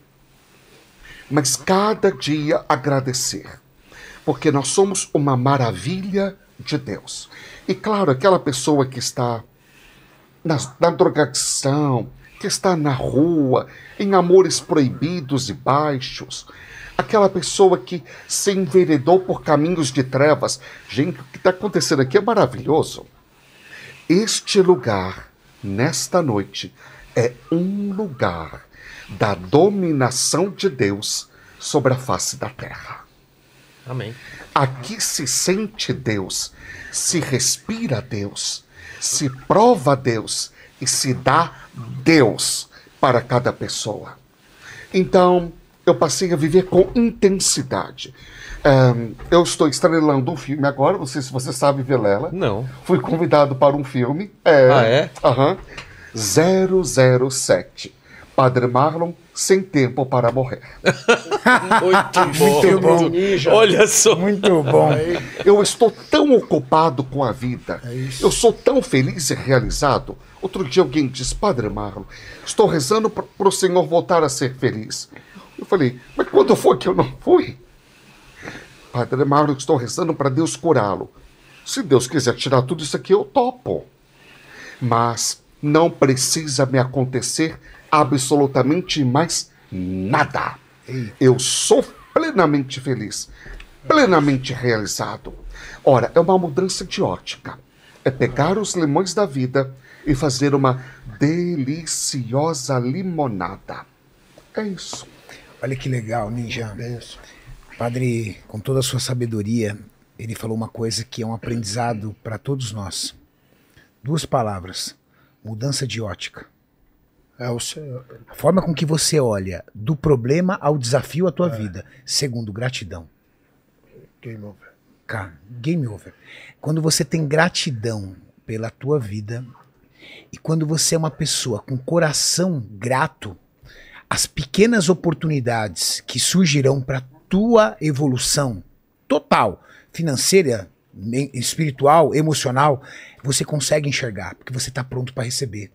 Mas cada dia agradecer, porque nós somos uma maravilha de Deus. E claro, aquela pessoa que está na, na drogadição, que está na rua, em amores proibidos e baixos, aquela pessoa que se enveredou por caminhos de trevas. Gente, o que está acontecendo aqui é maravilhoso. Este lugar, nesta noite, é um lugar da dominação de Deus sobre a face da terra. Amém. Aqui se sente Deus, se respira Deus, se prova Deus e se dá Deus para cada pessoa. Então, eu passei a viver com intensidade. Um, eu estou estrelando um filme agora, não sei se você sabe, Vilela. Não. Fui convidado para um filme. É, Ah, é? Aham. 007. Padre Marlon, sem tempo para morrer. Muito bom. Muito bom. Olha só. Muito bom. Eu estou tão ocupado com a vida. É isso. Eu sou tão feliz e realizado. Outro dia alguém disse, Padre Marlon, estou rezando para o Senhor voltar a ser feliz. Eu falei, mas quando foi que eu não fui? Padre Marlon, estou rezando para Deus curá-lo. Se Deus quiser tirar tudo isso aqui, eu topo. Mas não precisa me acontecer absolutamente mais nada. Eu sou plenamente feliz. plenamente realizado. Ora, é uma mudança de ótica. É pegar os limões da vida e fazer uma deliciosa limonada. É isso. Olha que legal, Ninja. Padre, com toda a sua sabedoria, ele falou uma coisa que é um aprendizado para todos nós. Duas palavras: mudança de ótica. É o. A forma com que você olha do problema ao desafio à tua vida. Segundo, gratidão. Game over. Cara, game over. Quando você tem gratidão pela tua vida e quando você é uma pessoa com coração grato, as pequenas oportunidades que surgirão para tua evolução total, financeira, espiritual, emocional, você consegue enxergar, porque você está pronto para receber.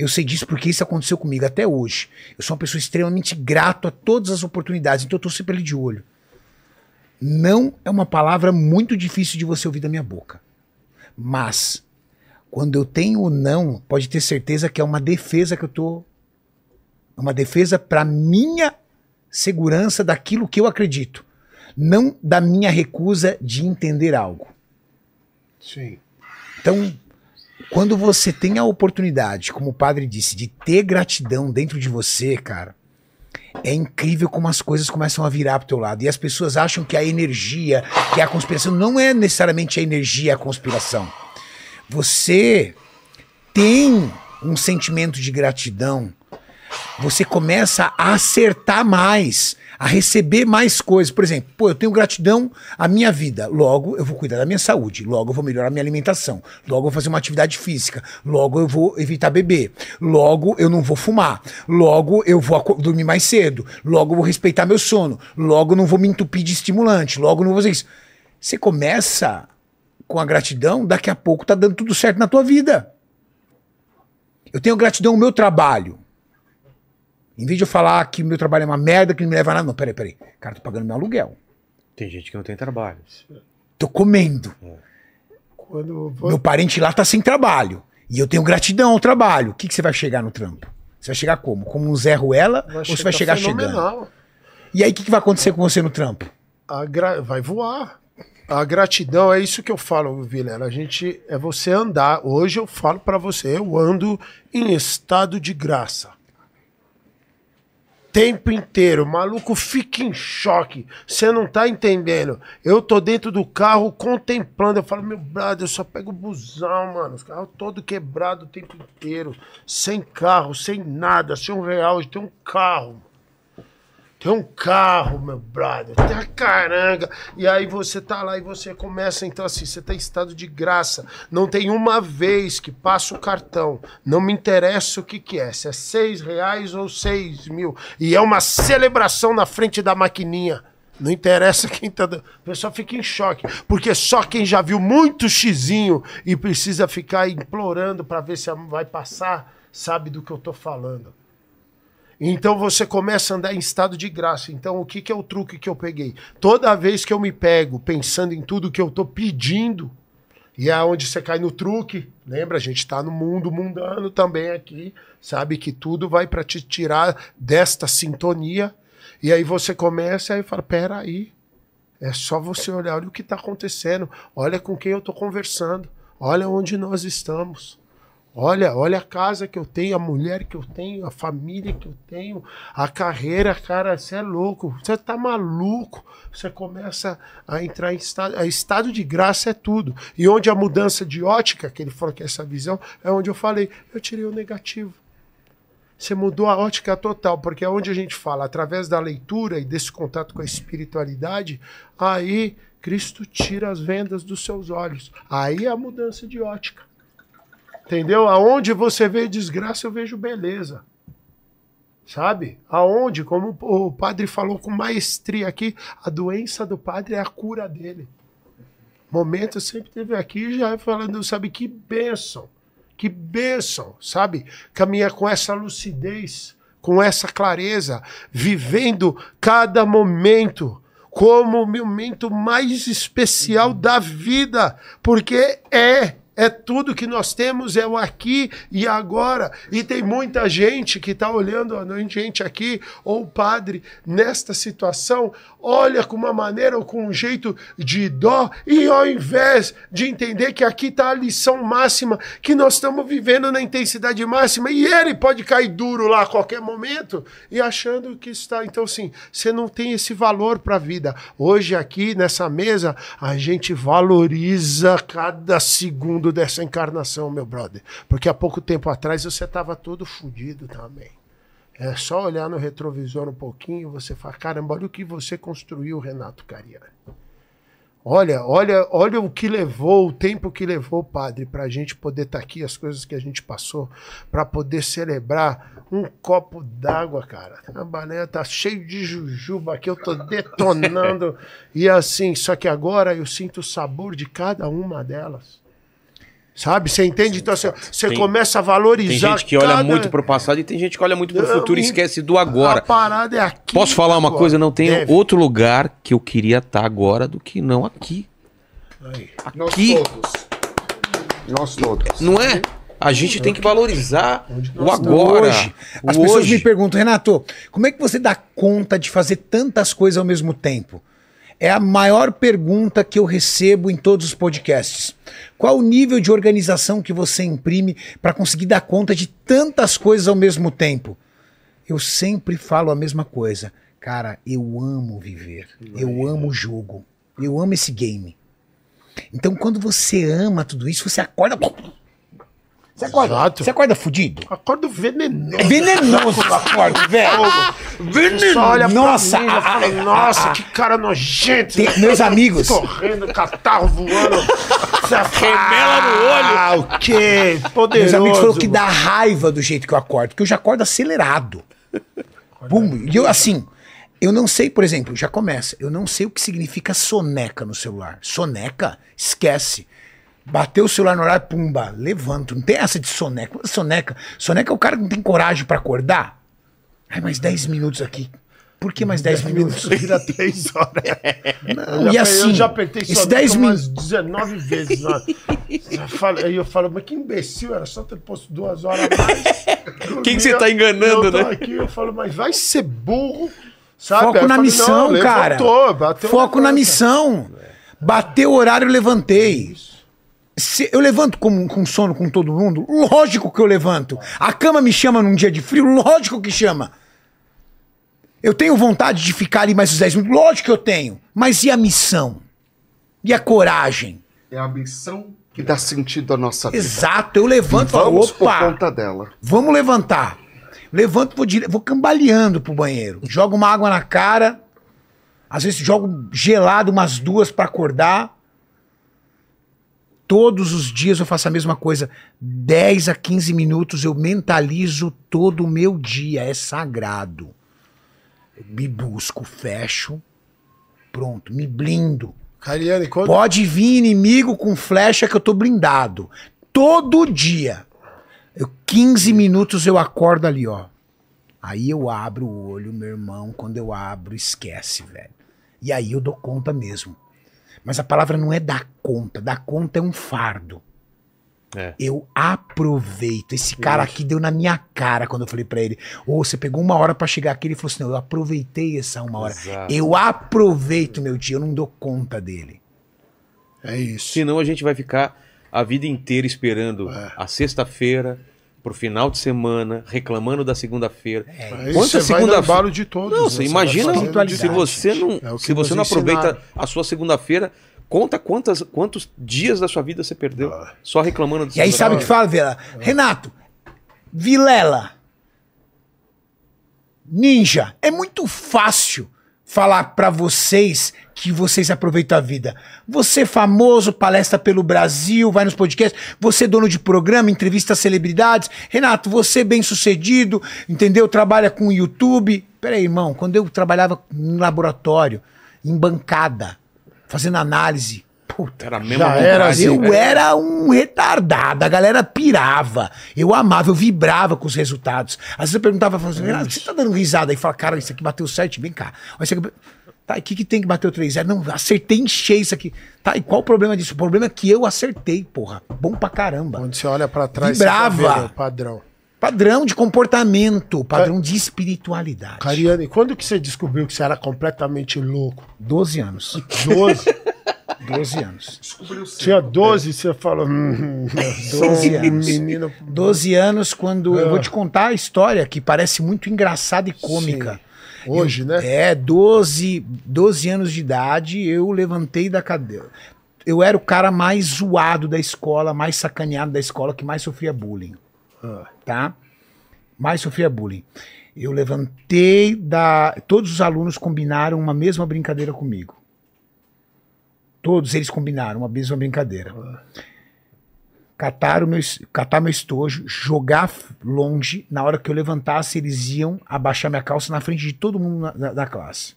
Eu sei disso porque isso aconteceu comigo até hoje. Eu sou uma pessoa extremamente grato a todas as oportunidades, então eu estou sempre ali de olho. Não é uma palavra muito difícil de você ouvir da minha boca. Mas, quando eu tenho o não, pode ter certeza que é uma defesa que eu tô. É uma defesa para minha segurança daquilo que eu acredito. Não da minha recusa de entender algo. Sim. Então, quando você tem a oportunidade, como o padre disse, de ter gratidão dentro de você, cara, é incrível como as coisas começam a virar pro teu lado. E as pessoas acham que a energia, que a conspiração, não é necessariamente a energia a conspiração. Você tem um sentimento de gratidão, você começa a acertar mais, a receber mais coisas. Por exemplo, pô, eu tenho gratidão à minha vida, logo eu vou cuidar da minha saúde, logo eu vou melhorar a minha alimentação, logo eu vou fazer uma atividade física, logo eu vou evitar beber, logo eu não vou fumar, logo eu vou dormir mais cedo, logo eu vou respeitar meu sono, logo eu não vou me entupir de estimulante, logo eu não vou fazer isso. Você começa com a gratidão, daqui a pouco tá dando tudo certo na tua vida. Eu tenho gratidão ao meu trabalho. Em vez de eu falar que meu trabalho é uma merda, que não me leva a nada, não, peraí, peraí. Cara, tô pagando meu aluguel. Tem gente que não tem trabalho. Tô comendo. Quando Meu parente lá tá sem trabalho. E eu tenho gratidão ao trabalho. O que, que você vai chegar no trampo? Você vai chegar como? Como um Zé Ruela? ou você vai chegar chegando? fenomenal. E aí, o que, que vai acontecer com você no trampo? A gra- Vai voar. A gratidão é isso que eu falo, Vilela. A gente é você andar. Hoje eu falo pra você, eu ando em estado de graça. Tempo inteiro, o maluco fica em choque. Você não tá entendendo. Eu tô dentro do carro contemplando. Eu falo, meu brother, eu só pego o busão, mano. Os carros todo quebrado o tempo inteiro. Sem carro, sem nada, sem um real. Tem um carro. Tem um carro, meu brother. Tem a caranga. E aí você tá lá e você começa, então assim, você tá em estado de graça. Não tem uma vez que passa o cartão. Não me interessa o que que é. Se é seis reais ou seis mil. E é uma celebração na frente da maquininha. Não interessa quem tá. O pessoal fica em choque. Porque só quem já viu muito xizinho e precisa ficar implorando pra ver se vai passar, sabe do que eu tô falando. Então você começa a andar em estado de graça. Então o que, que é o truque que eu peguei? Toda vez que eu me pego pensando em tudo que eu tô pedindo, e é onde você cai no truque, lembra? A gente tá no mundo mundano também aqui, sabe que tudo vai para te tirar desta sintonia. E aí você começa e fala: peraí, é só você olhar, olha o que tá acontecendo, olha com quem eu tô conversando, olha onde nós estamos. Olha, olha a casa que eu tenho, a mulher que eu tenho, a família que eu tenho, a carreira, cara, você é louco, você tá maluco. Você começa a entrar em estado, estado de graça é tudo. E onde a mudança de ótica, que ele falou que é essa visão, é onde eu falei, eu tirei o negativo. Você mudou a ótica total, porque é onde a gente fala, através da leitura e desse contato com a espiritualidade, aí Cristo tira as vendas dos seus olhos. Aí é a mudança de ótica. Entendeu? Aonde você vê desgraça, eu vejo beleza. Sabe? Aonde, como o padre falou com maestria aqui, a doença do padre é a cura dele. Momento sempre teve aqui já falando, sabe, que bênção. Que bênção, sabe? Caminhar com essa lucidez, com essa clareza, vivendo cada momento como o momento mais especial da vida, porque é É tudo que nós temos, é o aqui e agora. E tem muita gente que está olhando, a gente aqui, ou o padre, nesta situação, olha com uma maneira ou com um jeito de dó, e ao invés de entender que aqui está a lição máxima, que nós estamos vivendo na intensidade máxima, e ele pode cair duro lá a qualquer momento, e achando que está. Então, assim, você não tem esse valor para a vida. Hoje, aqui nessa mesa, a gente valoriza cada segundo dessa encarnação, meu brother. Porque há pouco tempo atrás você estava todo fudido também. É só olhar no retrovisor um pouquinho e você fala, caramba, olha o que você construiu, Renato Cariani. Olha, olha, olha o que levou, o tempo que levou, padre, para a gente poder estar aqui, as coisas que a gente passou, para poder celebrar um copo d'água, cara. A bané tá cheio de jujuba aqui, eu tô detonando. e assim, só que agora eu sinto o sabor de cada uma delas. Sabe? Você entende? Então, assim, você Tem- começa a Tem valorizar. gente que olha cada- muito pro passado e tem gente que olha muito pro Não, futuro e esquece do A agora. parada é aqui. Posso falar uma agora. coisa? Não tem Deve. outro lugar que eu queria estar agora do que não aqui. Aí. Nós Aqui. todos. Nós todos. Não é? A gente tem que valorizar o agora. Hoje, o as pessoas hoje. me perguntam, Renato, como é que você dá conta de fazer tantas coisas ao mesmo tempo? É a maior pergunta que eu recebo em todos os podcasts. Qual o nível de organização que você imprime para conseguir dar conta de tantas coisas ao mesmo tempo? Eu sempre falo a mesma coisa. Cara, eu amo viver. Eu amo o jogo. Eu amo esse game. Então, quando você ama tudo isso, você acorda. Você acorda, Exato. você acorda fudido? Acordo venenoso. É venenoso o acordo, velho. Venenoso. Olha Nossa, pra mim, eu falo, a- nossa, a- que cara nojento. Tem- meus amigos. Correndo, catarro voando. Remela no olho. Ah, o quê? Poderoso. Meus amigos falaram que dá raiva do jeito que eu acordo, porque eu já acordo acelerado. Pum, e eu assim, eu não sei, por exemplo, já começa, eu não sei o que significa soneca no celular. Soneca? Esquece. Bateu o celular no horário, pumba, levanto. Não tem essa de soneca. Soneca. Soneca é o cara que não tem coragem pra acordar. Ai, mais 10 minutos aqui. Por que mais 10 minutos? Vira três horas. Não, Eu e já- assim, eu já apertei só 10 umas minutos. 19 vezes. Eu Aí eu falo, mas que imbecil, era só ter posto duas horas a mais. Quem que você tá enganando, eu né? Aqui, eu falo, mas vai ser burro. Sabe? Foco na falo, missão, cara. levantou, Foco na missão. Bateu o horário, eu levantei. Se eu levanto com, com sono com todo mundo? Lógico que eu levanto. A cama me chama num dia de frio? Lógico que chama. Eu tenho vontade de ficar ali mais uns 10 minutos? Lógico que eu tenho. Mas e a missão? E a coragem? É a missão que dá sentido à nossa vida. Exato, eu levanto e falo, Vamos por opa, conta dela. vamos levantar. Levanto, vou, dire... vou cambaleando pro banheiro. Jogo uma água na cara. Às vezes jogo gelado umas duas pra acordar. Todos os dias eu faço a mesma coisa. 10 a 15 minutos eu mentalizo todo o meu dia. É sagrado. Eu me busco, fecho. Pronto, me blindo. Cariane, quando... Pode vir inimigo com flecha que eu tô blindado. Todo dia. Eu, 15 minutos eu acordo ali, ó. Aí eu abro o olho, meu irmão. Quando eu abro, esquece, velho. E aí eu dou conta mesmo. Mas a palavra não é dar conta. Dar conta é um fardo. É. Eu aproveito. Esse cara aqui deu na minha cara quando eu falei pra ele: Ô, você pegou uma hora pra chegar aqui. Ele falou assim: não, eu aproveitei essa uma hora. Exato. Eu aproveito meu dia, eu não dou conta dele. É isso. Senão a gente vai ficar a vida inteira esperando É. a sexta-feira, pro final de semana, reclamando da segunda-feira. Aí Quanta você vai segunda- no embalo de todos. Não, né? você imagina se você não, É se você não aproveita ensinaram. a sua segunda-feira, conta quantas, quantos dias da sua vida você perdeu Ah. só reclamando da E aí sabe o que fala, Vila? Renato, Vilela, Ninja, é muito fácil falar pra vocês que vocês aproveitam a vida. Você famoso, palestra pelo Brasil, vai nos podcasts, você dono de programa, entrevista celebridades. Renato, você é bem sucedido, entendeu? Trabalha com YouTube. Peraí, irmão, quando eu trabalhava em laboratório, em bancada, fazendo análise, puta, Era a mesma Já era assim, eu era um retardado, a galera pirava. Eu amava, eu vibrava com os resultados. Às vezes eu perguntava, falava assim, "Renato, você tá dando risada? Aí fala, cara, isso aqui bateu certo, vem cá. Olha isso aqui... Tá, e o que, que tem que bater o 3-0? Não, acertei em cheio isso aqui. Tá, e qual o problema disso? O problema é que eu acertei, porra. Bom pra caramba. Quando você olha pra trás, Vibrava. o padrão. Padrão de comportamento, padrão de espiritualidade. Cariane, quando que você descobriu que você era completamente louco? 12 anos. 12? 12 anos. Descobriu. Tinha 12 você falou. Hum, 12 anos. menino. 12 anos, quando. Eu vou te contar a história que parece muito engraçada e cômica. Hoje, né? É, 12, 12 anos de idade, eu levantei da cadeira. Eu era o cara mais zoado da escola, mais sacaneado da escola, que mais sofria bullying. Ah. Tá? Mais sofria bullying. Eu levantei da. Todos os alunos combinaram uma mesma brincadeira comigo. Todos eles combinaram uma mesma brincadeira. Catar, o meu, catar meu estojo, jogar longe. Na hora que eu levantasse, eles iam abaixar minha calça na frente de todo mundo na- da- da classe.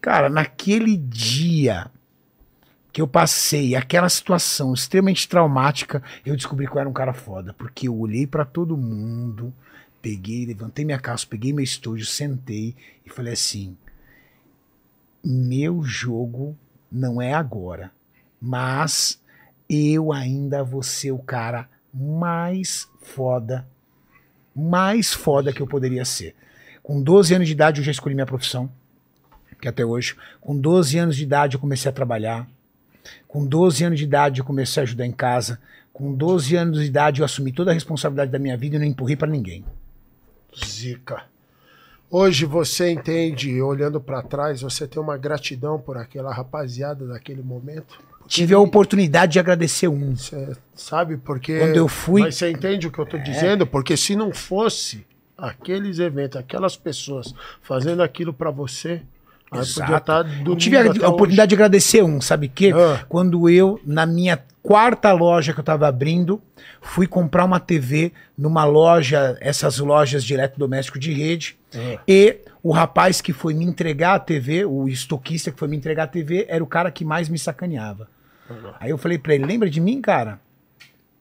Cara, naquele dia que eu passei aquela situação extremamente traumática, eu descobri que eu era um cara foda, porque eu olhei pra todo mundo, peguei, levantei minha calça, peguei meu estojo, sentei e falei assim: meu jogo não é agora, mas eu ainda vou ser o cara mais foda, mais foda que eu poderia ser. Com 12 anos de idade eu já escolhi minha profissão, que até hoje. Com 12 anos de idade eu comecei a trabalhar. Com 12 anos de idade eu comecei a ajudar em casa. Com 12 anos de idade eu assumi toda a responsabilidade da minha vida e não empurrei pra ninguém. Zica. Hoje você entende, olhando pra trás, você tem uma gratidão por aquela rapaziada daquele momento. Tive a oportunidade de agradecer um. Você sabe porque. Quando eu fui- É. Mas você entende o que eu tô dizendo? Porque se não fosse aqueles eventos, aquelas pessoas fazendo aquilo pra você, aí estar Eu tive a, a oportunidade de agradecer um, sabe o quê? Ah. Quando eu, na minha quarta loja que eu tava abrindo, fui comprar uma TV numa loja, essas lojas de eletrodoméstico de rede, Ah. e o rapaz que foi me entregar a TV, o estoquista que foi me entregar a TV, era o cara que mais me sacaneava. Aí eu falei pra ele, lembra de mim, cara?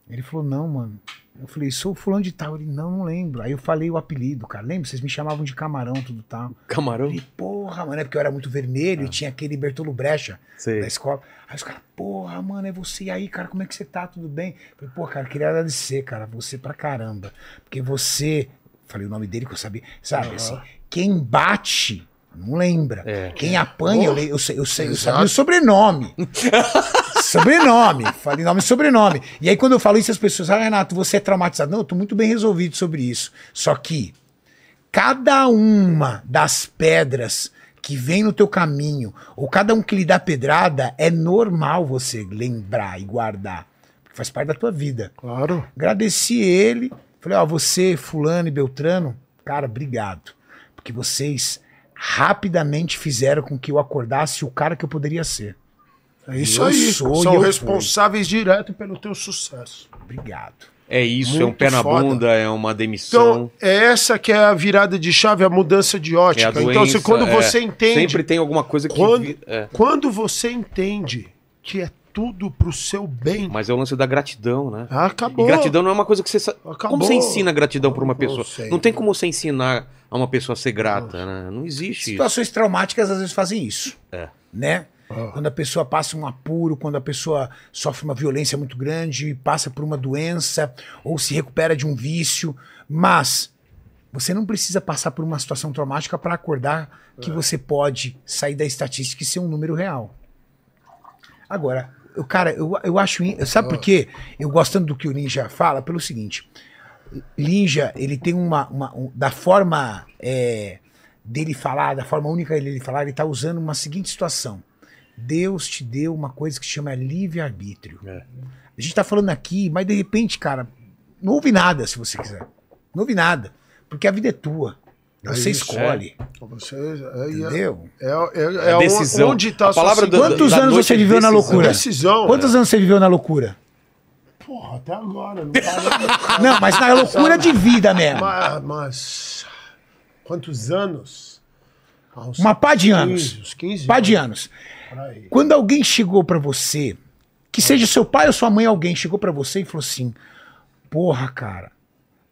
Ele falou, não, mano. Eu falei, sou fulano de tal. Ele, não, não lembro. Aí eu falei o apelido, cara. Lembra? Vocês me chamavam de camarão, tudo tal. Camarão? Falei, porra, mano, é porque eu era muito vermelho e tinha aquele Bertolo Brecha Sei. da escola. Aí os caras, porra, mano, é você E aí, cara, como é que você tá? Tudo bem? Falei, pô, cara, queria agradecer, cara, você pra caramba. Porque você, falei o nome dele que eu sabia, sabe, assim, quem bate, não lembra. É. Quem apanha, eu, le- eu, sei, eu, sei, eu sabia o sobrenome. sobrenome, falei nome e sobrenome. E aí, quando eu falo isso, as pessoas, ah, Renato, você é traumatizado. Não, eu tô muito bem resolvido sobre isso. Só que cada uma das pedras que vem no teu caminho, ou cada um que lhe dá pedrada, é normal você lembrar e guardar. Porque faz parte da tua vida. Claro. Agradeci ele. Falei, ó, você, fulano e Beltrano, cara, obrigado. Porque vocês rapidamente fizeram com que eu acordasse o cara que eu poderia ser. É isso Eu aí. sou São responsáveis direto pelo teu sucesso. Obrigado. É isso, é um Muito pé na foda. bunda, é uma demissão. Então, é essa que é a virada de chave, a mudança de é ótica. doença. então, se, quando é, você entende. Sempre tem alguma coisa que. Quando, vi- é. quando você entende que é tudo pro seu bem, Mas é o lance da gratidão, né? acabou. E gratidão não é uma coisa que você. sa- Acabou. Como você ensina gratidão pra uma pessoa? sei. Não tem como você ensinar a uma pessoa a ser grata, né? Não existe isso. Situações traumáticas às vezes fazem isso. É. Né? Ah. Quando a pessoa passa um apuro, quando a pessoa sofre uma violência muito grande, passa por uma doença ou se recupera de um vício. Mas você não precisa passar por uma situação traumática para acordar É. que você pode sair da estatística e ser um número real. Agora, eu, cara, eu, eu acho. Sabe por quê? Eu gostando do que o Ninja fala, pelo seguinte. Ninja, ele tem uma. uma- um- da forma é, dele falar, da forma única dele falar, ele tá usando uma seguinte situação. Deus te deu uma coisa que se chama livre-arbítrio. É. A gente tá falando aqui, mas de repente, cara, não ouve nada se você quiser. Não ouve nada. Porque a vida é tua. Você isso, escolhe. Você, é, é, Entendeu? é, é, É é decisão. onde tá A palavra sua do- Quantos da anos noite você é viveu na loucura? decisão. Quantos anos você viveu na loucura? Porra, até agora. Não. Não, mas na loucura de vida mesmo. mas, mas quantos anos? Ah, Uma pá de anos. 15, uns 15 Pá de anos. anos. Quando alguém chegou pra você, que seja seu pai ou sua mãe, alguém chegou pra você e falou assim: Porra, cara,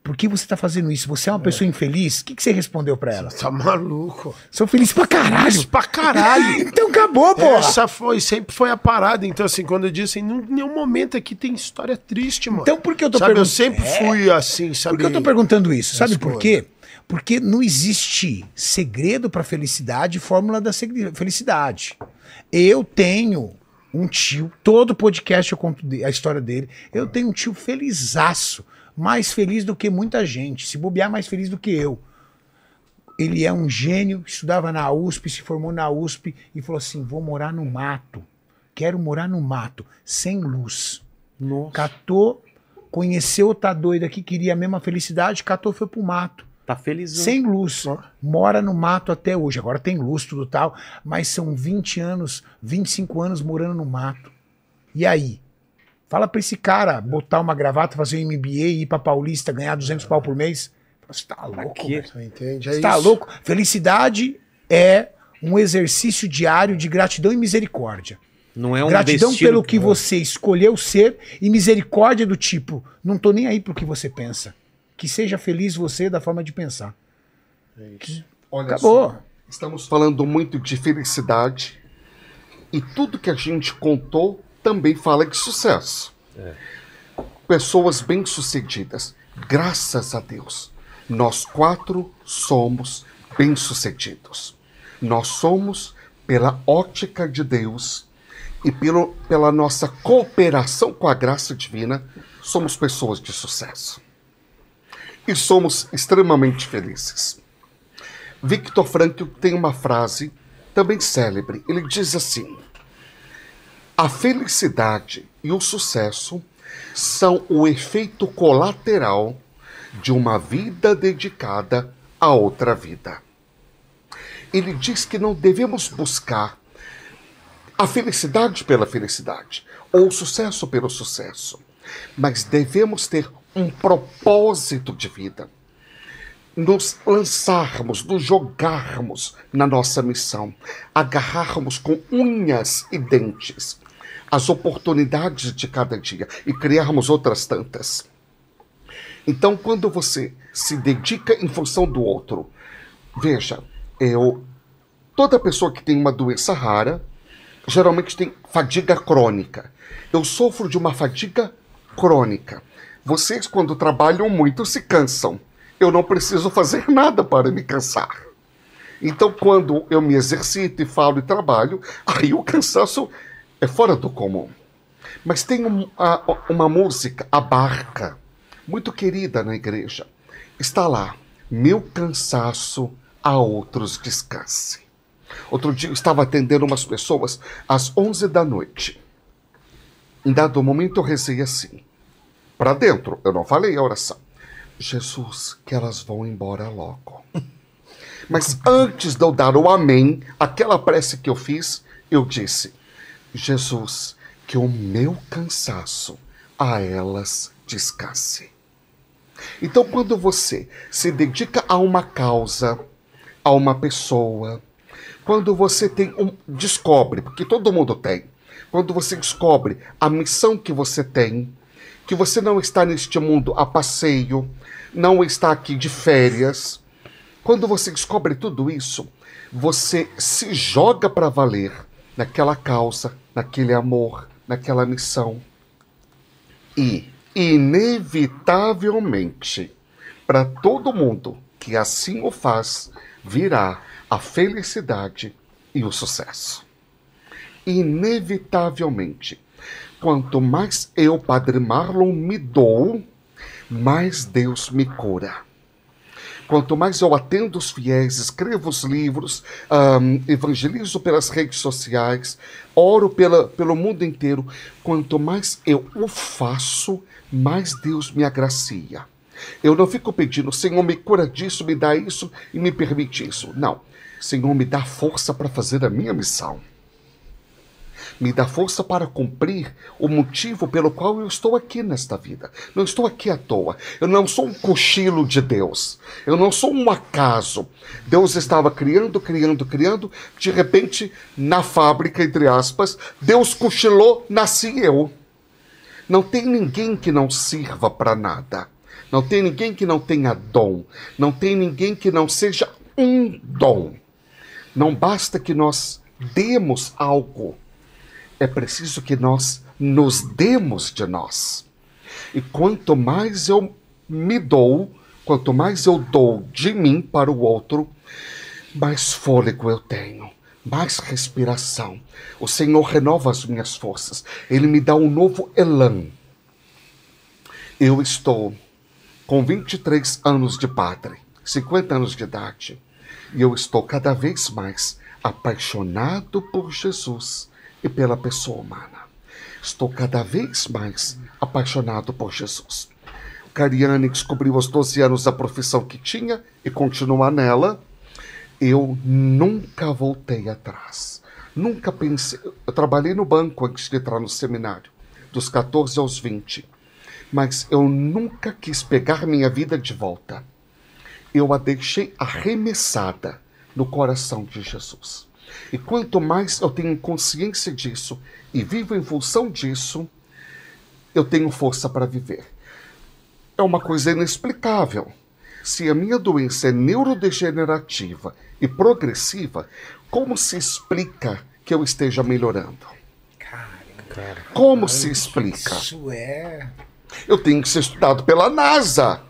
por que você tá fazendo isso? Você é uma pessoa infeliz? O que, que você respondeu pra ela? Tá maluco. Sou feliz pra caralho. Isso pra caralho. então acabou, pô. Essa foi, sempre foi a parada. Então, assim, quando eu disse assim, em nenhum momento aqui tem história triste, mano. Então por que eu tô sabe, eu perguntando? sempre fui assim, sabe? Por que eu tô perguntando isso? Sabe por quê? Porque não existe segredo pra felicidade fórmula da felicidade. Eu tenho um tio, todo podcast eu conto a história dele. Eu tenho um tio felizaço, mais feliz do que muita gente. Se bobear, mais feliz do que eu. Ele é um gênio, estudava na USP, se formou na USP e falou assim: vou morar no mato. Quero morar no mato, sem luz. Catou, conheceu outra doida que queria a mesma felicidade, catou foi pro mato. Tá feliz. Sem luz. Mora no mato até hoje. Agora tem luz, tudo tal. Mas são 20 anos, 25 anos morando no mato. E aí? Fala pra esse cara botar uma gravata, fazer um MBA, ir pra Paulista, ganhar 200 pau por mês. Você tá louco, velho. Você entende? É Você tá isso. louco? Felicidade é um exercício diário de gratidão e misericórdia. Não é um Gratidão destino pelo que você escolheu ser e misericórdia do tipo, não tô nem aí pro que você pensa. Que seja feliz você da forma de pensar. Olha Acabou. só, estamos falando muito de felicidade e tudo que a gente contou também fala de sucesso. Pessoas bem-sucedidas, graças a Deus, nós quatro somos bem-sucedidos. Nós somos, pela ótica de Deus e pelo, pela nossa cooperação com a graça divina, somos pessoas de sucesso. E somos extremamente felizes. Victor Frankl tem uma frase também célebre. Ele diz assim: A felicidade e o sucesso são o efeito colateral de uma vida dedicada a outra vida. Ele diz que não devemos buscar a felicidade pela felicidade ou o sucesso pelo sucesso, mas devemos ter um propósito de vida nos lançarmos, nos jogarmos na nossa missão, agarrarmos com unhas e dentes as oportunidades de cada dia e criarmos outras tantas. Então, quando você se dedica em função do outro, veja, eu toda pessoa que tem uma doença rara geralmente tem fadiga crônica. Eu sofro de uma fadiga crônica. Vocês, quando trabalham muito, se cansam. Eu não preciso fazer nada para me cansar. Então, quando eu me exercito e falo e trabalho, aí o cansaço é fora do comum. Mas tem um- a- uma música, A Barca, muito querida na igreja. Está lá, meu cansaço a outros descanse. Outro dia eu estava atendendo umas pessoas às 11 da noite. Em dado momento eu rezei assim, para dentro, eu não falei a oração. Jesus, que elas vão embora logo. Mas antes de eu dar o amém, aquela prece que eu fiz, eu disse: Jesus, que o meu cansaço a elas descanse. Então, quando você se dedica a uma causa, a uma pessoa, quando você tem um descobre, porque todo mundo tem, quando você descobre a missão que você tem, que você não está neste mundo a passeio, não está aqui de férias, quando você descobre tudo isso, você se joga para valer naquela causa, naquele amor, naquela missão. E, inevitavelmente, para todo mundo que assim o faz, virá a felicidade e o sucesso. Inevitavelmente. Quanto mais eu, Padre Marlon, me dou, mais Deus me cura. Quanto mais eu atendo os fiéis, escrevo os livros, ahm, evangelizo pelas redes sociais, oro pela, pelo mundo inteiro, quanto mais eu o faço, mais Deus me agracia. Eu não fico pedindo, Senhor, me cura disso, me dá isso e me permite isso. Não. Senhor, me dá força para fazer a minha missão. Me dá força para cumprir o motivo pelo qual eu estou aqui nesta vida. Não estou aqui à toa. Eu não sou um cochilo de Deus. Eu não sou um acaso. Deus estava criando, criando, criando. De repente, na fábrica, entre aspas, Deus cochilou, nasci eu. Não tem ninguém que não sirva para nada. Não tem ninguém que não tenha dom. Não tem ninguém que não seja um dom. Não basta que nós demos algo. É preciso que nós nos demos de nós. E quanto mais eu me dou, quanto mais eu dou de mim para o outro, mais fôlego eu tenho, mais respiração. O Senhor renova as minhas forças. Ele me dá um novo elan. Eu estou com 23 anos de padre, 50 anos de idade, e eu estou cada vez mais apaixonado por Jesus e pela pessoa humana. Estou cada vez mais apaixonado por Jesus. O Cariani descobriu aos 12 anos a profissão que tinha e continua nela. Eu nunca voltei atrás. Nunca pensei. Eu trabalhei no banco antes de entrar no seminário, dos 14 aos 20 mas eu nunca quis pegar minha vida de volta. Eu a deixei arremessada no coração de Jesus. E quanto mais eu tenho consciência disso e vivo em função disso, eu tenho força para viver. É uma coisa inexplicável. Se a minha doença é neurodegenerativa e progressiva, como se explica que eu esteja melhorando? Como se explica? Isso é. Eu tenho que ser estudado pela NASA.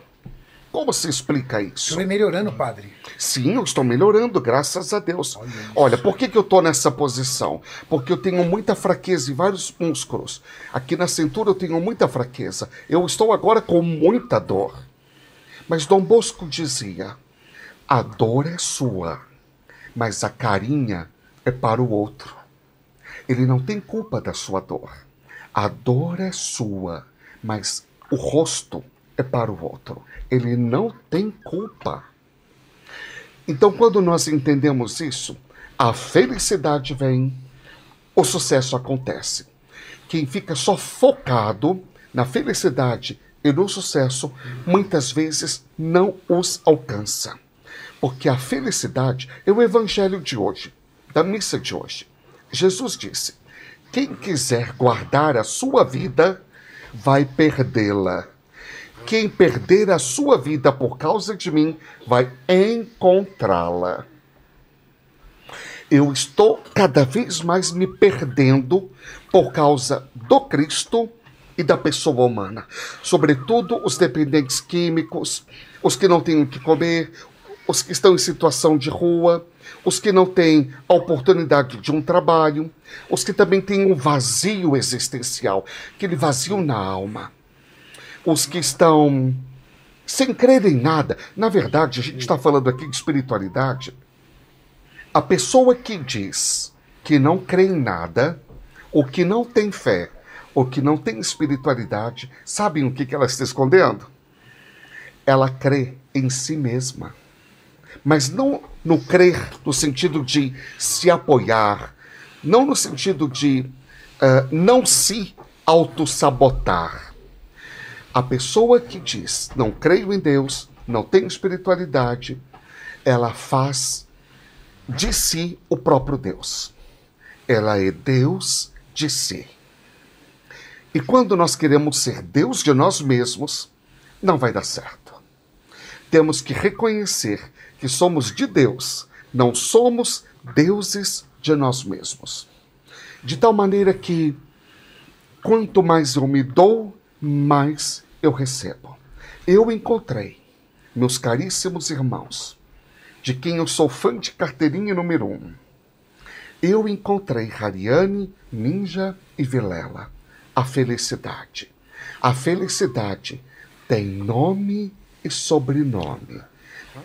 Como se explica Isso vai melhorando, padre. Sim, eu estou melhorando, graças a Deus. Olha, por que, que eu estou nessa posição? Porque eu tenho muita fraqueza em vários músculos. Aqui na cintura eu tenho muita fraqueza. Eu estou agora com muita dor. Mas Dom Bosco dizia: a dor é sua, mas a carinha é para o outro. Ele não tem culpa da sua dor. A dor é sua, mas o rosto é para o outro. Ele não tem culpa. Então, quando nós entendemos isso, a felicidade vem, o sucesso acontece. Quem fica só focado na felicidade e no sucesso, muitas vezes não os alcança. Porque a felicidade é o evangelho de hoje, da missa de hoje. Jesus disse: quem quiser guardar a sua vida, vai perdê-la. Quem perder a sua vida por causa de mim, vai encontrá-la. Eu estou cada vez mais me perdendo por causa do Cristo e da pessoa humana. Sobretudo os dependentes químicos, os que não têm o que comer, os que estão em situação de rua, os que não têm a oportunidade de um trabalho, os que também têm um vazio existencial, aquele vazio na alma, os que estão sem crer em nada. Na verdade, a gente está falando aqui de espiritualidade. A pessoa que diz que não crê em nada, ou que não tem fé, ou que não tem espiritualidade, sabem o que, que ela está escondendo? Ela crê em si mesma mas não no crer no sentido de se apoiar, não no sentido de uh, não se autossabotar. A pessoa que diz não creio em Deus, não tenho espiritualidade, ela faz de si o próprio Deus. Ela é Deus de si. E quando nós queremos ser Deus de nós mesmos, não vai dar certo. Temos que reconhecer que somos de Deus, não somos deuses de nós mesmos. De tal maneira que quanto mais eu me dou, mais eu recebo. Eu encontrei, meus caríssimos irmãos, de quem eu sou fã de carteirinha número um. Eu encontrei Hariane, Ninja e Vilela. A felicidade. A felicidade tem nome e sobrenome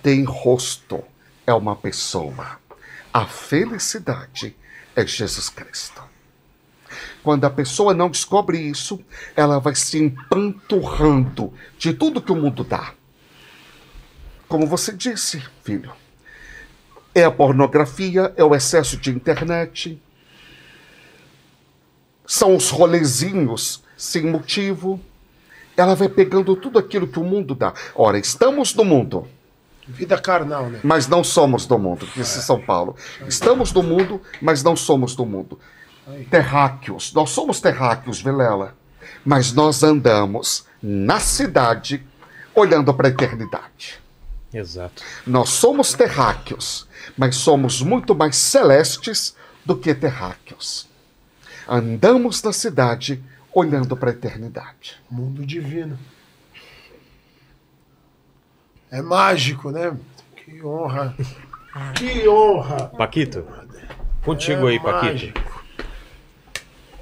tem rosto, é uma pessoa. A felicidade é Jesus Cristo. Quando a pessoa não descobre isso, ela vai se empanturrando de tudo que o mundo dá. Como você disse, filho, é a pornografia, é o excesso de internet, são os rolezinhos sem motivo. Ela vai pegando tudo aquilo que o mundo dá. Ora, estamos no mundo. Vida carnal, né? mas não somos do mundo, disse São Paulo. Estamos do mundo, mas não somos do mundo. Terráqueos, nós somos terráqueos, Vilela, mas nós andamos na cidade olhando para a eternidade. Exato. Nós somos terráqueos, mas somos muito mais celestes do que terráqueos. Andamos na cidade olhando para a eternidade. Mundo divino. É mágico, né? Que honra. Que honra. Paquito, contigo aí, Paquito.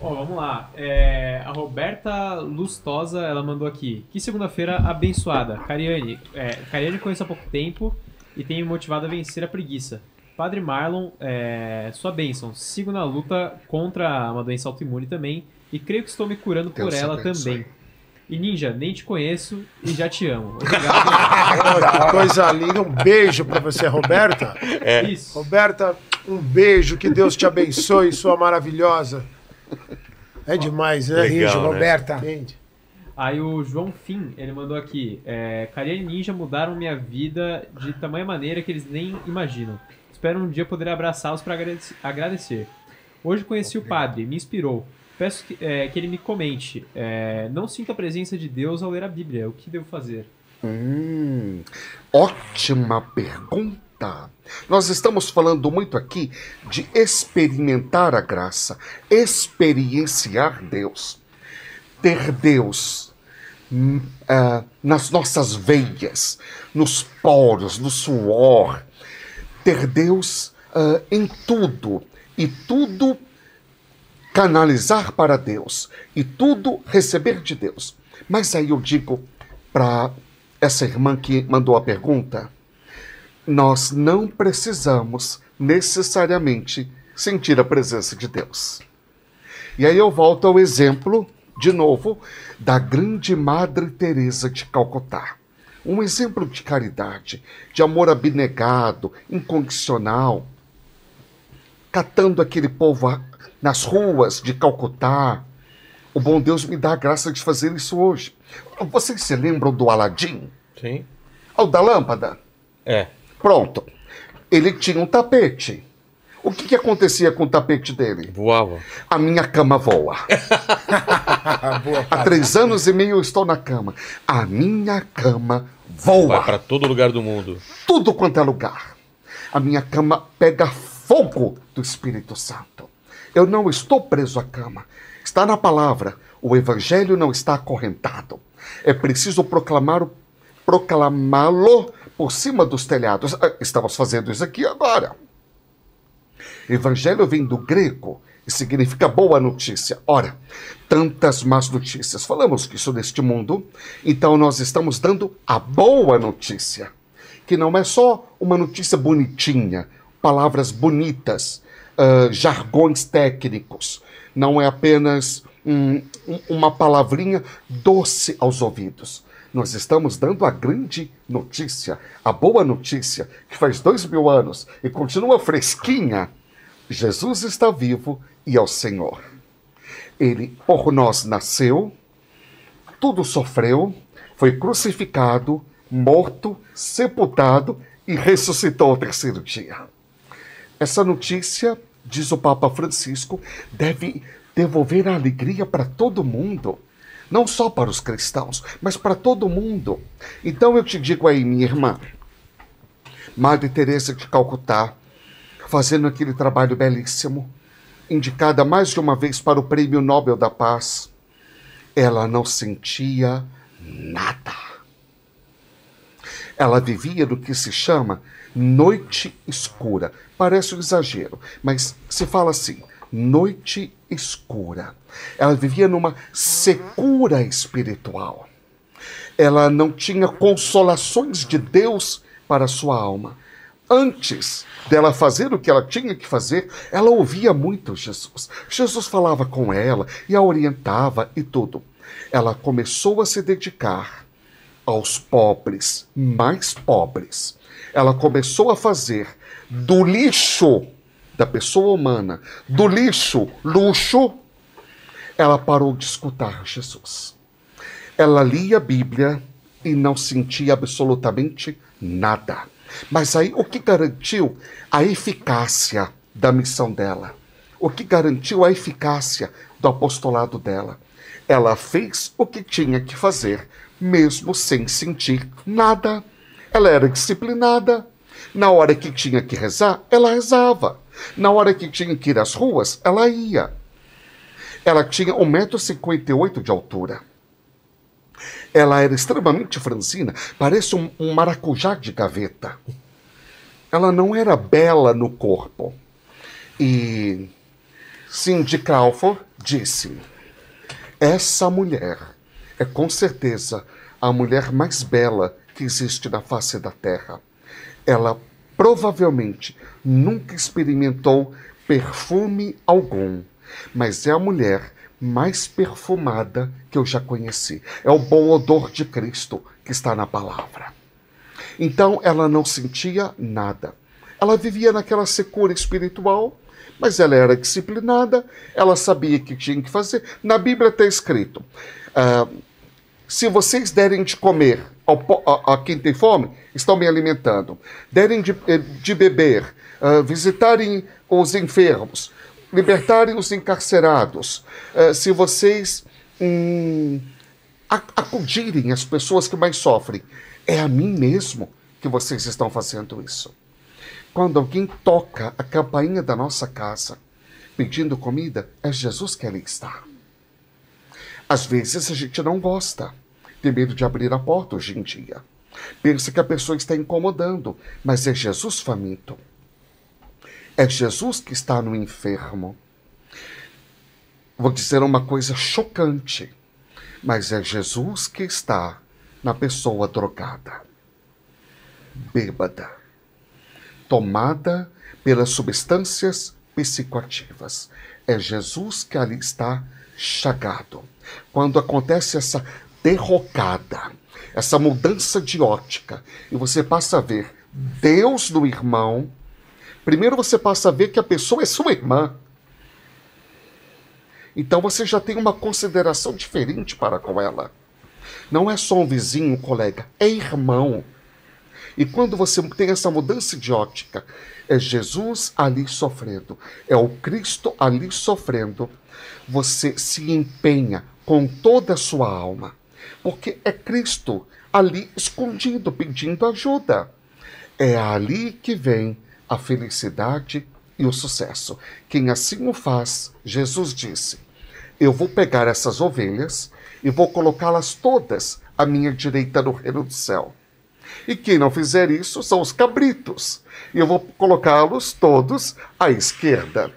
É. Ó, vamos lá. É, a Roberta Lustosa, ela mandou aqui. Que segunda-feira abençoada. Cariane, é, Cariane conheço há pouco tempo e tenho me motivado a vencer a preguiça. Padre Marlon, é, sua bênção. Sigo na luta contra uma doença autoimune também e creio que estou me curando por Deus ela abençoe. também. E Ninja, nem te conheço e já te amo. Obrigado. Que coisa linda. Um beijo pra você, Roberta. Isso. Roberta, um beijo. Que Deus te abençoe, sua maravilhosa. É demais, né? Legal, né? Roberta. Entende? Aí o João Fim, ele mandou aqui: é, e Ninja mudaram minha vida de tamanha maneira que eles nem imaginam. Espero um dia poder abraçá-los para agradecer. Hoje conheci o padre, me inspirou. Peço que, é, que ele me comente. é, não sinto a presença de Deus ao ler a Bíblia. O que devo fazer? Hum, ótima pergunta. Nós estamos falando muito aqui de experimentar a graça, experienciar Deus, ter Deus ah, nas nossas veias, nos poros, no suor, ter Deus ah, em tudo e tudo canalizar para Deus e tudo receber de Deus. Mas aí eu digo para essa irmã que mandou a pergunta, nós não precisamos necessariamente sentir a presença de Deus. E aí eu volto ao exemplo, de novo, da grande Madre Teresa de Calcutá. Um exemplo de caridade, de amor abnegado, incondicional, catando aquele povo nas ruas de Calcutá. O bom Deus me dá a graça de fazer isso hoje. Vocês se lembram do Aladim? Sim. O da lâmpada? É. Pronto. Ele tinha um tapete. O que, que acontecia com o tapete dele? Voava. A minha cama voa. Boa, Há três anos e meio eu estou na cama. A minha cama voa. Vai pra todo lugar do mundo. tudo quanto é lugar. A minha cama pega fogo do Espírito Santo. Eu não estou preso à cama. Está na palavra. O evangelho não está acorrentado. É preciso proclamar o- proclamá-lo por cima dos telhados. Ah, Estamos fazendo isso aqui agora. Evangelho vem do grego e significa boa notícia. Ora, tantas más notícias. Falamos disso neste mundo, então nós estamos dando a boa notícia, que não é só uma notícia bonitinha, palavras bonitas, ah, jargões técnicos. Não é apenas um- uma palavrinha doce aos ouvidos. Nós estamos dando a grande notícia, a boa notícia, que faz dois mil anos e continua fresquinha. Jesus está vivo e é o Senhor. Ele por nós nasceu, tudo sofreu, foi crucificado, morto, sepultado e ressuscitou ao terceiro dia. Essa notícia, diz o Papa Francisco, deve devolver a alegria para todo mundo. Não só para os cristãos, mas para todo mundo. Então eu te digo aí, minha irmã, Madre Teresa de Calcutá, fazendo aquele trabalho belíssimo, indicada mais de uma vez para o Prêmio Nobel da Paz, ela não sentia nada. Ela vivia no que se chama noite escura. Parece um exagero, mas se fala assim: noite escura. Ela vivia numa secura espiritual. Ela não tinha consolações de Deus para sua alma. Antes dela fazer o que ela tinha que fazer, ela ouvia muito Jesus. Jesus falava com ela e a orientava e tudo. Ela começou a se dedicar aos pobres, mais pobres. Ela começou a fazer do lixo da pessoa humana, do lixo, luxo, ela parou de escutar Jesus. Ela lia a Bíblia e não sentia absolutamente nada. Mas aí o que garantiu a eficácia da missão dela? O que garantiu a eficácia do apostolado dela? Ela fez o que tinha que fazer mesmo sem sentir nada. Ela era disciplinada. Na hora que tinha que rezar, ela rezava. Na hora que tinha que ir às ruas, ela ia. Ela tinha 1,58m de altura. Ela era extremamente franzina, parece um, um maracujá de gaveta. Ela não era bela no corpo. E Cindy Crawford disse: Essa mulher é com certeza a mulher mais bela que existe na face da Terra. Ela provavelmente nunca experimentou perfume algum, mas é a mulher mais perfumada que eu já conheci. É o bom odor de Cristo que está na palavra. Então ela não sentia nada. Ela vivia naquela secura espiritual, mas ela era disciplinada, ela sabia o que tinha que fazer. Na Bíblia está escrito: ah, se vocês derem de comer ao a, a quem tem fome, estão me alimentando. Derem de, eh, de beber, ah, visitarem os enfermos, libertarem os encarcerados. Ah, se vocês a- acudirem as pessoas que mais sofrem, é a mim mesmo que vocês estão fazendo isso. Quando alguém toca a campainha da nossa casa pedindo comida, é Jesus que ali está. Às vezes a gente não gosta, tem medo de abrir a porta hoje em dia. Pensa que a pessoa está incomodando, mas é Jesus faminto. É Jesus que está no enfermo. Vou dizer uma coisa chocante, mas é Jesus que está na pessoa drogada, bêbada, tomada pelas substâncias psicoativas. É Jesus que ali está chagado. Quando acontece essa derrocada, essa mudança de ótica, e você passa a ver Deus no irmão, primeiro você passa a ver que a pessoa é sua irmã. Então você já tem uma consideração diferente para com ela. Não é só um vizinho, um colega, é irmão. E quando você tem essa mudança de ótica, é Jesus ali sofrendo, é o Cristo ali sofrendo, você se empenha com toda a sua alma, porque é Cristo ali escondido, pedindo ajuda. É ali que vem a felicidade e o sucesso. Quem assim o faz, Jesus disse: Eu vou pegar essas ovelhas e vou colocá-las todas à minha direita no reino do céu. E quem não fizer isso são os cabritos. E eu vou colocá-los todos à esquerda.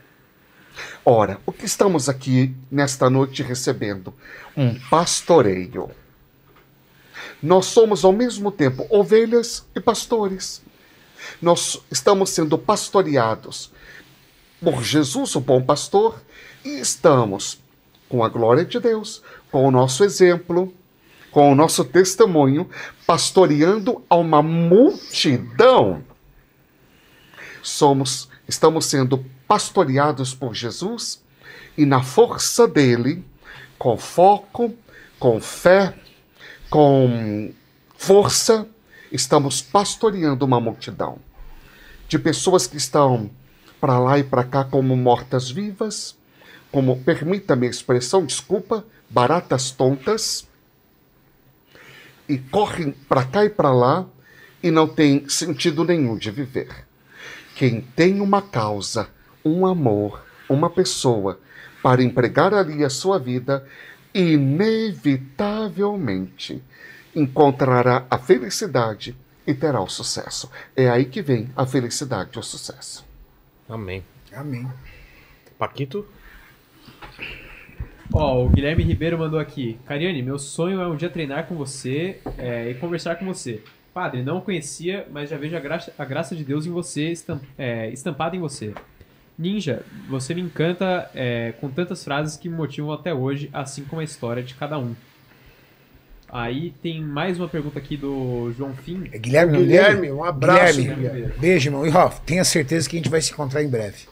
Ora, o que estamos aqui nesta noite recebendo? Um pastoreio. Nós somos ao mesmo tempo ovelhas e pastores. Nós estamos sendo pastoreados por Jesus, o bom pastor, e estamos, com a glória de Deus, com o nosso exemplo, com o nosso testemunho, pastoreando a uma multidão. Somos, estamos sendo pastoreados por Jesus e na força dele, com foco, com fé, com força, estamos pastoreando uma multidão de pessoas que estão para lá e para cá como mortas-vivas, como, permita-me a expressão, desculpa, baratas tontas, e correm para cá e para lá e não tem sentido nenhum de viver. Quem tem uma causa, um amor, uma pessoa para empregar ali a sua vida, inevitavelmente encontrará a felicidade e terá o sucesso. É aí que vem a felicidade e o sucesso. Amém. Amém. Paquito? Ó, o Guilherme Ribeiro mandou aqui. Cariane, meu sonho é um dia treinar com você é, e conversar com você. Padre, não o conhecia, mas já vejo a graça, a graça de Deus em você, estam- é, estampada em você. Ninja, você me encanta é, com tantas frases que me motivam até hoje, assim como a história de cada um. Aí tem mais uma pergunta aqui do João Fim. É Guilherme, Guilherme, dele? um abraço, Guilherme. Guilherme. Beijo, irmão. E ó, tenha certeza que a gente vai se encontrar em breve.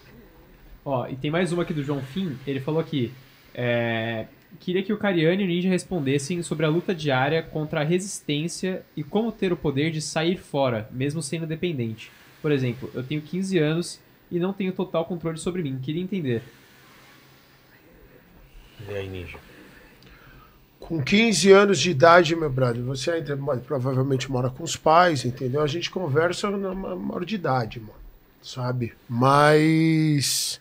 Ó, e tem mais uma aqui do João Fim. Ele falou aqui: é, queria que o Cariani e o Ninja respondessem sobre a luta diária contra a resistência e como ter o poder de sair fora, mesmo sendo dependente. Por exemplo, eu tenho 15 anos e não tenho total controle sobre mim. Queria entender. E aí, Ninja? Com 15 anos de idade, meu brother, você ainda provavelmente mora com os pais, entendeu? A gente conversa na ma- maior de idade, mano. Sabe? Mas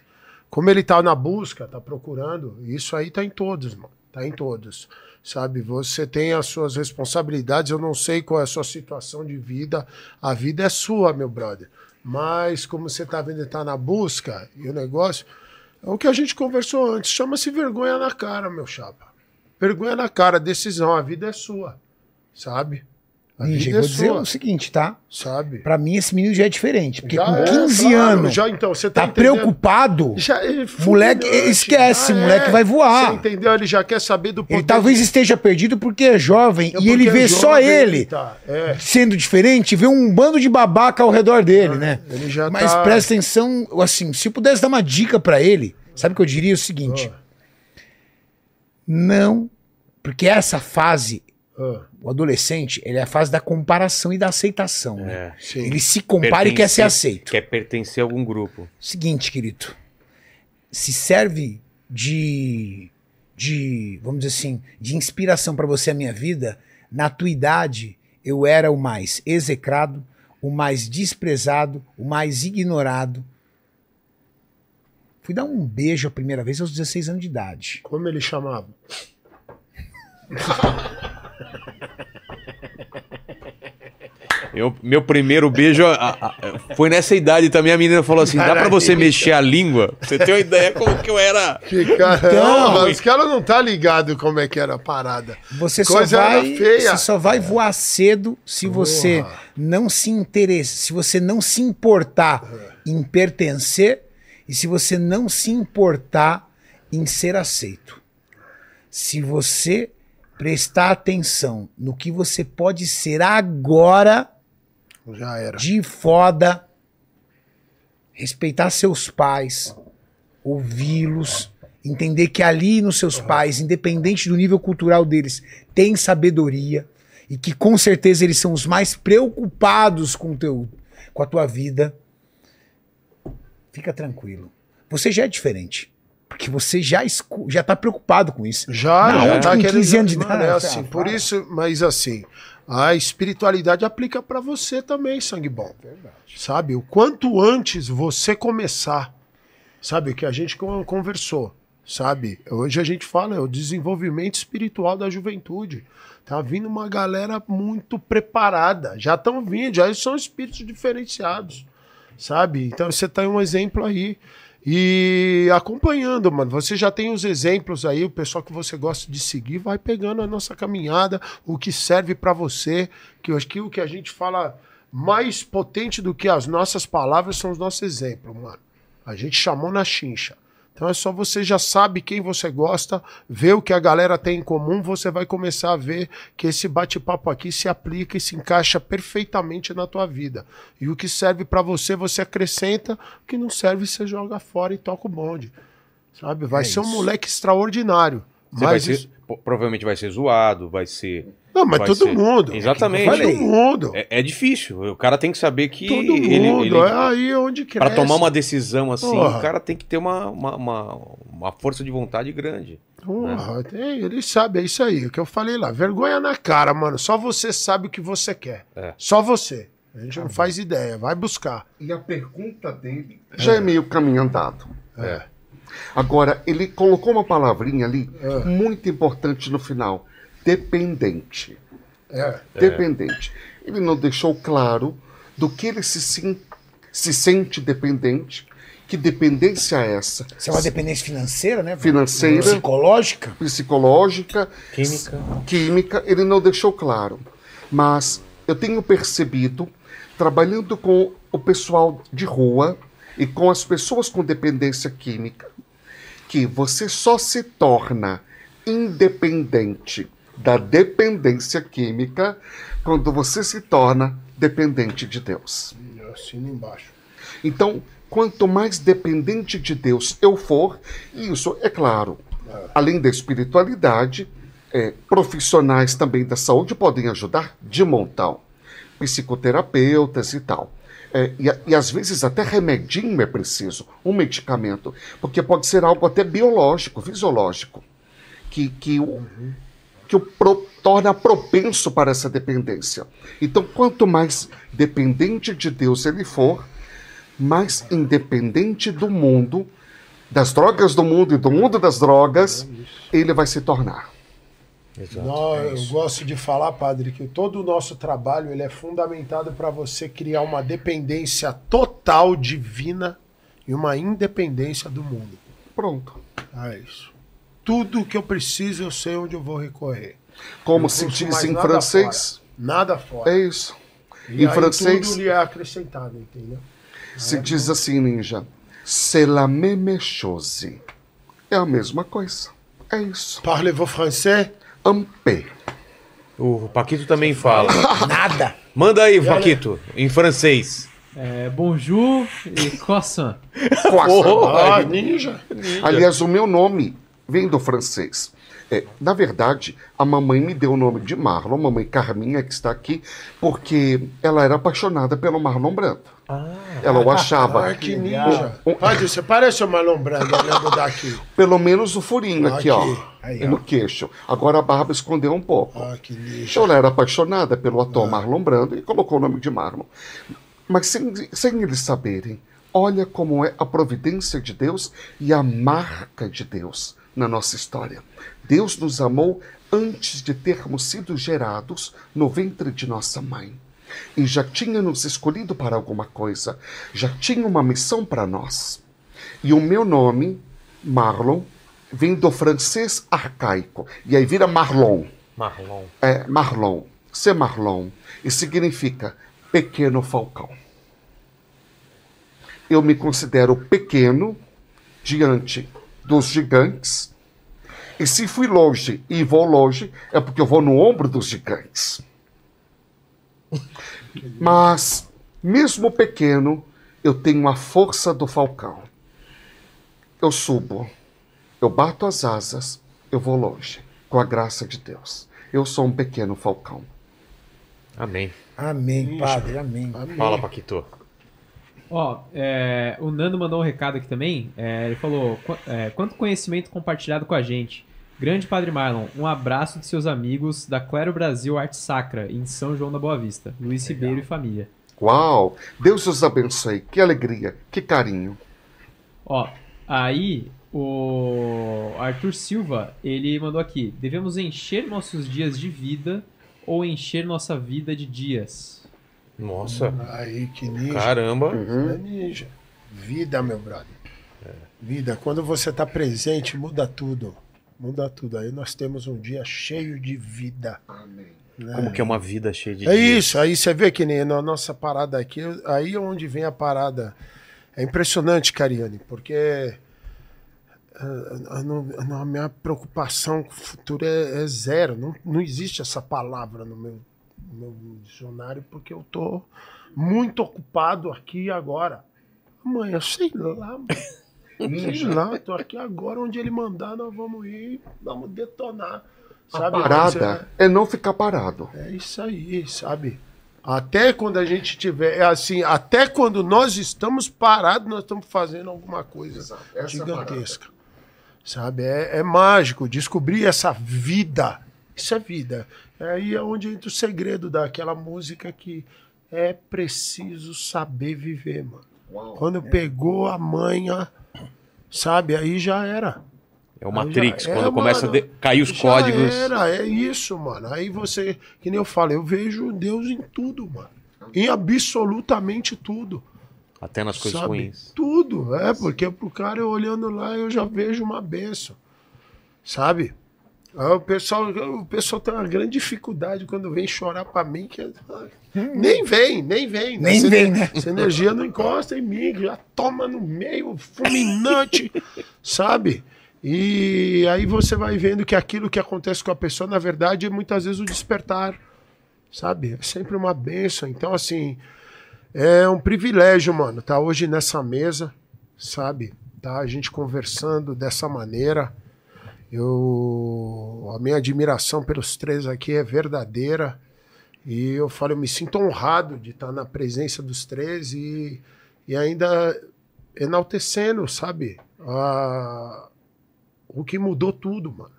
como ele tá na busca, tá procurando, isso aí tá em todos, mano. Tá em todos. Sabe? Você tem as suas responsabilidades, eu não sei qual é a sua situação de vida. A vida é sua, meu brother. Mas como você tá vendo, tá na busca e o negócio. É o que a gente conversou antes. Chama-se vergonha na cara, meu chapa. Vergonha na cara, decisão. A vida é sua. Sabe? A Ninja, vida é vou dizer sua. o seguinte, tá? Sabe? Pra mim esse menino já é diferente. Porque Já com é, 15 claro, anos, já, então, você tá tá preocupado. Já é Moleque, fulminante, esquece, moleque vai voar. Você entendeu? Ele já quer saber do Ele talvez esteja perdido porque é jovem É e ele vê é só ele tá, é. sendo diferente, vê um bando de babaca ao redor dele, né? ele já Mas tá- presta atenção, assim, se eu pudesse dar uma dica pra ele, sabe o que eu diria? O seguinte: não, porque essa fase, Ah, o adolescente, ele é a fase da comparação e da aceitação. né? sim. Ele se compara e quer ser aceito. Quer pertencer a algum grupo. Seguinte, querido. Se serve de, de, vamos dizer assim, de inspiração pra você a minha vida, na tua idade eu era o mais execrado, o mais desprezado, o mais ignorado. Fui dar um beijo a primeira vez aos 16 anos de idade. Como ele chamava? Eu, meu primeiro beijo a- a- foi nessa idade também. A menina falou assim: dá pra você mexer a língua? Você tem uma ideia como que eu era. Que cara, Então- não, mas os caras não tá ligado como é que era a parada. Você só, Coisa era vai, feia. você só vai voar cedo se você Porra. não se interessa, se você não se importar em pertencer e se você não se importar em ser aceito. Se você prestar atenção no que você pode ser agora Já era. de foda, respeitar seus pais, ouvi-los, entender que ali nos seus pais, independente do nível cultural deles, tem sabedoria e que com certeza eles são os mais preocupados com, teu, com a tua vida. Fica tranquilo. Você já é diferente. Porque você já, já tá preocupado com isso. Já, Não, já tá com querendo- 15 anos de idade? É assim, por para. isso, mas assim, a espiritualidade aplica pra você também, sangue bom. Sabe? O quanto antes você começar, sabe? O que a gente con- conversou, sabe? Hoje a gente fala é o desenvolvimento espiritual da juventude. Tá vindo uma galera muito preparada. Já estão vindo, já são espíritos diferenciados, sabe? Então você tá um exemplo aí. E acompanhando, mano. Você já tem os exemplos aí, o pessoal que você gosta de seguir, vai pegando a nossa caminhada, o que serve pra você, que eu acho que o que a gente fala mais potente do que as nossas palavras são os nossos exemplos, mano. A gente chamou na chincha. Então é só você já sabe quem você gosta, vê o que a galera tem em comum, você vai começar a ver que esse bate-papo aqui se aplica e se encaixa perfeitamente na tua vida. E o que serve pra você, você acrescenta, o que não serve, você joga fora e toca o bonde. Sabe? Vai É ser um isso. moleque extraordinário. Você vai Mas ser- isso- provavelmente vai ser zoado, vai ser. Não, mas todo ser- mundo. Exatamente. É Todo mundo. É, é difícil. O cara tem que saber que Todo ele, mundo. ele- é aí onde cresce. Pra tomar uma decisão assim, Porra. o cara tem que ter uma, uma, uma, uma força de vontade grande. Porra, tem, ele sabe, é isso aí. O que eu falei lá. Vergonha na cara, mano. Só você sabe o que você quer. É. Só você. A gente não faz ideia. Vai buscar. E a pergunta dele já é meio caminho andado. É. Agora, ele colocou uma palavrinha ali É. muito importante no final: dependente. É. Dependente. Ele não deixou claro do que ele se, sim- se sente dependente, que dependência é essa? Isso é uma dependência financeira, né? Financeira. Psicológica. Psicológica, Química. química, ele não deixou claro. Mas eu tenho percebido, trabalhando com o pessoal de rua e com as pessoas com dependência química, que você só se torna independente da dependência química quando você se torna dependente de Deus. Assina embaixo. Então, quanto mais dependente de Deus eu for, e isso é claro, além da espiritualidade, é, profissionais também da saúde podem ajudar de montão, psicoterapeutas e tal. É, e, e às vezes até remedinho é preciso, um medicamento, porque pode ser algo até biológico, fisiológico, que, que o- que o pro- torna propenso para essa dependência. Então, quanto mais dependente de Deus ele for, mais independente do mundo, das drogas do mundo e do mundo das drogas, ele vai se tornar. Não, eu gosto de falar, padre, que todo o nosso trabalho ele é fundamentado para você criar uma dependência total divina e uma independência do mundo. Pronto. É isso. Tudo que eu preciso, eu sei onde eu vou recorrer. Como se diz em francês, fora. Nada fora. é isso. E em aí francês, tudo lhe é acrescentado, entendeu? se diz assim, ninja, c'est la même chose. É a mesma coisa. É isso. Parlez-vous français? Un peu. O Paquito também fala. Nada. Manda aí, Paquito, em francês. É, bonjour e croissant. Croissant. Ah, ninja. Aliás, o meu nome vem do francês. É, na verdade, a mamãe me deu o nome de Marlon, mamãe Carminha, que está aqui, porque ela era apaixonada pelo Marlon Brando. ela o achava, Ah, que ninja. Um- Padre, você parece o Marlon Brando olhando daqui. pelo menos o furinho aqui, Aqui. ó, Aí, no queixo. Agora a barba escondeu um pouco. Ah, que ninja. Então ela era apaixonada pelo ator Marlon Brando e colocou o nome de Marlon. Mas sem, sem eles saberem, olha como é a providência de Deus e a marca de Deus na nossa história. Deus nos amou antes de termos sido gerados no ventre de nossa mãe. E já tinha nos escolhido para alguma coisa, já tinha uma missão para nós. E o meu nome, Marlon, vem do francês arcaico. E aí vira Marlon Marlon. é Marlon, ser Marlon, e significa pequeno falcão. Eu me considero pequeno diante dos gigantes, e se fui longe e vou longe, é porque eu vou no ombro dos gigantes. Mas, mesmo pequeno, eu tenho a força do falcão. Eu subo, eu bato as asas, eu vou longe, com a graça de Deus. Eu sou um pequeno falcão. Amém. Amém, padre, amém. Fala, Paquito. Ó, é, o Nando mandou um recado aqui também. É, ele falou: "Qu- é, quanto conhecimento compartilhado com a gente. Grande Padre Marlon, um abraço de seus amigos da Clero Brasil Arte Sacra, em São João da Boa Vista. Luiz Ribeiro e família. Uau! Deus os abençoe. Que alegria, que carinho. Ó, aí o Arthur Silva, ele mandou aqui: devemos encher nossos dias de vida ou encher nossa vida de dias? Nossa, Aí, que ninja. caramba. Uhum. É ninja. Vida, meu brother. Vida. Quando você está presente, muda tudo. Muda tudo. Aí nós temos um dia cheio de vida. Amém. Como que é uma vida cheia de É dias. isso. Aí você vê que nem na nossa parada aqui, aí é onde vem a parada. É impressionante, Cariane, porque ah, a, a- a minha preocupação com o futuro é, é zero. Não, não existe essa palavra no meu, meu dicionário, porque eu tô muito ocupado aqui agora. Amanhã, sei lá, sei lá, tô aqui agora, onde ele mandar, nós vamos ir, vamos detonar. A Sabe? parada é não ficar parado. É isso aí, sabe? Até quando a gente tiver, é assim, até quando nós estamos parados, nós estamos fazendo alguma coisa é a gigantesca. sabe? É, é mágico descobrir essa vida. Isso é vida. É aí é onde entra o segredo daquela música que é preciso saber viver, mano. Uau. Quando pegou a manha, sabe? Aí já era. É o Matrix, já- quando é, começa a mano, de- cair os já códigos. Era, é isso, mano. Aí você, que nem eu falo, eu vejo Deus em tudo, mano. Em absolutamente tudo. Até nas coisas sabe? ruins. Tudo, é, porque pro cara eu olhando lá eu já vejo uma benção. Sabe? Aí o pessoal, o pessoal tem uma grande dificuldade quando vem chorar pra mim, que é- nem vem, nem vem. Nem Essa vem, né? Essa energia não encosta em mim, já toma no meio, fulminante, sabe? E aí você vai vendo que aquilo que acontece com a pessoa, na verdade, é muitas vezes o despertar, sabe? É sempre uma benção. Então, assim, é um privilégio, mano, tá hoje nessa mesa, sabe? Tá a gente conversando dessa maneira. Eu a minha admiração pelos três aqui é verdadeira. E eu falo, eu me sinto honrado de estar na presença dos três e, e ainda enaltecendo, sabe? A- o que mudou tudo, mano.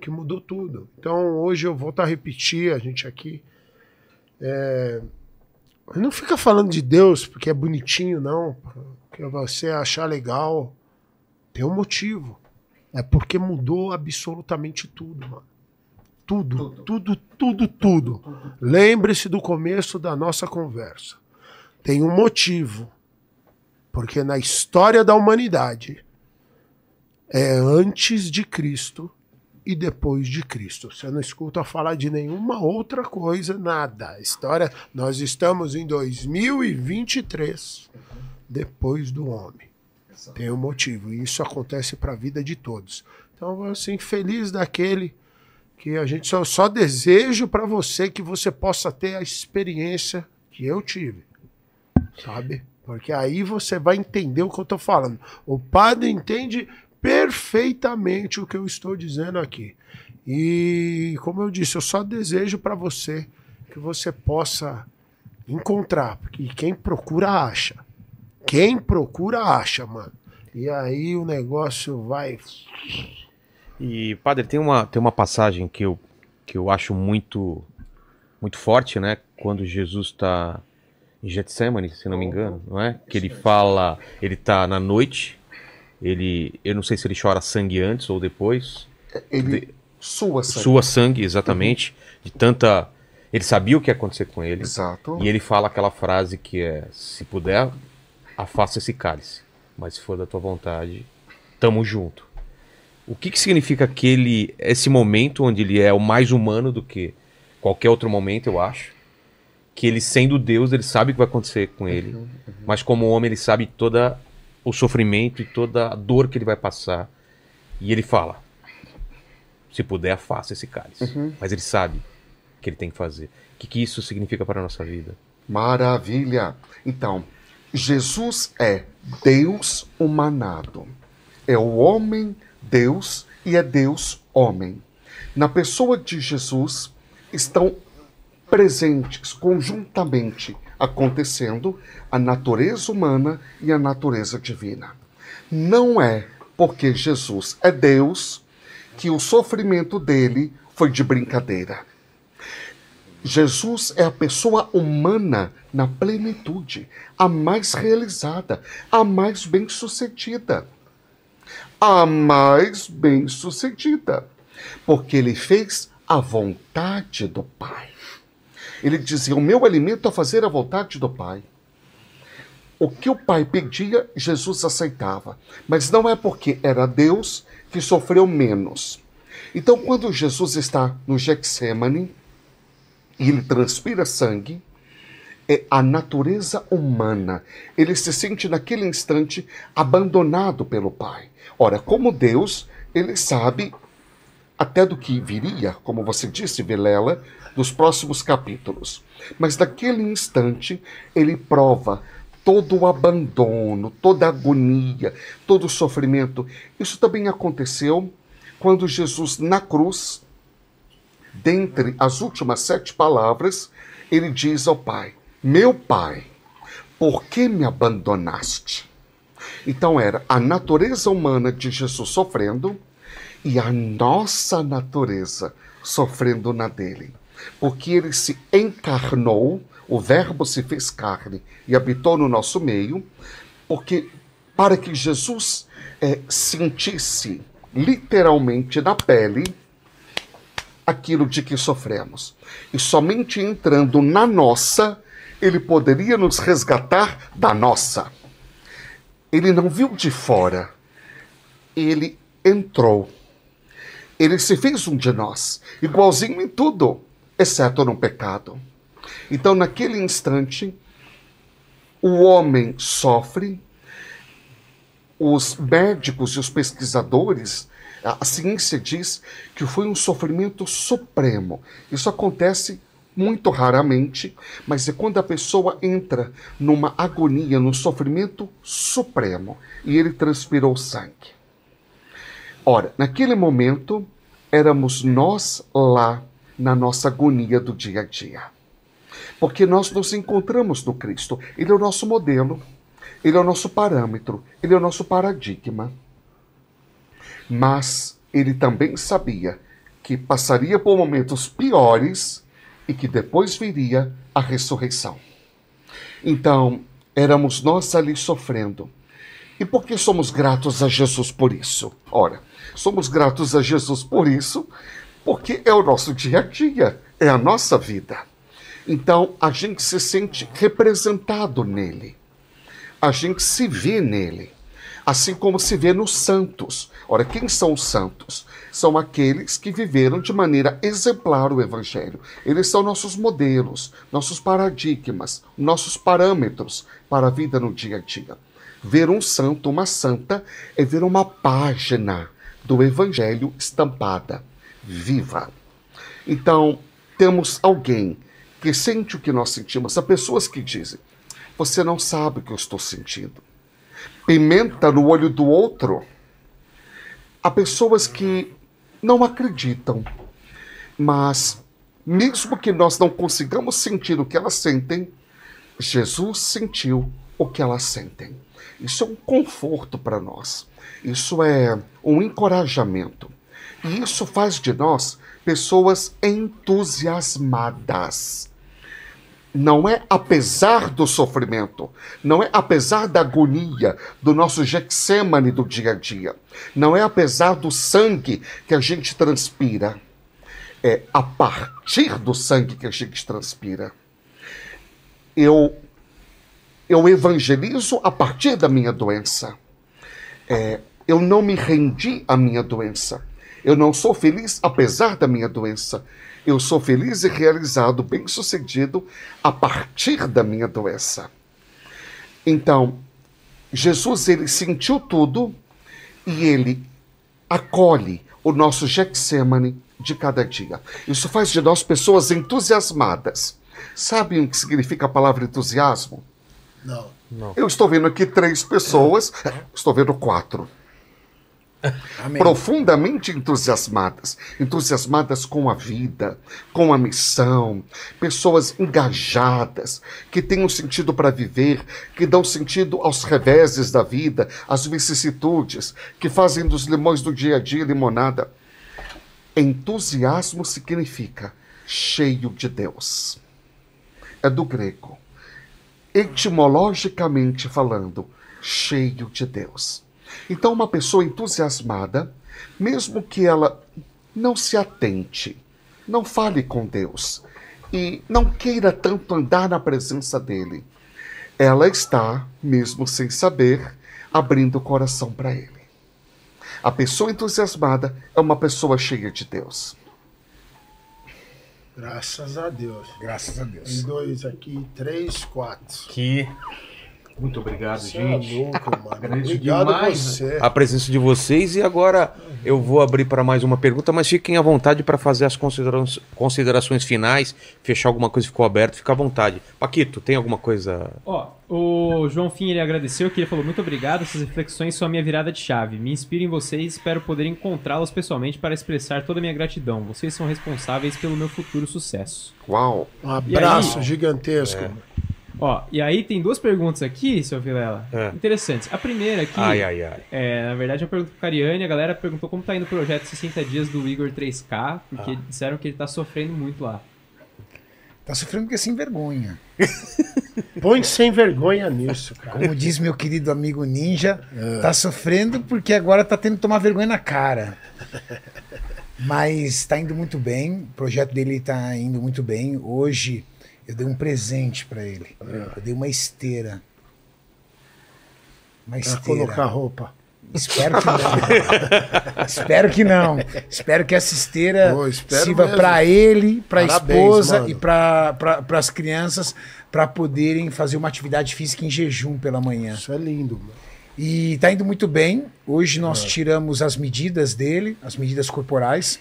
que mudou tudo. Então hoje eu volto a repetir a gente aqui. É, não fica falando de Deus porque é bonitinho, não. Porque você achar legal. Tem um motivo. É porque mudou absolutamente tudo, mano. Tudo, tudo, tudo, tudo. Lembre-se do começo da nossa conversa. Tem um motivo. Porque na história da humanidade é antes de Cristo e depois de Cristo. Você não escuta falar de nenhuma outra coisa, nada. A história, nós estamos em 2023, depois do homem. Tem um motivo, e isso acontece para a vida de todos. Então, assim, feliz daquele que a gente só, só desejo para você que você possa ter a experiência que eu tive. Sabe? Porque aí você vai entender o que eu tô falando. O padre entende perfeitamente o que eu estou dizendo aqui. E, como eu disse, eu só desejo para você que você possa encontrar, porque quem procura acha. Quem procura acha, mano. E aí o negócio vai. E, padre, tem uma, tem uma passagem que eu, que eu acho muito, muito forte, né? Quando Jesus está em Getsemane, se não me engano, não é? Que ele fala, ele tá na noite, ele, eu não sei se ele chora sangue antes ou depois, Ele sua sangue. sua sangue, exatamente, de tanta... Ele sabia o que ia acontecer com ele, Exato. e ele fala aquela frase que é, se puder, afasta esse cálice, mas se for da tua vontade, tamo junto. O que que significa aquele, esse momento onde ele é o mais humano do que qualquer outro momento, eu acho, que ele sendo Deus, ele sabe o que vai acontecer com ele, mas como homem ele sabe toda o sofrimento e toda a dor que ele vai passar, e ele fala, se puder, afasta esse cálice. Mas ele sabe o que ele tem que fazer. O que, que isso significa para a nossa vida? Maravilha. Então, Jesus é Deus humanado. É o homem Deus e é Deus homem. Na pessoa de Jesus estão presentes conjuntamente acontecendo a natureza humana e a natureza divina. Não é porque Jesus é Deus que o sofrimento dele foi de brincadeira. Jesus é a pessoa humana na plenitude, a mais realizada, a mais bem-sucedida. A mais bem-sucedida. Porque ele fez a vontade do Pai. Ele dizia: O meu alimento é fazer a vontade do Pai. O que o Pai pedia, Jesus aceitava. Mas não é porque era Deus que sofreu menos. Então, quando Jesus está no Getsemane, e ele transpira sangue, é a natureza humana. Ele se sente naquele instante abandonado pelo Pai. Ora, como Deus, ele sabe até do que viria, como você disse, Vilela, nos próximos capítulos. Mas naquele instante, ele prova todo o abandono, toda a agonia, todo o sofrimento. Isso também aconteceu quando Jesus, na cruz, dentre as últimas sete palavras, ele diz ao Pai: Meu Pai, por que me abandonaste? Então era a natureza humana de Jesus sofrendo e a nossa natureza sofrendo na dele. Porque ele se encarnou, o Verbo se fez carne e habitou no nosso meio, porque para que Jesus eh, sentisse literalmente na pele aquilo de que sofremos. E somente entrando na nossa, ele poderia nos resgatar da nossa. Ele não viu de fora, ele entrou. Ele se fez um de nós, igualzinho em tudo, exceto no pecado. Então, naquele instante, o homem sofre, os médicos e os pesquisadores, a ciência diz que foi um sofrimento supremo. Isso acontece muito raramente, mas é quando a pessoa entra numa agonia, num sofrimento supremo, e ele transpirou sangue. Ora, naquele momento, éramos nós lá na nossa agonia do dia a dia. Porque nós nos encontramos no Cristo. Ele é o nosso modelo, ele é o nosso parâmetro, ele é o nosso paradigma. Mas ele também sabia que passaria por momentos piores e que depois viria a ressurreição. Então, éramos nós ali sofrendo. E por que somos gratos a Jesus por isso? Ora, somos gratos a Jesus por isso porque é o nosso dia a dia, é a nossa vida. Então, a gente se sente representado nele. A gente se vê nele. Assim como se vê nos santos. Ora, quem são os santos? São aqueles que viveram de maneira exemplar o Evangelho. Eles são nossos modelos, nossos paradigmas, nossos parâmetros para a vida no dia a dia. Ver um santo, uma santa, é ver uma página do Evangelho estampada, viva. Então, temos alguém que sente o que nós sentimos. Há pessoas que dizem: Você não sabe o que eu estou sentindo. Pimenta no olho do outro. Há pessoas que não acreditam, mas mesmo que nós não consigamos sentir o que elas sentem, Jesus sentiu o que elas sentem. Isso é um conforto para nós. Isso é um encorajamento. E isso faz de nós pessoas entusiasmadas. Não é apesar do sofrimento, não é apesar da agonia do nosso Getsemane do dia a dia, não é apesar do sangue que a gente transpira, é a partir do sangue que a gente transpira. Eu, eu evangelizo a partir da minha doença. É, eu não me rendi à minha doença. Eu não sou feliz apesar da minha doença. Eu sou feliz e realizado, bem-sucedido a partir da minha doença. Então, Jesus ele sentiu tudo e ele acolhe o nosso Getsemane de cada dia. Isso faz de nós pessoas entusiasmadas. Sabem o que significa a palavra entusiasmo? Não. Eu estou vendo aqui três pessoas, estou vendo quatro Amém. profundamente entusiasmadas, entusiasmadas com a vida, com a missão, pessoas engajadas, que têm um sentido para viver, que dão sentido aos reveses da vida, às vicissitudes, que fazem dos limões do dia a dia limonada. Entusiasmo significa cheio de Deus. É do grego. Etimologicamente falando, cheio de Deus. Então, uma pessoa entusiasmada, mesmo que ela não se atente, não fale com Deus e não queira tanto andar na presença dele, ela está, mesmo sem saber, abrindo o coração para ele. A pessoa entusiasmada é uma pessoa cheia de Deus. Graças a Deus. Graças a Tem Deus. dois aqui, três, quatro. Que. Muito obrigado, Você é gente. louco, mano. Agradeço Obrigado demais você. a presença de vocês e agora eu vou abrir para mais uma pergunta, mas fiquem à vontade para fazer as considera- considerações finais, fechar alguma coisa que ficou aberto, fica à vontade. Paquito, tem alguma coisa? Ó, o João Fim ele agradeceu que ele falou muito obrigado, essas reflexões são a minha virada de chave. Me inspiro em vocês e espero poder encontrá-los pessoalmente para expressar toda a minha gratidão. Vocês são responsáveis pelo meu futuro sucesso. Uau! Um abraço aí? gigantesco. É. Ó, e aí tem duas perguntas aqui, seu Vilela, É. interessantes. A primeira aqui, Ai, ai, ai. é, na verdade, é uma pergunta pro Cariani, a galera perguntou como tá indo o projeto 60 dias do Igor 3K, porque disseram que ele tá sofrendo muito lá. Tá sofrendo porque é sem vergonha. Põe sem vergonha nisso, cara. Como diz meu querido amigo Ninja, tá sofrendo porque agora tá tendo que tomar vergonha na cara. Mas tá indo muito bem, o projeto dele tá indo muito bem. Hoje eu dei um presente para ele. Eu dei uma esteira. Uma Pra esteira. colocar roupa. Espero que não. espero que não. Espero que essa esteira Pô, sirva para ele, para a esposa mano. e para pra, as crianças para poderem fazer uma atividade física em jejum pela manhã. Isso é lindo, mano. E tá indo muito bem. Hoje É. nós tiramos as medidas dele, as medidas corporais.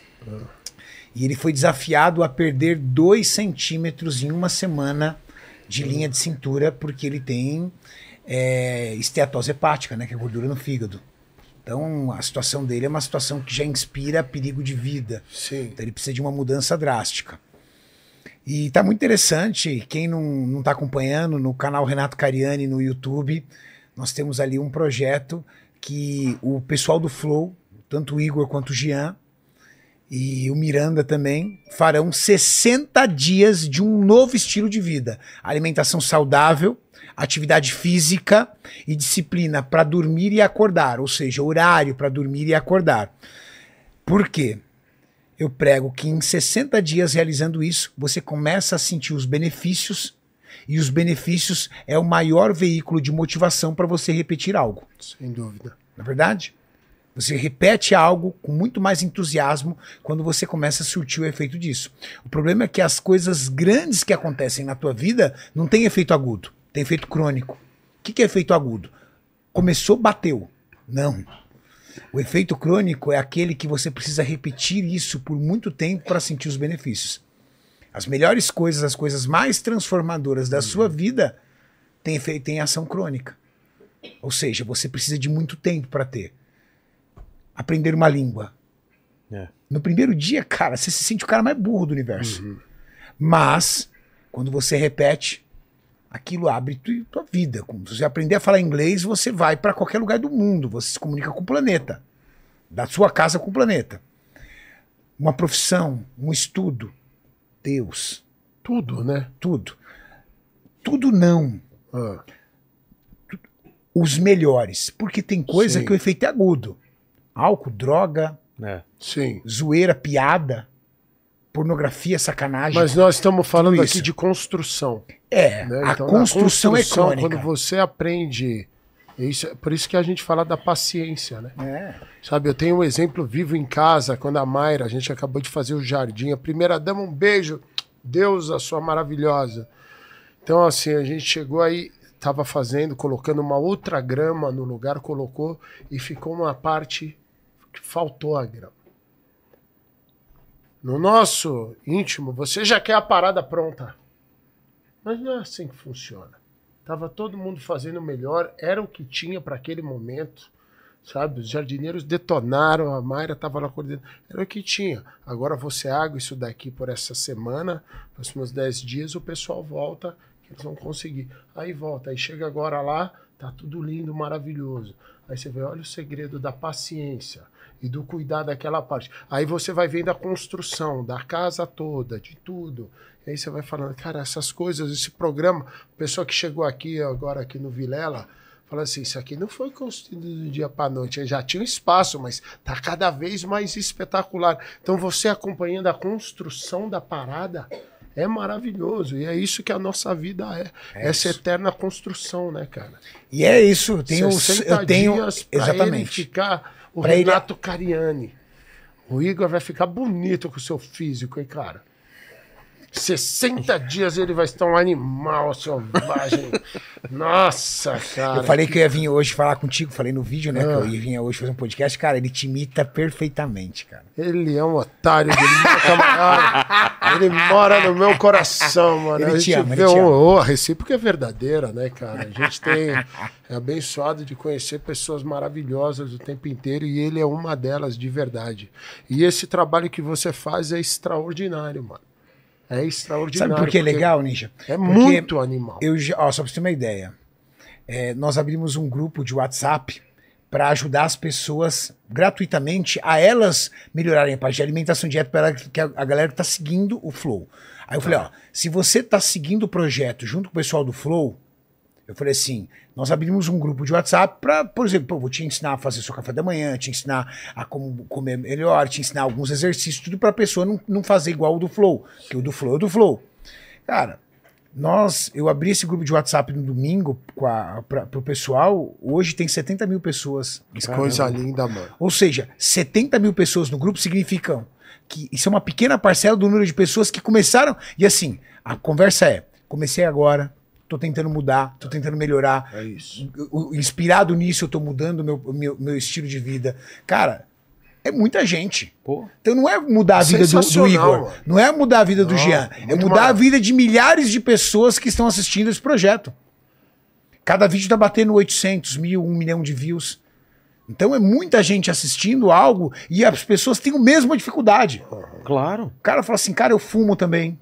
E ele foi desafiado a perder 2 centímetros em uma semana de linha de cintura, porque ele tem é, esteatose hepática, né, que é gordura no fígado. Então a situação dele é uma situação que já inspira perigo de vida. Sim. Então ele precisa de uma mudança drástica. E tá muito interessante. Quem não, não tá acompanhando, no canal Renato Cariani no YouTube, nós temos ali um projeto que o pessoal do Flow, tanto o Igor quanto o Jean, e o Miranda também farão 60 dias de um novo estilo de vida. Alimentação saudável, atividade física e disciplina para dormir e acordar, ou seja, horário para dormir e acordar. Por quê? Eu prego que em 60 dias realizando isso, você começa a sentir os benefícios e os benefícios é o maior veículo de motivação para você repetir algo. Sem dúvida. Na é verdade, você repete algo com muito mais entusiasmo quando você começa a surtir o efeito disso. O problema é que as coisas grandes que acontecem na tua vida não têm efeito agudo, tem efeito crônico. O que que é efeito agudo? Começou, bateu. Não. O efeito crônico é aquele que você precisa repetir isso por muito tempo para sentir os benefícios. As melhores coisas, as coisas mais transformadoras da sua vida têm, efeito, têm ação crônica. Ou seja, você precisa de muito tempo para ter. Aprender uma língua. É. No primeiro dia, cara, você se sente o cara mais burro do universo. Mas, quando você repete, aquilo abre tu- tua vida. Quando você aprender a falar inglês, você vai para qualquer lugar do mundo. Você se comunica com o planeta. Da sua casa com o planeta. Uma profissão, um estudo. Deus. Tudo, né? Tudo. Tudo não. Ah, Os melhores. Porque tem coisa Sim. que o efeito é agudo. Álcool, droga, É. sim. zoeira, piada, pornografia, sacanagem. Mas nós estamos falando aqui de construção. é, né? a Então, na construção, é crônica. Quando você aprende. Isso, é por isso que a gente fala da paciência, né? É. Sabe, eu tenho um exemplo vivo em casa, quando a Mayra, a gente acabou de fazer o jardim, a primeira dama, um beijo, Deus, a sua maravilhosa. Então, assim, a gente chegou aí, tava fazendo, colocando uma outra grama no lugar, colocou, e ficou uma parte faltou a grama. No nosso íntimo, você já quer a parada pronta. Mas não é assim que funciona. Tava todo mundo fazendo o melhor, era o que tinha para aquele momento, sabe? Os jardineiros detonaram, a Mayra estava lá coordenando, era o que tinha. Agora você água isso daqui por essa semana, próximos 10 dias o pessoal volta, que eles vão conseguir. Aí volta, aí chega agora lá, tá tudo lindo, maravilhoso. Aí você vê, olha o segredo da paciência e do cuidar daquela parte. Aí você vai vendo a construção da casa toda, de tudo. E aí você vai falando, cara, essas coisas, esse programa, pessoa que chegou aqui agora aqui no Vilela, fala assim, isso aqui não foi construído do dia para noite, já tinha um espaço, mas tá cada vez mais espetacular. Então você acompanhando a construção da parada é maravilhoso e é isso que a nossa vida é, essa isso. eterna construção, né, cara? E é isso, eu tenho, 60 eu tenho exatamente. ficar o ele- Renato Cariani. O Igor vai ficar bonito com o seu físico, hein, cara? 60 dias ele vai estar um animal selvagem. Nossa, cara. Eu falei que eu ia vir hoje falar contigo, falei no vídeo, né? Que eu ia vir hoje fazer um podcast. Cara, ele te imita perfeitamente, cara. Ele é um otário de maior. Ele mora no meu coração, mano. Ele a te gente ama, vê ele um, oh, a recíproca é verdadeira, né, cara? A gente tem é abençoado de conhecer pessoas maravilhosas o tempo inteiro e ele é uma delas de verdade. E esse trabalho que você faz é extraordinário, mano. É extraordinário. Sabe por que é legal, Ninja? É Porque muito animal. Eu, ó, só pra você ter uma ideia. é, nós abrimos um grupo de WhatsApp para ajudar as pessoas gratuitamente a elas melhorarem a parte de alimentação dieta para que a, galera que tá seguindo o Flow. Aí eu falei, ó, se você tá seguindo o projeto junto com o pessoal do Flow, eu falei assim, nós abrimos um grupo de WhatsApp para, por exemplo, pô, vou te ensinar a fazer seu café da manhã, te ensinar a como comer melhor, te ensinar alguns exercícios, tudo para a pessoa não, não fazer igual o do Flow, que o do Flow é o do Flow. Cara, nós, eu abri esse grupo de WhatsApp no domingo para o pessoal, hoje tem 70 mil pessoas. Que coisa linda, mano. Ou seja, 70 mil pessoas no grupo significam que isso é uma pequena parcela do número de pessoas que começaram. E assim, a conversa é: comecei agora, tô tentando mudar, tô tentando melhorar. É isso. Inspirado nisso, eu tô mudando meu, meu, meu estilo de vida. Cara, é muita gente. Pô. Então não é mudar a vida do, do Igor, mano. não é mudar a vida do Não, Jean, é mudar a maravilha. vida de milhares de pessoas que estão assistindo esse projeto. Cada vídeo tá batendo 800 mil, 1 milhão de views. Então é muita gente assistindo algo e as pessoas têm a mesma dificuldade. Claro. O cara fala assim, cara, eu fumo também,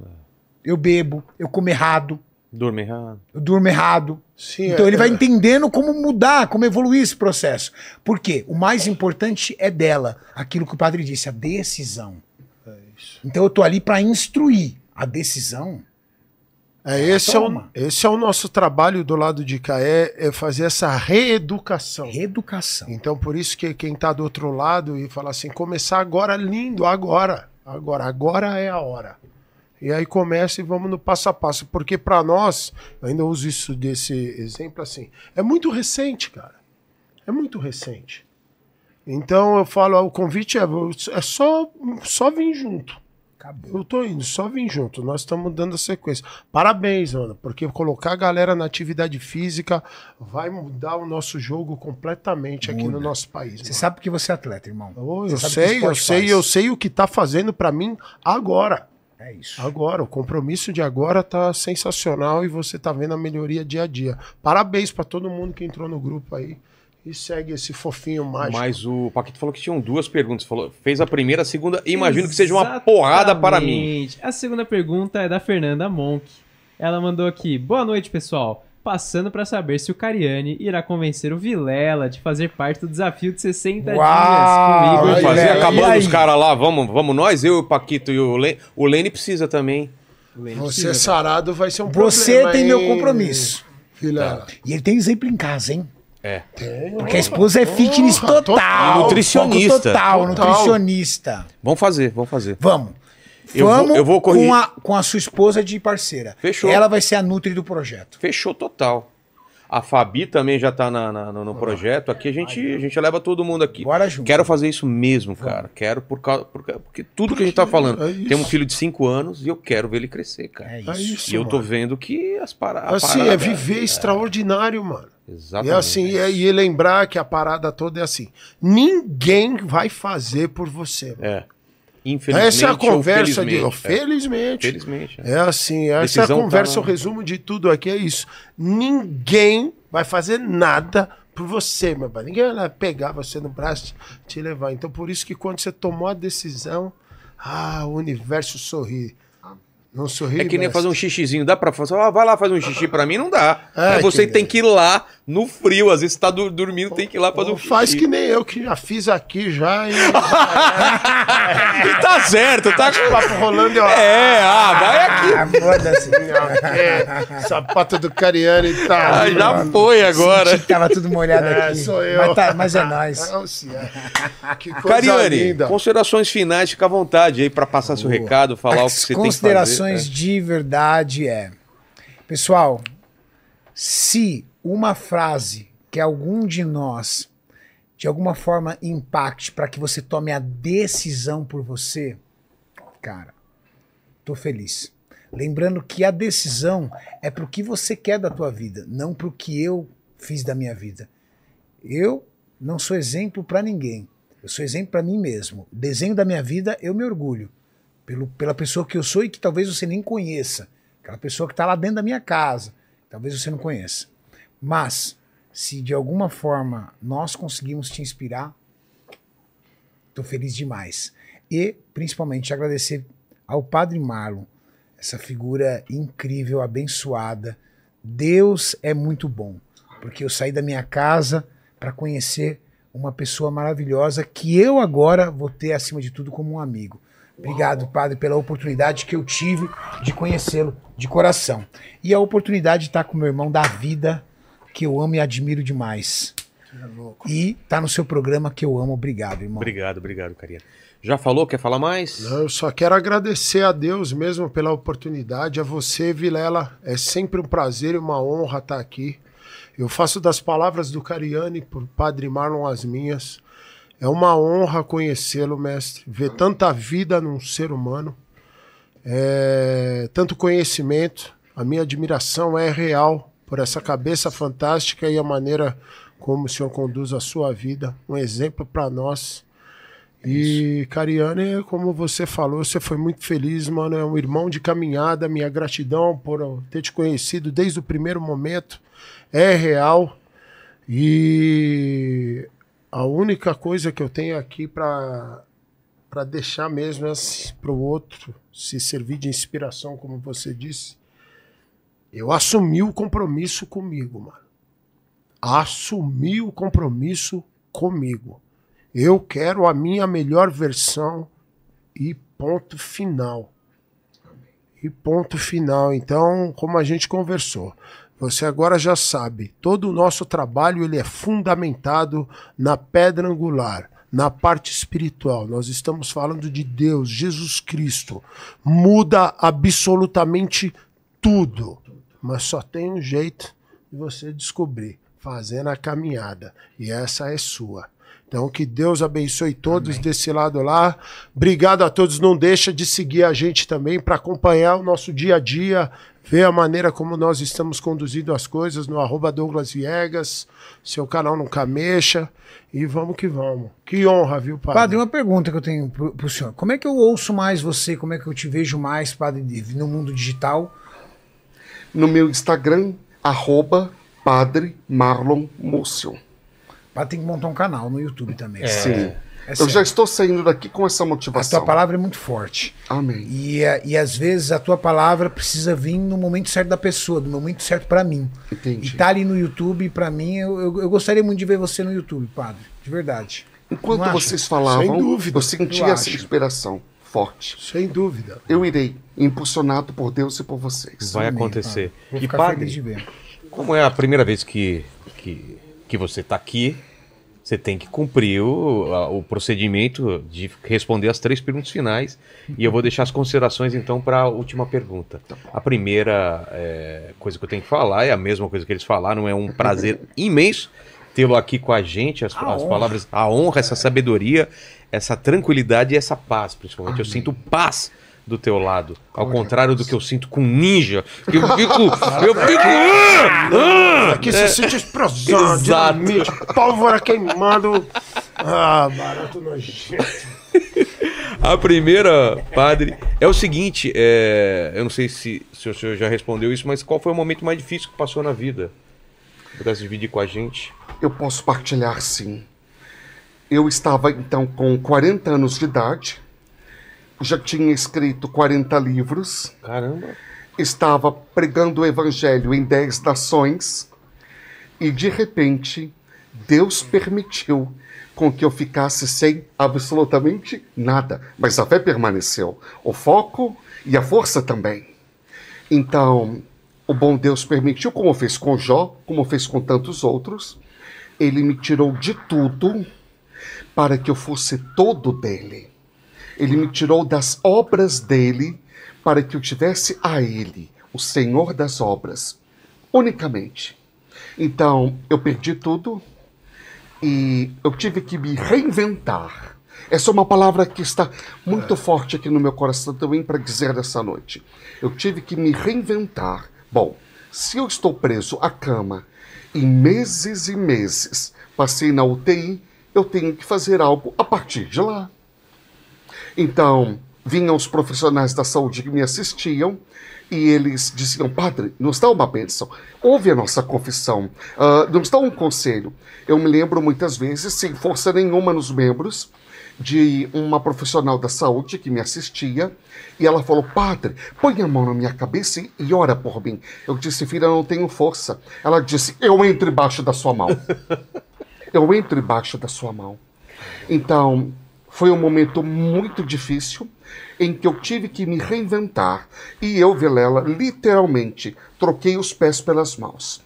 eu bebo, eu como errado, Dorme errado. eu durmo errado. Sim, então é- ele vai é- entendendo como mudar, como evoluir esse processo. Por quê? O mais importante é dela, aquilo que o padre disse, a decisão. Isso. Então eu tô ali para instruir. A decisão É, esse, é o, esse é o nosso trabalho do lado de cá, é, é fazer essa reeducação. é reeducação. Então, por isso que quem tá do outro lado e fala assim, começar agora lindo, agora, agora, agora é a hora. E aí começa e vamos no passo a passo, porque para nós, eu ainda uso isso desse exemplo assim, é muito recente, cara. É muito recente. Então eu falo, o convite é, é só, só vir junto. Acabou. Eu tô indo, só vim junto. Nós estamos dando a sequência. Parabéns, Ana, porque colocar a galera na atividade física vai mudar o nosso jogo completamente aqui no nosso país. Você mano. sabe que você é atleta, irmão. Você eu sei, eu esporte sei, faz. eu sei o que tá fazendo pra mim agora. É isso. Agora, o compromisso de agora tá sensacional e você tá vendo a melhoria dia a dia. Parabéns pra todo mundo que entrou no grupo aí e segue esse fofinho mágico. Mas o Paquito falou que tinham duas perguntas. Falou, fez a primeira, a segunda. Imagino que seja uma porrada para mim. Exatamente. A segunda pergunta é da Fernanda Monk. Ela mandou aqui: Boa noite, pessoal. Passando para saber se o Cariani irá convencer o Vilela de fazer parte do desafio de 60 Uau, dias comigo. Fazer, acabando aí? os caras lá, vamos, vamos nós, eu, o Paquito e o Lene. O Lene precisa também. Você sarado vai ser um Você problema, tem hein, meu compromisso. Vilela. E ele tem exemplo em casa, hein? É. Porque a esposa é fitness Porra, total. total. Nutricionista. Total, Total. nutricionista. Vamos fazer, vamos fazer. Vamos. Eu vou- eu vou corrigir. com, a, com a sua esposa de parceira. Fechou. Ela vai ser a Nutri do projeto. Fechou total. A Fabi também já tá na- na- no, no projeto. Aqui a gente, a gente leva todo mundo aqui. Bora junto. Quero fazer isso mesmo, cara. Quero por causa. por porque tudo que a gente tá falando. é isso. Tem um filho de 5 anos e eu quero ver ele crescer, cara. É É isso. isso, e eu tô mano. vendo que as paradas. Assim, é viver extraordinário, mano. Exatamente. E assim, é, e lembrar que a parada toda é assim: ninguém vai fazer por você. mano. É. Infelizmente. Essa é a conversa de. felizmente, é. Felizmente. Felizmente. é. É assim, essa é a Decisão tá conversa, na- o resumo de tudo aqui é isso. Ninguém vai fazer nada por você, meu pai. Ninguém vai pegar você no braço e te levar. Então, por isso que quando você tomou a decisão, ah, o universo sorri. Não sorri. É que nem mestre. fazer um xixizinho. Dá pra fazer? Ah, vai lá fazer um xixi pra mim? Não dá. É, É, você que tem que ir lá no frio. Às vezes você tá dormindo, tem que ir lá fazer um xixi. Faz que nem eu que já fiz aqui já e E tá certo, tá o papo rolando. Eu, É, ah, vai aqui. Ah, foda-se. é, sapato do Cariani e tal. Ah, já foi agora. Senti que tava tudo molhado É, aqui. sou eu. Mas, tá- mas é nóis. Não, sim, é. Que coisa Cariani, linda. considerações finais, fica à vontade aí pra passar seu recado, falar o que As você tem que considerações fazer. de verdade é. Pessoal, se uma frase que algum de nós de alguma forma impacte para que você tome a decisão por você, cara, tô feliz. Lembrando que a decisão é pro que você quer da tua vida, não pro que eu fiz da minha vida. Eu não sou exemplo para ninguém. Eu sou exemplo para mim mesmo. Desenho da minha vida, eu me orgulho pelo, pela pessoa que eu sou e que talvez você nem conheça. Aquela pessoa que está lá dentro da minha casa. Talvez você não conheça. Mas, se de alguma forma nós conseguimos te inspirar, estou feliz demais. E, principalmente, agradecer ao Padre Marlon, essa figura incrível, abençoada. Deus é muito bom, porque eu saí da minha casa para conhecer uma pessoa maravilhosa que eu agora vou ter, acima de tudo, como um amigo. Obrigado, Padre, pela oportunidade que eu tive de conhecê-lo de coração. E a oportunidade de estar com meu irmão da vida, que eu amo e admiro demais. E tá no seu programa que eu amo. Obrigado, irmão. Obrigado, obrigado, Cariani. Já falou? Quer falar mais? Não, Eu só quero agradecer a Deus mesmo pela oportunidade, a você, Vilela. É sempre um prazer e uma honra estar aqui. Eu faço das palavras do Cariani por Padre Marlon as minhas. É uma honra conhecê-lo, mestre. Ver tanta vida num ser humano, é, tanto conhecimento. A minha admiração é real por essa cabeça fantástica e a maneira como o senhor conduz a sua vida. Um exemplo para nós. E, Cariane, como você falou, você foi muito feliz, mano. É um irmão de caminhada. Minha gratidão por ter te conhecido desde o primeiro momento é real. E a única coisa que eu tenho aqui para para deixar mesmo é para o outro se servir de inspiração, como você disse. Eu assumi o compromisso comigo, mano. Assumi o compromisso comigo. Eu quero a minha melhor versão E ponto final. E ponto final. Então, como a gente conversou, você agora já sabe, todo o nosso trabalho ele é fundamentado na pedra angular, na parte espiritual. Nós estamos falando de Deus, Jesus Cristo. Muda absolutamente tudo. Mas só tem um jeito de você descobrir, fazendo a caminhada. E essa é sua. Então, que Deus abençoe todos Amém. desse lado lá. Obrigado a todos. Não deixa de seguir a gente também para acompanhar o nosso dia a dia, ver a maneira como nós estamos conduzindo as coisas no arroba Douglas Viegas, seu canal Nunca Mexa. E vamos que vamos. Que honra, viu, padre? Padre, uma pergunta que eu tenho pro, pro senhor. Como é que eu ouço mais você? Como é que eu te vejo mais, padre, no mundo digital? No meu Instagram, arroba Padre Marlon Múcio. Padre tem que montar um canal no YouTube também. Sim. É Eu já estou saindo daqui com essa A motivação. tua palavra é muito forte. Amém. E, eh, e às vezes a tua palavra precisa vir no momento certo da pessoa, no momento certo pra mim. Entendi. E tá ali no YouTube, pra mim, eu, eu, eu gostaria muito de ver você no YouTube, padre. De verdade. Enquanto Não acha? vocês falavam, Sem dúvida, eu senti eu essa acho. inspiração forte. Sem dúvida. Eu irei, impulsionado por Deus e por vocês. Vai Amém, acontecer. Vou E ficar padre, feliz de ver. como é a primeira vez que, que, que você está aqui, você tem que cumprir o, a- o procedimento de responder as três perguntas finais. E eu vou deixar as considerações então para a última pergunta. A primeira é, coisa que eu tenho que falar é a mesma coisa que eles falaram, é um prazer imenso tê-lo aqui com a gente, as, A as palavras, a honra, essa sabedoria, essa tranquilidade e essa paz, principalmente. Eu sinto paz do teu lado, ao contrário do que eu sinto com ninja, que eu fico, eu fico, ah, ah, Aqui você sente explosão, Exato. dinamite, pólvora queimando. Ah, barato nojento. A primeira, padre, é o seguinte: é, eu não sei se, se o senhor já respondeu isso, mas qual foi o momento mais difícil que passou na vida? Pudesse dividir com a gente? Eu posso partilhar sim. Eu estava então com 40 anos de idade, já tinha escrito 40 livros, Caramba. estava pregando o evangelho em 10 nações e de repente Deus permitiu com que eu ficasse sem absolutamente nada, mas a fé permaneceu, o foco e a força também. Então, o bom Deus permitiu, como fez com Jó, como fez com tantos outros, ele me tirou de tudo para que eu fosse todo dele. Ele me tirou das obras dele para que eu tivesse a ele, o Senhor das obras, unicamente. Então, eu perdi tudo e eu tive que me reinventar. Essa é uma palavra que está muito forte aqui no meu coração também para dizer nessa noite. Eu tive que me reinventar. Bom, se eu estou preso à cama e meses e meses passei na UTI, eu tenho que fazer algo a partir de lá. Então, vinham os profissionais da saúde que me assistiam e eles diziam: Padre, nos dá uma bênção, ouve a nossa confissão, ah, nos dá um conselho. Eu me lembro muitas vezes, sem força nenhuma nos membros, de uma profissional da saúde que me assistia e ela falou: Padre, põe a mão na minha cabeça e- ora por mim. Eu disse: Filha, não tenho força. Ela disse: Eu entro embaixo da sua mão. eu entro embaixo da sua mão. Então, foi um momento muito difícil em que eu tive que me reinventar. E eu, Vilela, literalmente troquei os pés pelas mãos.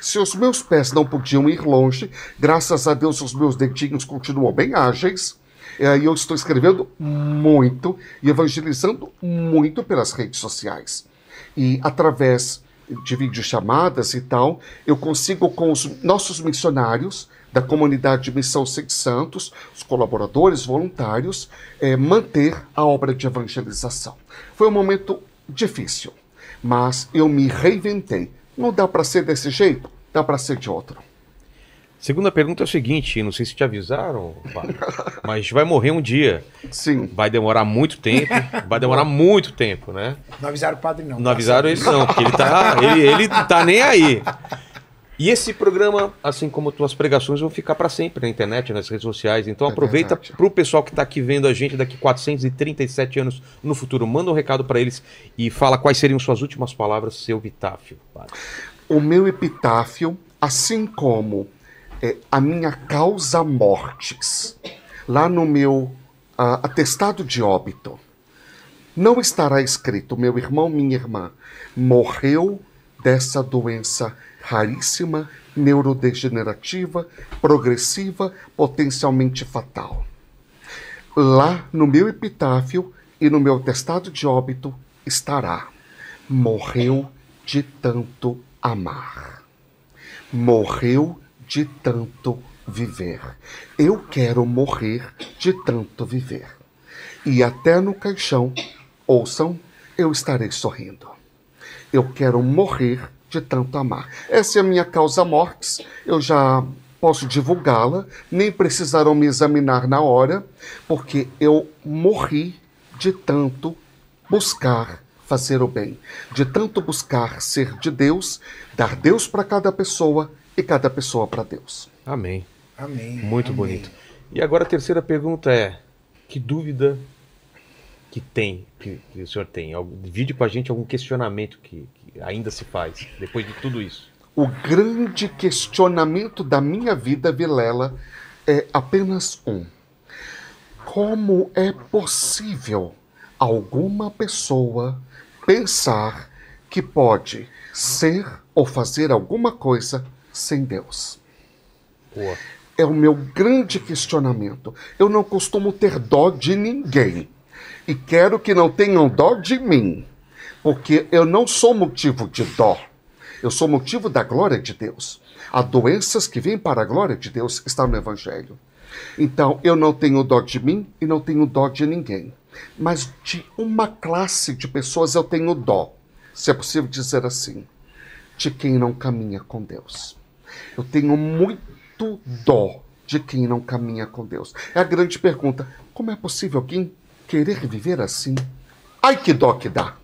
Se os meus pés não podiam ir longe, graças a Deus os meus dedinhos continuam bem ágeis. E aí eu estou escrevendo muito e evangelizando muito pelas redes sociais. E através de videochamadas e tal, eu consigo com os nossos missionários da comunidade de Missão Seis Santos, os colaboradores voluntários, eh, manter a obra de evangelização. Foi um momento difícil, mas eu me reinventei. Não dá para ser desse jeito, dá para ser de outro. Segunda pergunta é o seguinte: não sei se te avisaram, padre, mas vai morrer um dia. Sim. Vai demorar muito tempo, vai demorar muito tempo, né? Não avisaram o padre, não. Não avisaram ele não, porque ele tá, ele, ele tá nem aí. E esse programa, assim como tuas pregações, vão ficar para sempre na internet, nas redes sociais. Então É aproveita verdade. pro pessoal que tá aqui vendo a gente daqui 437 anos no futuro, manda um recado para eles e fala quais seriam suas últimas palavras, seu epitáfio. padre. O meu epitáfio, assim como é, a minha causa mortis, lá no meu ah, atestado de óbito, não estará escrito: meu irmão, minha irmã, morreu dessa doença raríssima, neurodegenerativa, progressiva, potencialmente fatal. Lá no meu epitáfio e no meu atestado de óbito estará: morreu de tanto amar. Morreu de tanto viver. Eu quero morrer de tanto viver. E até no caixão, ouçam, eu estarei sorrindo. Eu quero morrer de tanto amar. Essa é a minha causa mortis. Eu já posso divulgá-la, nem precisarão me examinar na hora, porque eu morri de tanto buscar fazer o bem, de tanto buscar ser de Deus, dar Deus para cada pessoa e cada pessoa para Deus. Amém. Amém. Muito amém. bonito. E agora a terceira pergunta é: que dúvida que tem, que, que o senhor tem? Divide com a gente algum questionamento que, que ainda se faz depois de tudo isso. O grande questionamento da minha vida, Vilela, é apenas um: como é possível alguma pessoa pensar que pode ser ou fazer alguma coisa sem Deus? Boa. É o meu grande questionamento. Eu não costumo ter dó de ninguém. E quero que não tenham dó de mim. Porque eu não sou motivo de dó. Eu sou motivo da glória de Deus. Há doenças que vêm para a glória de Deus, está no Evangelho. Então, eu não tenho dó de mim e não tenho dó de ninguém. Mas de uma classe de pessoas eu tenho dó. Se é possível dizer assim. De quem não caminha com Deus. Eu tenho muito dó de quem não caminha com Deus. É a grande pergunta: como é possível alguém querer viver assim? Ai, que dó que dá!